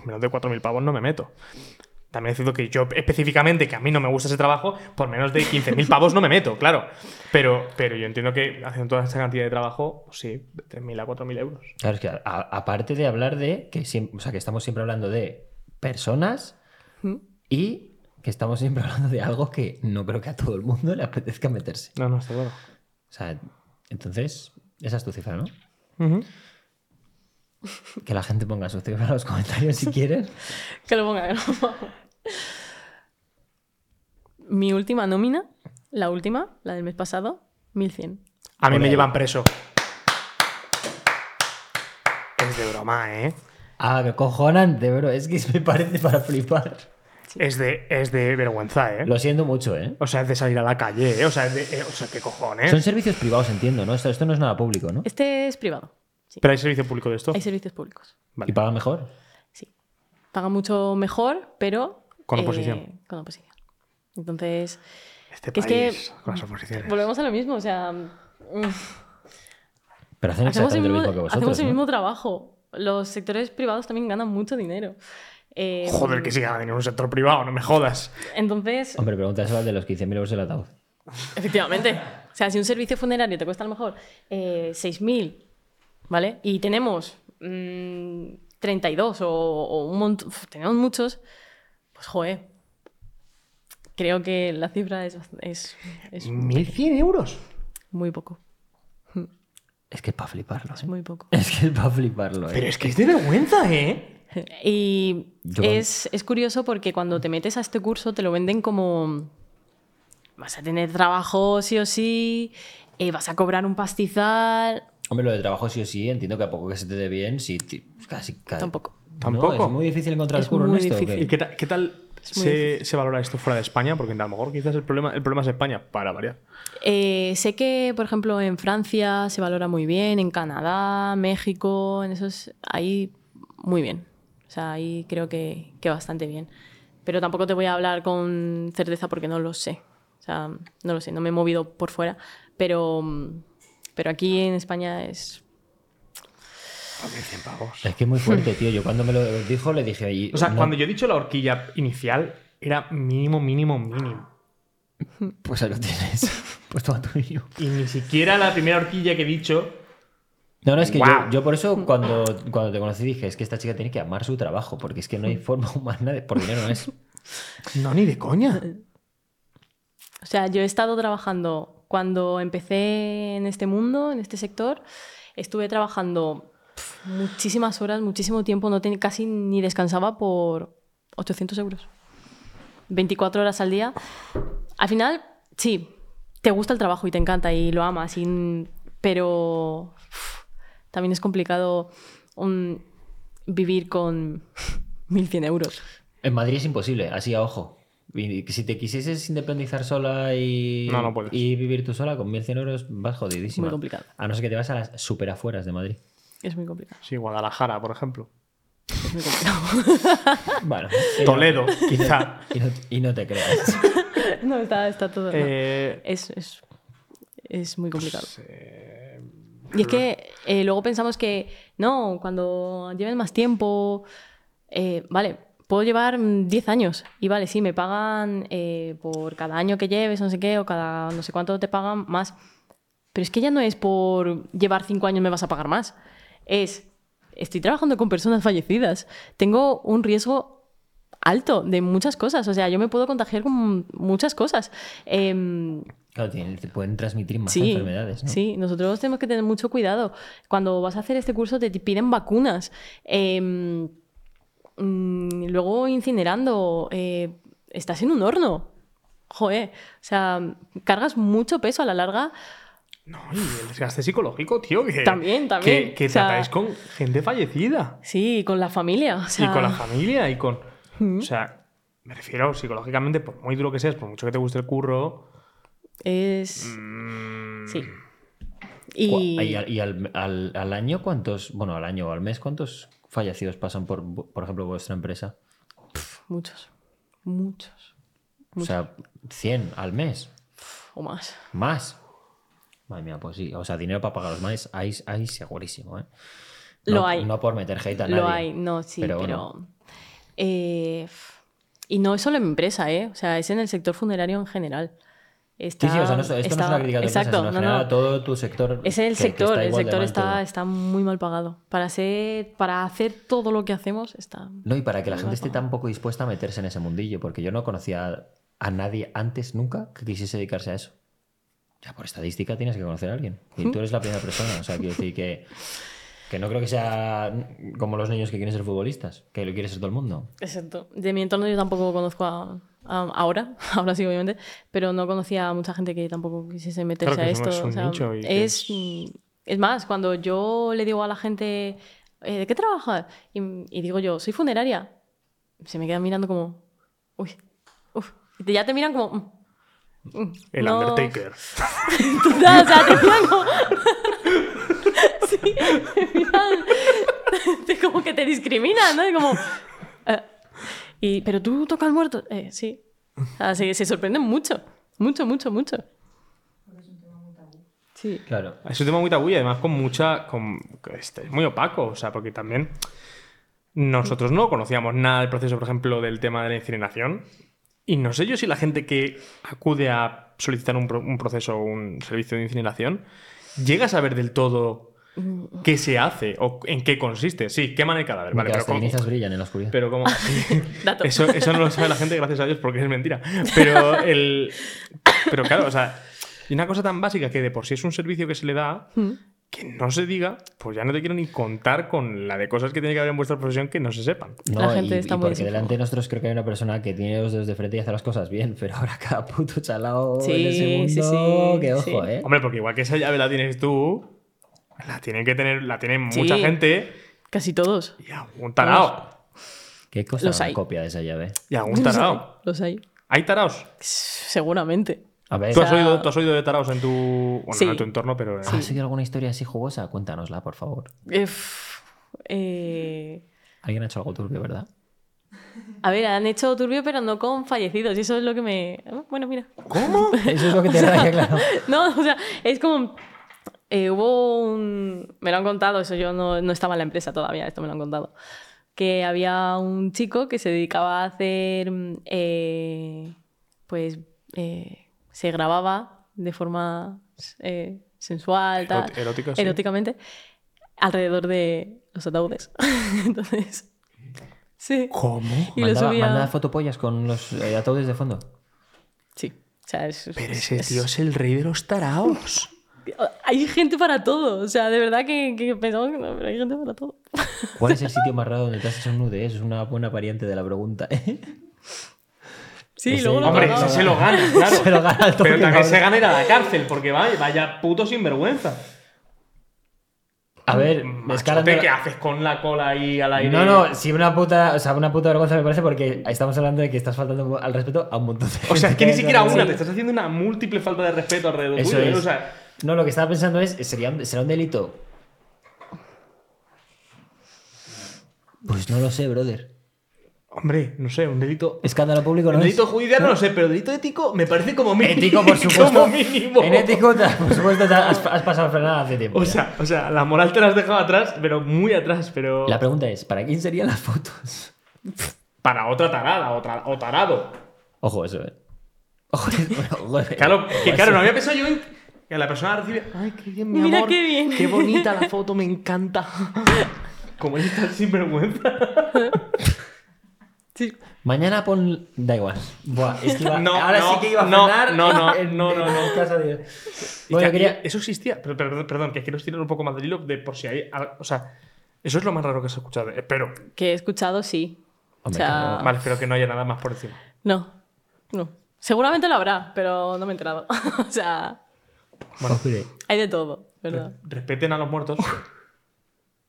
menos de 4.000 pavos no me meto. También decidido que yo específicamente, que a mí no me gusta ese trabajo, por menos de 15.000 pavos no me meto, claro. Pero, pero yo entiendo que haciendo toda esta cantidad de trabajo, pues sí, de 3.000 a 4.000 euros. Claro, es que a- a- aparte de hablar de que siempre, o sea, que estamos siempre hablando de personas ¿Mm? y que estamos siempre hablando de algo que no creo que a todo el mundo le apetezca meterse. No, no, está claro. O sea, entonces, esa es tu cifra, ¿no? Que la gente ponga su cifra en los comentarios si quieren. Que lo ponga, que lo ponga. Mi última nómina, la última, la del mes pasado, 1100. A mí me llevan preso. Es de broma, ¿eh? Ah, qué cojonante, bro. Es que me parece para flipar. Es de, es de vergüenza, ¿eh? Lo siento mucho, ¿eh? O sea, es de salir a la calle, ¿eh? O sea, es de, eh, o sea ¿qué cojones? Son servicios privados, entiendo, ¿no? Esto, esto no es nada público, ¿no? Este es privado. Sí. Pero hay servicio público de esto. Hay servicios públicos. Vale. ¿Y pagan mejor? Sí. Paga mucho mejor, pero. Con eh, oposición. con oposición. Entonces. Este que es que- país, con las oposiciones. Volvemos a lo mismo. O sea. Pero hacen hacemos el exactamente lo mismo, mismo que vosotros, hacemos el ¿no? mismo trabajo. Los sectores privados también ganan mucho dinero. Eh, Joder, que dinero en un sector privado, no me jodas. Entonces, Hombre, pregunta eso al de los 15.000 euros el ataúd. efectivamente. O sea, si un servicio funerario te cuesta a lo mejor eh, 6.000, ¿vale? Y tenemos mm, 32 o, o un montón, tenemos muchos, pues joder. Creo que la cifra es, es, es ¿1.100 euros? muy poco. Es que es para fliparlo. Es ¿eh? muy poco. Es que es para fliparlo, ¿eh? Pero es que es de vergüenza, ¿eh? Y es, es curioso porque cuando te metes a este curso te lo venden como vas a tener trabajo sí o sí, eh, vas a cobrar un pastizal. Hombre, lo de trabajo sí o sí, entiendo que a poco que se te dé bien, sí, casi, casi. Tampoco. Tampoco. es muy difícil encontrar Es el curro en muy esto. ¿o qué? difícil. ¿Y qué, ta- qué tal se, se valora esto fuera de España? Porque a lo mejor quizás el problema, el problema es España, para variar. Eh, sé que, por ejemplo, en Francia se valora muy bien, en Canadá, México, en esos, ahí muy bien. O sea, ahí creo que, que bastante bien. Pero tampoco te voy a hablar con certeza porque no lo sé. O sea, no lo sé, no me he movido por fuera. Pero, pero aquí en España es... 1.100 pavos. Es que es muy fuerte, tío. Yo cuando me lo dijo le dije ahí. O sea, no, cuando yo he dicho la horquilla inicial, era mínimo, mínimo, mínimo. Pues ahí lo tienes. pues toma tuyo. Y ni siquiera la primera horquilla que he dicho. No, no, es que yo, yo por eso cuando, cuando te conocí dije, es que esta chica tiene que amar su trabajo, porque es que no hay forma humana de... Por dinero no es. No, ni de coña. O sea, yo he estado trabajando, cuando empecé en este mundo, en este sector, estuve trabajando muchísimas horas, muchísimo tiempo, no ten- casi ni descansaba por 800 euros. 24 horas al día. Al final, sí, te gusta el trabajo y te encanta y lo amas, y- pero también es complicado um, vivir con 1.100 euros. En Madrid es imposible, así a ojo. Si te quisieses independizar sola y, No, no puedes. y vivir tú sola con 1.100 euros, vas jodidísima. Muy complicado. A no ser que te vas a las super afueras de Madrid. Es muy complicado. Sí, Guadalajara, por ejemplo. Es muy complicado. Bueno. Toledo, quizá. Y no, y no te creas. no, está, está todo. no. Eh, es, es, es muy complicado. eh, Y es que eh, luego pensamos que, no, cuando lleven más tiempo, eh, vale, puedo llevar mm, 10 años y vale, sí, me pagan eh, por cada año que lleves, no sé qué, o cada no sé cuánto te pagan más. Pero es que ya no es por llevar cinco años me vas a pagar más. Es, estoy trabajando con personas fallecidas. Tengo un riesgo alto de muchas cosas. O sea, yo me puedo contagiar con muchas cosas. Em, Claro, te pueden transmitir más Sí, enfermedades, ¿no? sí, nosotros tenemos que tener mucho cuidado. Cuando vas a hacer este curso te piden vacunas. Em, mm, luego incinerando, eh, estás en un horno. Joder, o sea, cargas mucho peso a la larga. No, y el desgaste psicológico, tío. Que, También, también. Que, que O sea- tratáis con gente fallecida. Sí, con la familia. o sea, Y con la familia y con. O sea, me refiero psicológicamente, por muy duro que seas, por mucho que te guste el curro. Es. mm, Sí. Y. ¿Y, al, y al- al- al año cuántos, bueno, al año o al mes, cuántos fallecidos pasan por, por ejemplo, vuestra empresa? Muchos. Muchos. O sea, 100 al mes, O más. más. Madre mía, pues sí. O sea, dinero para pagar los males hay, hay segurísimo, ¿eh? Lo No- hay. No por meter hate a Lo nadie. hay, no, sí, Pero pero. bueno. eh, y no es solo en mi empresa, ¿eh? O sea, es en el sector funerario en general. Está, Sí, sí, o sea, no, esto no es está- una crítica Exacto, no, general todo tu sector. Es el que- que sector, está el sector está, está muy mal pagado. Para ser, para hacer todo lo que hacemos está. No, y para que la gente esté tan poco dispuesta a meterse en ese mundillo, porque yo no conocía a nadie antes nunca que quisiese dedicarse a eso. Ya por estadística tienes que conocer a alguien. Y tú eres la primera persona. O sea, quiero decir que, que no creo que sea como los niños que quieren ser futbolistas, que lo quiere ser todo el mundo. Exacto. De mi entorno yo tampoco conozco a, a- ahora, ahora sí obviamente, pero no conocía a mucha gente que tampoco quisiese meterse Claro a esto. es un o sea, nicho y que es, mm, es más, cuando yo le digo a la gente, eh, ¿de qué trabajas? Y, y digo yo, soy funeraria. Se me quedan mirando como, uy, uf. Y ya te miran como... mm, mm, El no- Undertaker. O sea, te miran como... sí, te miran... como que te discriminan, ¿no? Y como... y, ¿Pero tú tocas muertos? Eh, sí. Sea, se, sorprenden mucho. Mucho, mucho, mucho. Sí. Claro. Es un tema muy tabú y además con mucha. Con, este, es muy opaco, o sea, porque también nosotros no conocíamos nada del proceso, por ejemplo, del tema de la incineración. Y no sé yo si la gente que acude a solicitar un, pro- un proceso o un servicio de incineración llega a saber del todo qué se hace o en qué consiste. Sí, queman el cadáver, vale, pero las ¿cómo? cenizas brillan en la oscuridad. Pero como... Eso, eso no lo sabe la gente, gracias a Dios, porque es mentira. Pero el. Pero claro, o sea, y una cosa tan básica que de por sí es un servicio que se le da, que no se diga, pues ya no te quiero ni contar con la de cosas que tiene que haber en vuestra profesión que no se sepan. No, La gente y, está y muy porque delante de nosotros creo que hay una persona que tiene los dedos de frente y hace las cosas bien, pero ahora cada puto chalao en Sí, ese sí, mundo, sí, que ojo, sí. ¿eh? Hombre, porque igual que esa llave la tienes tú, la tienen que tener, la tienen Sí. mucha gente Casi todos. y algún tarao. ¿Qué cosa Los una hay. copia de esa llave? Y algún tarao. Los hay. ¿Hay taraos? Seguramente. A ver, ¿Tú has, sea- oído, tú has oído de taraos en tu. Bueno, Sí. no en tu entorno, pero. ¿has oído alguna historia así jugosa? Cuéntanosla, por favor. Eh, eh, Alguien ha hecho algo turbio, ¿verdad? A ver, han hecho turbio, pero no con fallecidos. Y eso es lo que me. Bueno, mira. ¿Cómo? Eso es lo que te raya, claro. No, o sea, es como. Eh, hubo un. Me lo han contado, eso yo no, no estaba en la empresa todavía, esto me lo han contado. Que había un chico que se dedicaba a hacer. eh, pues. eh, se grababa de forma eh, sensual, tal, Erot- erótica, sí. eróticamente, alrededor de los ataúdes. Entonces. Sí. ¿Cómo? Y lo Mandaba, subía. mandaba fotopollas con los eh, ataúdes de fondo. Sí. O sea, es, Pero es- ese es- tío es el rey de los taraos. Hay gente para todo. O sea, de verdad que, que pensamos que no, pero hay gente para todo. ¿Cuál es el sitio más raro donde te has hecho un nude? Eso es una buena variante de la pregunta. ¿eh? Sí, Ese- luego lo Hombre, ese se lo gana, claro. Se lo gana al toque, Pero también se gana ir a la cárcel, porque vaya, vaya puto sinvergüenza. A ver, Machote, escalando... ¿qué haces con la cola ahí al aire? No, no, sí, una puta, o sea, una puta vergüenza me parece porque estamos hablando de que estás faltando al respeto a un montón de O sea, es que ni gente. siquiera una, te estás haciendo una múltiple falta de respeto alrededor Eso tuyo. ¿eh? es. O sea, No, lo que estaba pensando es, ¿sería, un- ¿será un delito? Pues no lo sé, brother. hombre, no sé, un delito. Escándalo público no Un es. delito judicial no lo sé, pero delito ético me parece como mínimo. Ético, por supuesto. Como mínimo. En ético, por supuesto, has, has pasado frenada hace tiempo. O ya. sea, o sea, la moral te la has dejado atrás, pero muy atrás, pero. La pregunta es, ¿para quién serían las fotos? Para otra tarada, otra, o tarado. Ojo eso, eh. Ojo, ojo, eh. Claro, Ojo que claro, no había pensado yo en. Que la persona recibe. ¡Ay, qué bien, mi Mira amor! qué bien. ¡Qué bonita la foto! ¡Me encanta! Como él está sinvergüenza. Sí. Mañana pon. Da igual. Buah, es que iba- No, ahora no, sí que iba a no, frenar no, no, en- no, no, no. casa de- Bueno, que- quería- Eso existía. Pero, perdón, perdón, que quiero estirar un poco más del hilo de por si hay. O sea, eso es lo más raro que has escuchado. Espero. Que he escuchado, sí. Hombre, o sea. Vale, espero que no haya nada más por encima. no. No. Seguramente lo habrá, pero no me he enterado. o sea, Bueno, hay de todo, ¿verdad? respeten a los muertos.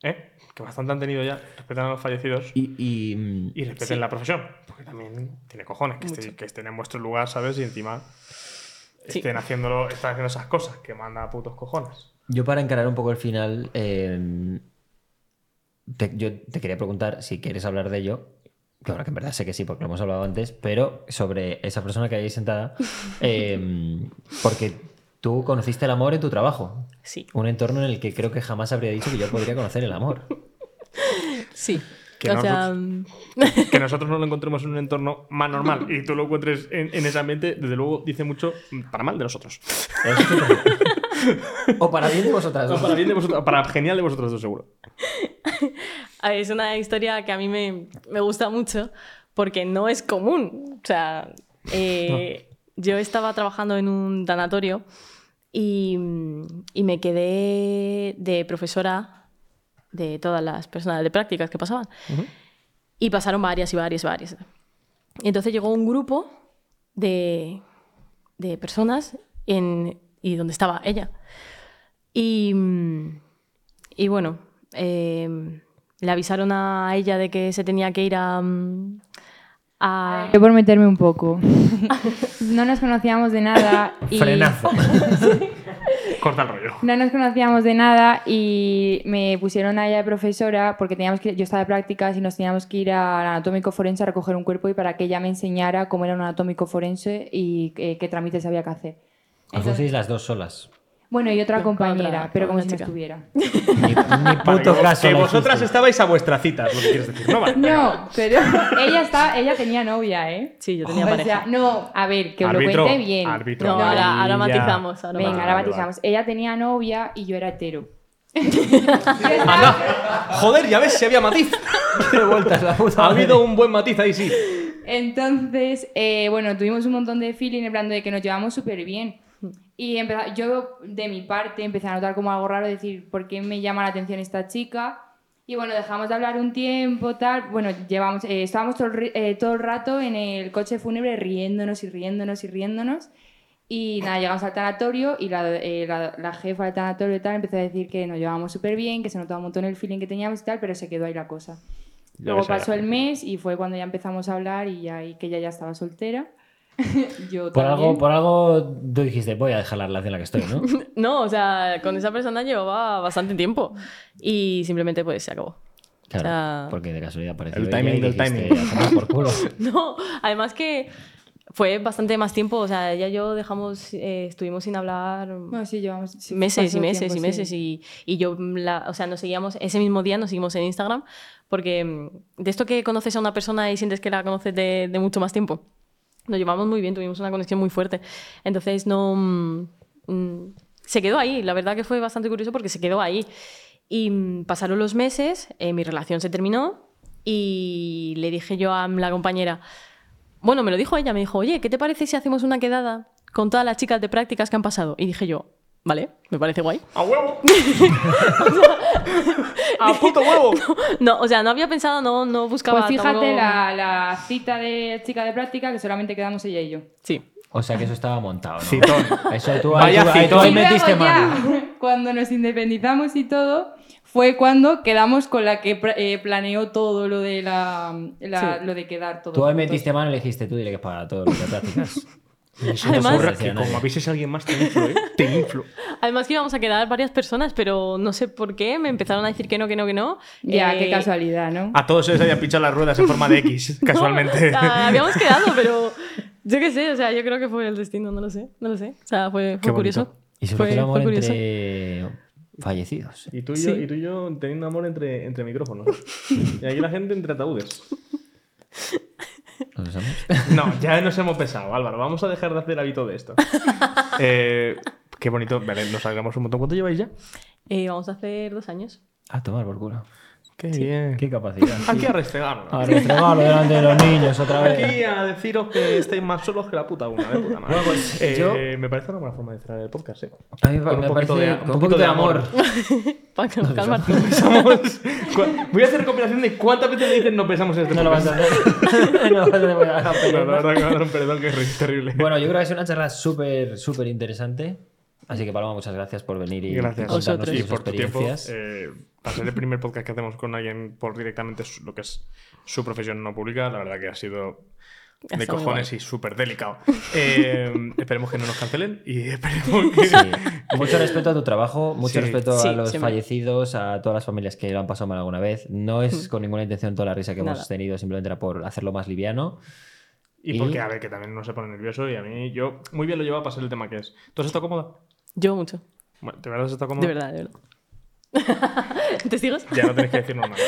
¿Eh? Que bastante han tenido ya. Respeten a los fallecidos. Y, y, mm, Y respeten la profesión. Porque también tiene cojones que, esté- que estén en vuestro lugar, ¿sabes? Y encima Sí. estén, haciéndolo, están haciendo esas cosas que manda a putos cojones. yo para encarar un poco el final, eh, te- yo te quería preguntar si quieres hablar de ello. Que ahora que en verdad sé que sí, porque lo hemos hablado antes, pero sobre esa persona que hay ahí sentada, eh, porque tú conociste el amor en tu trabajo. Sí. Un entorno en el que creo que jamás habría dicho que yo podría conocer el amor. Sí. Que o sea, Que nosotros no lo encontremos en un entorno más normal y tú lo encuentres en, en ese ambiente, desde luego dice mucho para mal de nosotros. o para bien de vosotras. Dos. para bien de vosotros, para genial de vosotros dos, seguro. a ver, es una historia que a mí me, me gusta mucho porque no es común. O sea, eh, yo estaba trabajando en un tanatorio y, y me quedé de profesora de todas las personas de prácticas que pasaban. Y pasaron varias y varias y varias. Y entonces llegó un grupo de, de personas en, y donde estaba ella. Y, y bueno, eh, le avisaron a ella de que se tenía que ir a... a- Yo por meterme un poco. no nos conocíamos de nada y... Frenazo. Corta el rollo. No nos conocíamos de nada y me pusieron a ella de profesora porque teníamos que, yo estaba de prácticas y nos teníamos que ir al anatómico forense a recoger un cuerpo y para que ella me enseñara cómo era un anatómico forense y eh, qué trámites había que hacer. Os fuisteis las dos solas. Bueno, y otra compañera, otra- pero como si no estuviera. Ni, puto que, caso. que vosotras estabais a vuestra cita, es lo que quieres decir. No, vale. No, pero ella, está, ella tenía novia, ¿eh? Sí, yo tenía O pareja. sea, no, a ver, que os lo cuente bien. árbitro. No, ahora, matizamos. Ahora Venga, ahora matizamos. Ella tenía novia y yo era hetero. Anda. Joder, ya ves si había matiz. Qué vueltas la puta Ha habido un buen matiz ahí, sí. Entonces, eh, bueno, tuvimos un montón de feeling en plan de que nos llevamos súper bien. Y empeza- yo, de mi parte, empecé a notar como algo raro, decir, ¿por qué me llama la atención esta chica? Y bueno, dejamos de hablar un tiempo, tal. Bueno, llevamos, eh, estábamos todo eh, todo el rato en el coche fúnebre riéndonos y riéndonos y riéndonos. Y nada, llegamos al tanatorio y la, eh, la, la jefa del tanatorio y tal empezó a decir que nos llevábamos súper bien, que se notaba un montón el feeling que teníamos y tal, pero se quedó ahí la cosa. Luego pasó el mes y fue cuando ya empezamos a hablar y ya y que ella ya estaba soltera. Yo Por también. algo, por algo tú dijiste, voy a dejar la relación en la que estoy, ¿no? No, o sea, con esa persona llevaba bastante tiempo y simplemente pues se acabó. Claro, O sea- porque de casualidad apareció El timing del timing. "A tomar por culo. No, además que fue bastante más tiempo, o sea, ella y yo dejamos, eh, estuvimos sin hablar Bueno, sí, llevamos sí, meses y meses tiempo, y sí. meses y, y yo, la, o sea, nos seguíamos, ese mismo día nos seguimos en Instagram porque mm, de esto que conoces a una persona y sientes que la conoces de, de mucho más tiempo, nos llevamos muy bien, tuvimos una conexión muy fuerte. Entonces no... mm, mm, se quedó ahí, la verdad que fue bastante curioso porque se quedó ahí. Y mm, pasaron los meses, eh, mi relación se terminó y le dije yo a la compañera, bueno, me lo dijo ella, me dijo, oye, ¿qué te parece si hacemos una quedada con todas las chicas de prácticas que han pasado? Y dije yo, vale, me parece guay. ¡A huevo! ¡A puto huevo! No, o sea, no había pensado, no, no buscaba... Pues fíjate tampoco- la, la cita de chica de práctica que solamente quedamos ella y yo. Sí. O sea que eso estaba montado, ¿no? Citón. Eso tú, Vaya ahí, tú- citón. metiste mano. cuando nos independizamos y todo, fue cuando quedamos con la que eh, planeó todo lo de la, la- Sí. lo de quedar todo. Tú ahí metiste mano y le dijiste, tú dile que para todo lo que practicas. Además- Ocurra que como avises a alguien más te inflo, ¿eh? Te inflo. Además que íbamos a quedar varias personas, pero no sé por qué, me empezaron a decir que no, que no, que no. Ya, Eh, qué casualidad, ¿no? A todos se les habían pinchado las ruedas en forma de X, no, casualmente. o sea, habíamos quedado, pero yo qué sé, o sea, yo creo que fue el destino, no lo sé, no lo sé. O sea, fue, fue curioso. Y sobre Fue- el amor fue curioso. entre fallecidos. Y tú y, yo, Sí. y tú y yo teniendo amor entre, entre micrófonos. Y aquí la gente entre ataúdes. ¿No lo sabemos? No, ya nos hemos pesado, Álvaro. Vamos a dejar de hacer hábito de esto. Eh, Qué bonito. Vale, nos alegramos un montón. ¿Cuánto lleváis ya? Eh, vamos a hacer dos años. A tomar por culo. Qué bien. Qué capacidad. Aquí a restregarlo. A restregarlo delante de los niños otra vez. Aquí a deciros que estáis más solos que la puta una, de puta madre. Bueno, pues, Eh, yo- Me parece una buena forma de cerrar el podcast, ¿eh? A mí Con un me poquito parece de- con un poquito de amor. Para calmarte. Pensamos- cua- Voy a hacer recopilación de cuántas veces le dicen no pensamos en este No lo vas a podcast. hacer. no lo vas a hacer. voy a dejar No, la verdad que va a dar un perdón que es terrible. Bueno, yo creo que es una charla súper, súper interesante. Así que, Paloma, muchas gracias por venir y Gracias. contarnos tus por tu tiempo. experiencias. eh, para ser el primer podcast que hacemos con alguien por directamente su- lo que es su profesión no pública, la verdad que ha sido de cojones y súper delicado. Eh, esperemos que no nos cancelen y esperemos que. Sí. Mucho respeto a tu trabajo, mucho Sí. respeto Sí, a los siempre. fallecidos, a todas las familias que lo han pasado mal alguna vez. No es con ninguna intención toda la risa que hemos tenido, simplemente era por hacerlo más liviano. Y Y- porque, a ver, que también no se pone nervioso y a mí, yo muy bien lo llevaba para ser el tema que es. ¿Tú has estado cómoda? Yo mucho. Bueno, ¿De verdad has estado cómoda? De verdad, de verdad. ¿Testigos? Ya no tenéis que decirnos nada.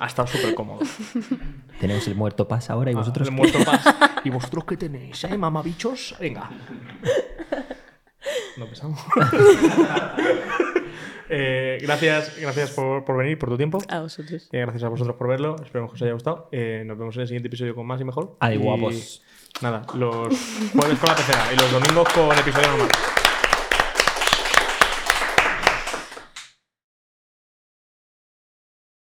Ha estado súper cómodo. Tenemos el muerto paz ahora y vosotros. Ah, el muerto paz. ¿Y vosotros qué tenéis, eh, mamabichos? Venga. No pesamos. Eh, gracias gracias por, por venir, por tu tiempo. A vosotros. Eh, gracias a vosotros por verlo. Esperemos que os haya gustado. Eh, nos vemos en el siguiente episodio con más y mejor. Ay, Y guapos. Nada, los jueves con la pecera y los domingos con episodio normal.